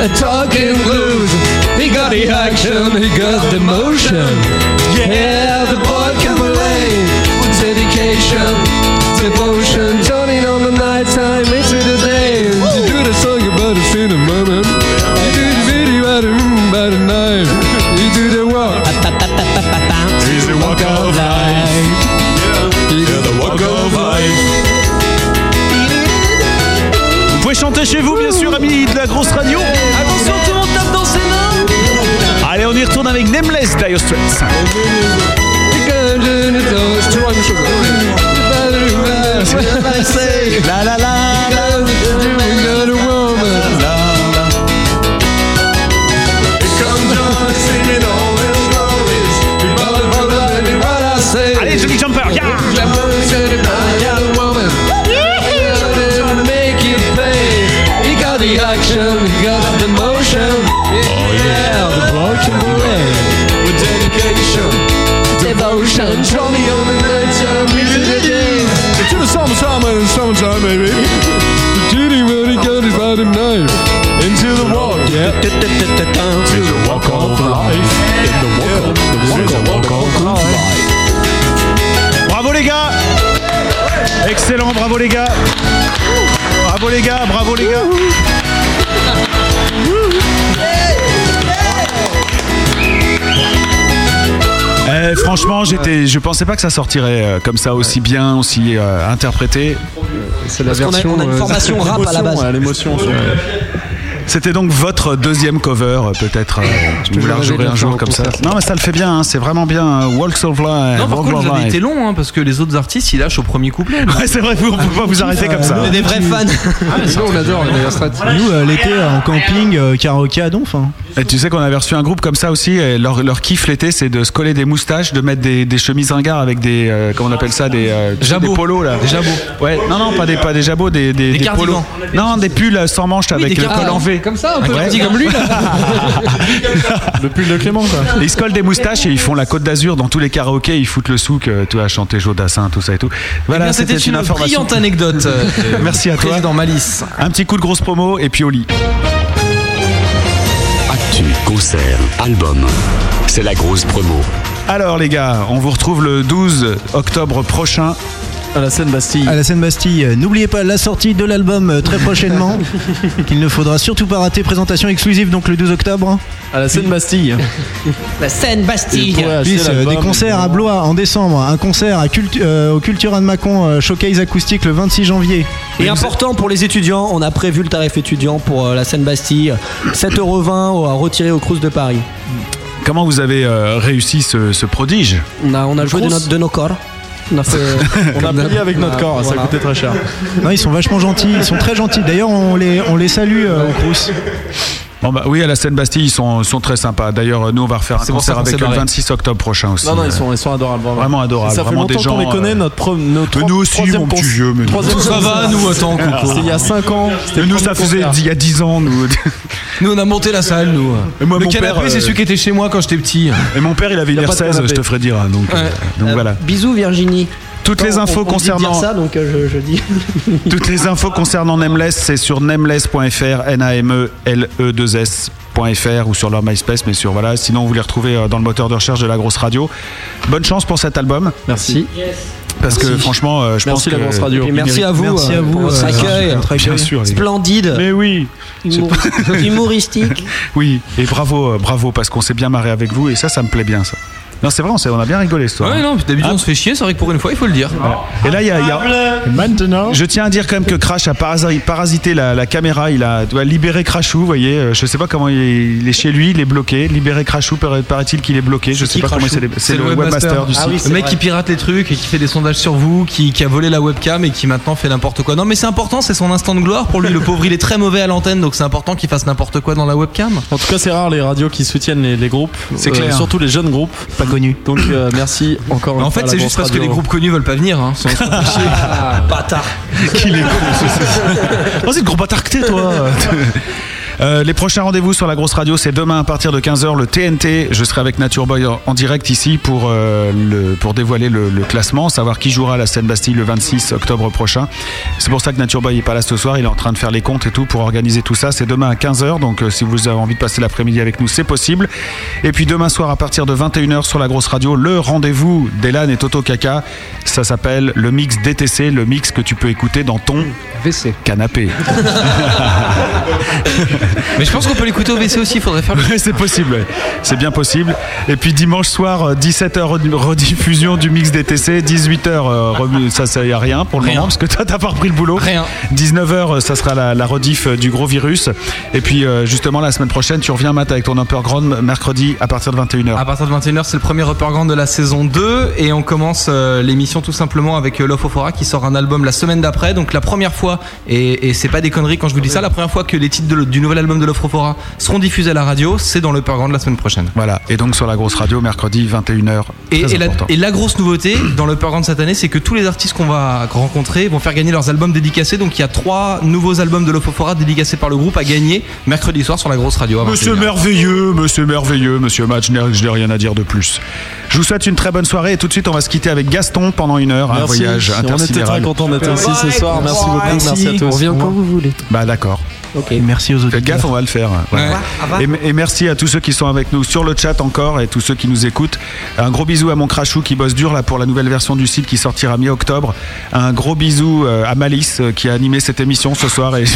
[SPEAKER 8] Backbeats, a
[SPEAKER 2] Nameless yeah.
[SPEAKER 9] To the
[SPEAKER 8] walk of life. In the walk of, the walk of life.
[SPEAKER 2] Bravo les gars Excellent, bravo les gars Bravo les gars, bravo les gars Eh, franchement, j'étais, je pensais pas que ça sortirait euh, comme ça aussi bien, aussi euh, interprété.
[SPEAKER 9] C'est la
[SPEAKER 10] Parce qu'on a-
[SPEAKER 9] version.
[SPEAKER 10] on a une
[SPEAKER 9] euh,
[SPEAKER 10] formation rap à la base.
[SPEAKER 3] L'émotion, ouais, l'émotion.
[SPEAKER 2] C'était donc votre deuxième cover, euh, peut-être. euh, vous la un jour comme ça.
[SPEAKER 4] concert.
[SPEAKER 2] Non, mais ça le fait bien, hein, c'est vraiment bien. hein. Walks of Life.
[SPEAKER 4] Non, par contre,
[SPEAKER 2] of
[SPEAKER 4] vous avez
[SPEAKER 2] Life.
[SPEAKER 4] été long, hein, parce que les autres artistes, ils lâchent au premier couplet.
[SPEAKER 2] Ouais, c'est vrai, vous, on peut pas vous arrêter comme ça.
[SPEAKER 4] On est des vrais fans.
[SPEAKER 9] Sinon, on adore.
[SPEAKER 5] Nous, euh, l'été, en camping, karaoké à Donf.
[SPEAKER 2] Et tu sais qu'on avait reçu un groupe comme ça aussi. Et leur, leur kiff l'été, c'est de se coller des moustaches, de mettre des, des chemises ringards avec des. euh, comment on appelle ça Des, euh, tu sais,
[SPEAKER 4] Jabots.
[SPEAKER 2] des polos là.
[SPEAKER 4] Des jabots.
[SPEAKER 2] Ouais, non, non, pas des, pas des jabots, des, des,
[SPEAKER 4] Des
[SPEAKER 2] polos. Non, des pulls euh, sans manches avec
[SPEAKER 4] des
[SPEAKER 2] le col en V.
[SPEAKER 4] Comme ça, un peu
[SPEAKER 2] Ouais.
[SPEAKER 4] petit comme lui, là.
[SPEAKER 13] Le pull de Clément, quoi.
[SPEAKER 2] Ils se collent des moustaches et ils font la côte d'Azur dans tous les karaokés. Ils foutent le souk, euh, tu vois, chanter Jodassin, tout ça et tout.
[SPEAKER 4] Eh bien, c'était une
[SPEAKER 2] information.
[SPEAKER 4] brillante anecdote.
[SPEAKER 2] Merci à toi.
[SPEAKER 4] Président Malice.
[SPEAKER 2] Un petit coup de grosse promo et puis au lit.
[SPEAKER 7] Concert, album. C'est la grosse promo.
[SPEAKER 2] Alors les gars, on vous retrouve le 12 octobre prochain.
[SPEAKER 13] À la scène Bastille.
[SPEAKER 5] À la scène Bastille, n'oubliez pas la sortie de l'album euh, très prochainement, qu'il ne faudra surtout pas rater. Présentation exclusive donc le 12 octobre.
[SPEAKER 13] À la scène Bastille.
[SPEAKER 17] La scène Bastille.
[SPEAKER 5] Puis, euh, des concerts à Blois en décembre, un concert à Cultu- euh, au Cultura de Mâcon, euh, showcase acoustique le 26 janvier.
[SPEAKER 6] Et important pour les étudiants, on a prévu le tarif étudiant pour euh, la Seine-Bastille, 7,20€ au- à retirer au Crous de Paris.
[SPEAKER 2] Comment vous avez euh, réussi ce, ce prodige?
[SPEAKER 6] On a, on a joué de, notre- de nos corps. On a fait.
[SPEAKER 13] On a payé avec notre corps, ça
[SPEAKER 6] Voilà.
[SPEAKER 13] coûtait très cher.
[SPEAKER 5] Non, ils sont vachement gentils, ils sont très gentils. D'ailleurs, on les, on les salue euh, au Crous.
[SPEAKER 2] Bon bah oui, à la scène Bastille, ils sont, sont très sympas. D'ailleurs, nous, on va refaire un concert avec eux le
[SPEAKER 13] barré.
[SPEAKER 2] 26 octobre prochain aussi.
[SPEAKER 13] Non, non, ils sont, ils sont adorables. Vraiment,
[SPEAKER 2] Vraiment adorables,
[SPEAKER 13] Ça fait
[SPEAKER 2] vraiment des
[SPEAKER 13] longtemps qu'on les connaît,
[SPEAKER 2] euh,
[SPEAKER 13] notre, pro- notre
[SPEAKER 2] Mais nous aussi,
[SPEAKER 13] troisième
[SPEAKER 2] mon petit vieux, mais nous.
[SPEAKER 4] Ça va, nous, attends, Coco.
[SPEAKER 13] C'était il y a 5 ans.
[SPEAKER 2] Mais nous, ça faisait
[SPEAKER 13] concert.
[SPEAKER 2] il y a 10 ans, nous.
[SPEAKER 4] Nous, on a monté la salle, nous.
[SPEAKER 2] Et moi,
[SPEAKER 4] le
[SPEAKER 2] mon
[SPEAKER 4] canapé,
[SPEAKER 2] père,
[SPEAKER 4] c'est
[SPEAKER 2] euh,
[SPEAKER 4] celui qui était chez moi quand j'étais petit.
[SPEAKER 2] Et mon père, il avait une
[SPEAKER 13] Y a pas de
[SPEAKER 2] R16,
[SPEAKER 13] canapé.
[SPEAKER 2] je te ferai dire. hein, Donc, euh, donc voilà.
[SPEAKER 6] Bisous Virginie.
[SPEAKER 2] Toutes les infos concernant
[SPEAKER 6] ça, donc euh, je, je dis.
[SPEAKER 2] toutes les infos concernant Nameless, c'est sur nameless.fr, n a m e l e 2 s.fr ou sur leur MySpace, mais sur voilà. Sinon, vous les retrouvez euh, dans le moteur de recherche de la grosse radio. Bonne chance pour cet album,
[SPEAKER 13] Merci.
[SPEAKER 2] parce que franchement, euh, je pense
[SPEAKER 13] Merci
[SPEAKER 2] que
[SPEAKER 13] la grosse radio.
[SPEAKER 6] Merci à vous,
[SPEAKER 5] Merci à vous,
[SPEAKER 6] votre
[SPEAKER 5] euh,
[SPEAKER 6] accueil.
[SPEAKER 2] Bien sûr.
[SPEAKER 6] Splendide.
[SPEAKER 2] Mais oui,
[SPEAKER 6] Humour- Humoristique.
[SPEAKER 2] oui, et bravo, bravo, parce qu'on s'est bien marré avec vous et ça, ça me plaît bien ça. Non, c'est vrai, on, s'est- on a bien rigolé ce soir.
[SPEAKER 4] Ouais, non, d'habitude, on se fait chier, c'est vrai que pour une fois, il faut le dire.
[SPEAKER 2] Et là, il y a, il y a-
[SPEAKER 9] Maintenant.
[SPEAKER 2] Je tiens à dire quand même que Crash a parasi- parasité la, la caméra. Il a doit libérer Crashou, vous voyez. Euh, Je sais pas comment il est, il est chez lui, il est bloqué. Libérer Crashou, paraît- paraît-il qu'il est bloqué. Je sais
[SPEAKER 4] qui,
[SPEAKER 2] pas comment
[SPEAKER 4] Crashou
[SPEAKER 2] c'est. C'est le webmaster du
[SPEAKER 6] Ah
[SPEAKER 2] site.
[SPEAKER 6] oui,
[SPEAKER 4] Le mec
[SPEAKER 6] vrai.
[SPEAKER 4] qui pirate les trucs et qui fait des sondages sur vous, qui, qui a volé la webcam et qui maintenant fait n'importe quoi. Non, mais c'est important, c'est son instant de gloire pour lui. Le pauvre, il est très mauvais à l'antenne, donc c'est important qu'il fasse n'importe quoi dans la webcam.
[SPEAKER 13] En tout cas, c'est rare les radios qui soutiennent les, les groupes.
[SPEAKER 2] C'est
[SPEAKER 13] Euh,
[SPEAKER 2] clair.
[SPEAKER 13] surtout les jeunes groupes.
[SPEAKER 5] Pas
[SPEAKER 13] Donc euh, merci encore une
[SPEAKER 4] en fait, c'est juste parce que les groupes connus veulent pas venir. Hein. Sans-
[SPEAKER 6] Ah, bâtard.
[SPEAKER 2] Qu'il est con, c'est le gros bâtard que t'es, toi Euh, les prochains rendez-vous sur la grosse radio, c'est demain à partir de 15h, le TNT. Je serai avec Nature Boy en, direct ici pour, euh, le, pour dévoiler le, le classement, savoir qui jouera à la scène Bastille le 26 octobre prochain. C'est pour ça que Nature Boy est pas là ce soir. Il est en train de faire les comptes et tout pour organiser tout ça. C'est demain à 15h. Donc euh, si vous avez envie de passer l'après-midi avec nous, c'est possible. Et puis demain soir à partir de 21h sur la grosse radio, le rendez-vous d'Elan et Toto Kaka. Ça s'appelle le mix DTC, le mix que tu peux écouter dans ton
[SPEAKER 9] WC.
[SPEAKER 2] canapé.
[SPEAKER 4] Mais je pense qu'on peut l'écouter au WC aussi, il faudrait faire le.
[SPEAKER 2] C'est possible, ouais. c'est bien possible. Et puis dimanche soir, euh, 17h rediffusion du mix DTC, 18h, ça, ça y a rien pour le
[SPEAKER 4] Rien.
[SPEAKER 2] moment, parce que toi, t'as pas repris le boulot.
[SPEAKER 4] Rien.
[SPEAKER 2] 19h, ça sera la, la rediff euh, du gros virus. Et puis euh, justement, la semaine prochaine, tu reviens, Matt, avec ton Upperground, mercredi à partir de 21h.
[SPEAKER 4] À partir de 21h, c'est le premier Upper Grand de la saison 2 et on commence euh, l'émission tout simplement avec euh, Love Ofora qui sort un album la semaine d'après. Donc la première fois, et, et c'est pas des conneries quand je vous dis ça, la première fois que les titres de- du nouvel album de Love Ofora seront diffusés à la radio, c'est dans l'Upper Grand de la semaine prochaine.
[SPEAKER 2] Voilà, et donc sur la grosse radio, mercredi 21h.
[SPEAKER 4] Et, la,
[SPEAKER 2] important.
[SPEAKER 4] et la grosse nouveauté dans l'Upper Grand cette année, c'est que tous les artistes qu'on va rencontrer vont faire gagner leurs albums dédicacés. Donc il y a trois nouveaux albums de Love Ofora dédicacés par le groupe à gagner mercredi soir sur la grosse radio.
[SPEAKER 2] Monsieur
[SPEAKER 4] 21h.
[SPEAKER 2] merveilleux, monsieur merveilleux, monsieur Match, je n'ai je n'ai rien à dire de plus. Je vous souhaite une très bonne soirée et tout de suite on va se quitter avec Gaston pendant une heure, un
[SPEAKER 13] Merci.
[SPEAKER 2] voyage
[SPEAKER 13] On était très
[SPEAKER 2] intersidéral.
[SPEAKER 13] contents d'être ici ce soir. Merci beaucoup. Merci, à tous.
[SPEAKER 9] On revient quand vous voulez.
[SPEAKER 2] Bah d'accord.
[SPEAKER 5] Et merci aux
[SPEAKER 2] Faites gaffe, on va le faire. Ouais.
[SPEAKER 4] Ouais.
[SPEAKER 2] Et, et merci à tous ceux qui sont avec nous sur le chat encore et tous ceux qui nous écoutent. Un gros bisou à mon crachou qui bosse dur là pour la nouvelle version du site qui sortira mi-octobre. Un gros bisou euh, à Malice euh, qui a animé cette émission ce soir. Et...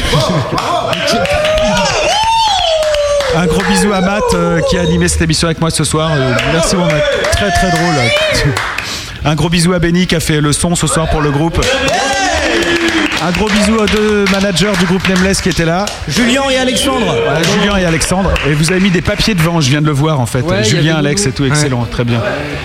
[SPEAKER 2] Un gros bisou à Matt euh, qui a animé cette émission avec moi ce soir. Euh, merci mon Matt. Très très drôle. Un gros bisou à Benny qui a fait le son ce soir pour le groupe. Un gros bisou aux deux managers du groupe Nameless qui étaient là.
[SPEAKER 10] Julien et Alexandre.
[SPEAKER 2] Voilà, Julien et Alexandre. Et vous avez mis des papiers devant, je viens de le voir en fait.
[SPEAKER 4] Ouais,
[SPEAKER 2] Julien, Alex et tout, excellent, très bien.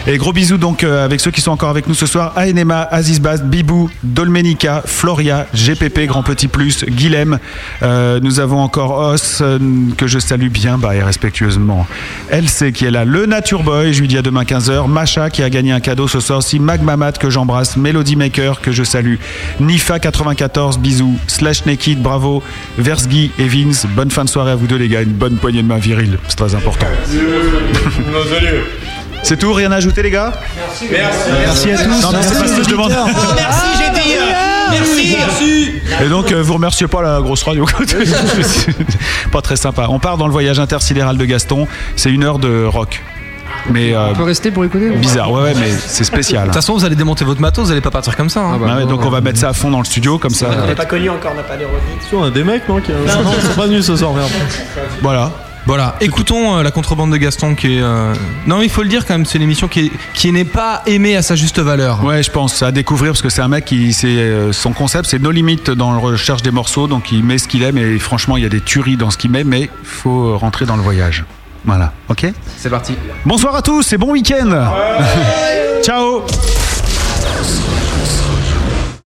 [SPEAKER 2] Et gros bisous donc euh, avec ceux qui sont encore avec nous ce soir. Aenema, Aziz Bast, Bibou, Dolmenica, Floria, GPP, Grand Petit Plus, Guilhem. Euh, nous avons encore Os, euh, que je salue bien bah, et respectueusement. LC qui est là, le Nature Boy, je lui dis à demain 15h. Macha qui a gagné un cadeau ce soir aussi. Magmamat que j'embrasse. Melody Maker que je salue. Nifa94, bisous. Slash Naked, bravo. Versgy et Vince, bonne fin de soirée à vous deux les gars. Une bonne poignée de main virile, c'est très important. C'est tout, rien à ajouter les gars?
[SPEAKER 5] Merci à tous.
[SPEAKER 2] Non, mais c'est pas ce que je demande.
[SPEAKER 17] Merci, j'ai dit. euh, Merci. Merci.
[SPEAKER 2] Et donc, euh, vous remerciez pas la grosse radio. pas très sympa. On part dans le voyage intersidéral de Gaston. C'est une heure de rock. Mais euh,
[SPEAKER 9] On peut rester pour écouter
[SPEAKER 2] bizarre, ouais, ouais, mais c'est spécial.
[SPEAKER 4] De toute façon, vous allez démonter votre matos, vous allez pas partir comme ça. hein.
[SPEAKER 2] Ah ouais, donc on va mettre ça à fond dans le studio, comme ça.
[SPEAKER 10] On n'est pas connu encore, on n'a pas les revenus.
[SPEAKER 3] Si, on a des mecs, non qui... Non, non, ils sont pas venus ce soir, merde.
[SPEAKER 2] Voilà.
[SPEAKER 4] Voilà, écoutons euh, la contrebande de Gaston qui est. euh, Non, il faut le dire quand même, c'est une émission qui, est- qui n'est pas aimée à sa juste valeur.
[SPEAKER 2] Ouais, je pense à découvrir parce que c'est un mec qui, c'est euh, son concept, c'est nos limites dans la recherche des morceaux, donc il met ce qu'il aime et franchement, il y a des tueries dans ce qu'il met, mais faut rentrer dans le voyage. Voilà, ok
[SPEAKER 9] C'est parti.
[SPEAKER 2] Bonsoir à tous et bon week-end. Ciao.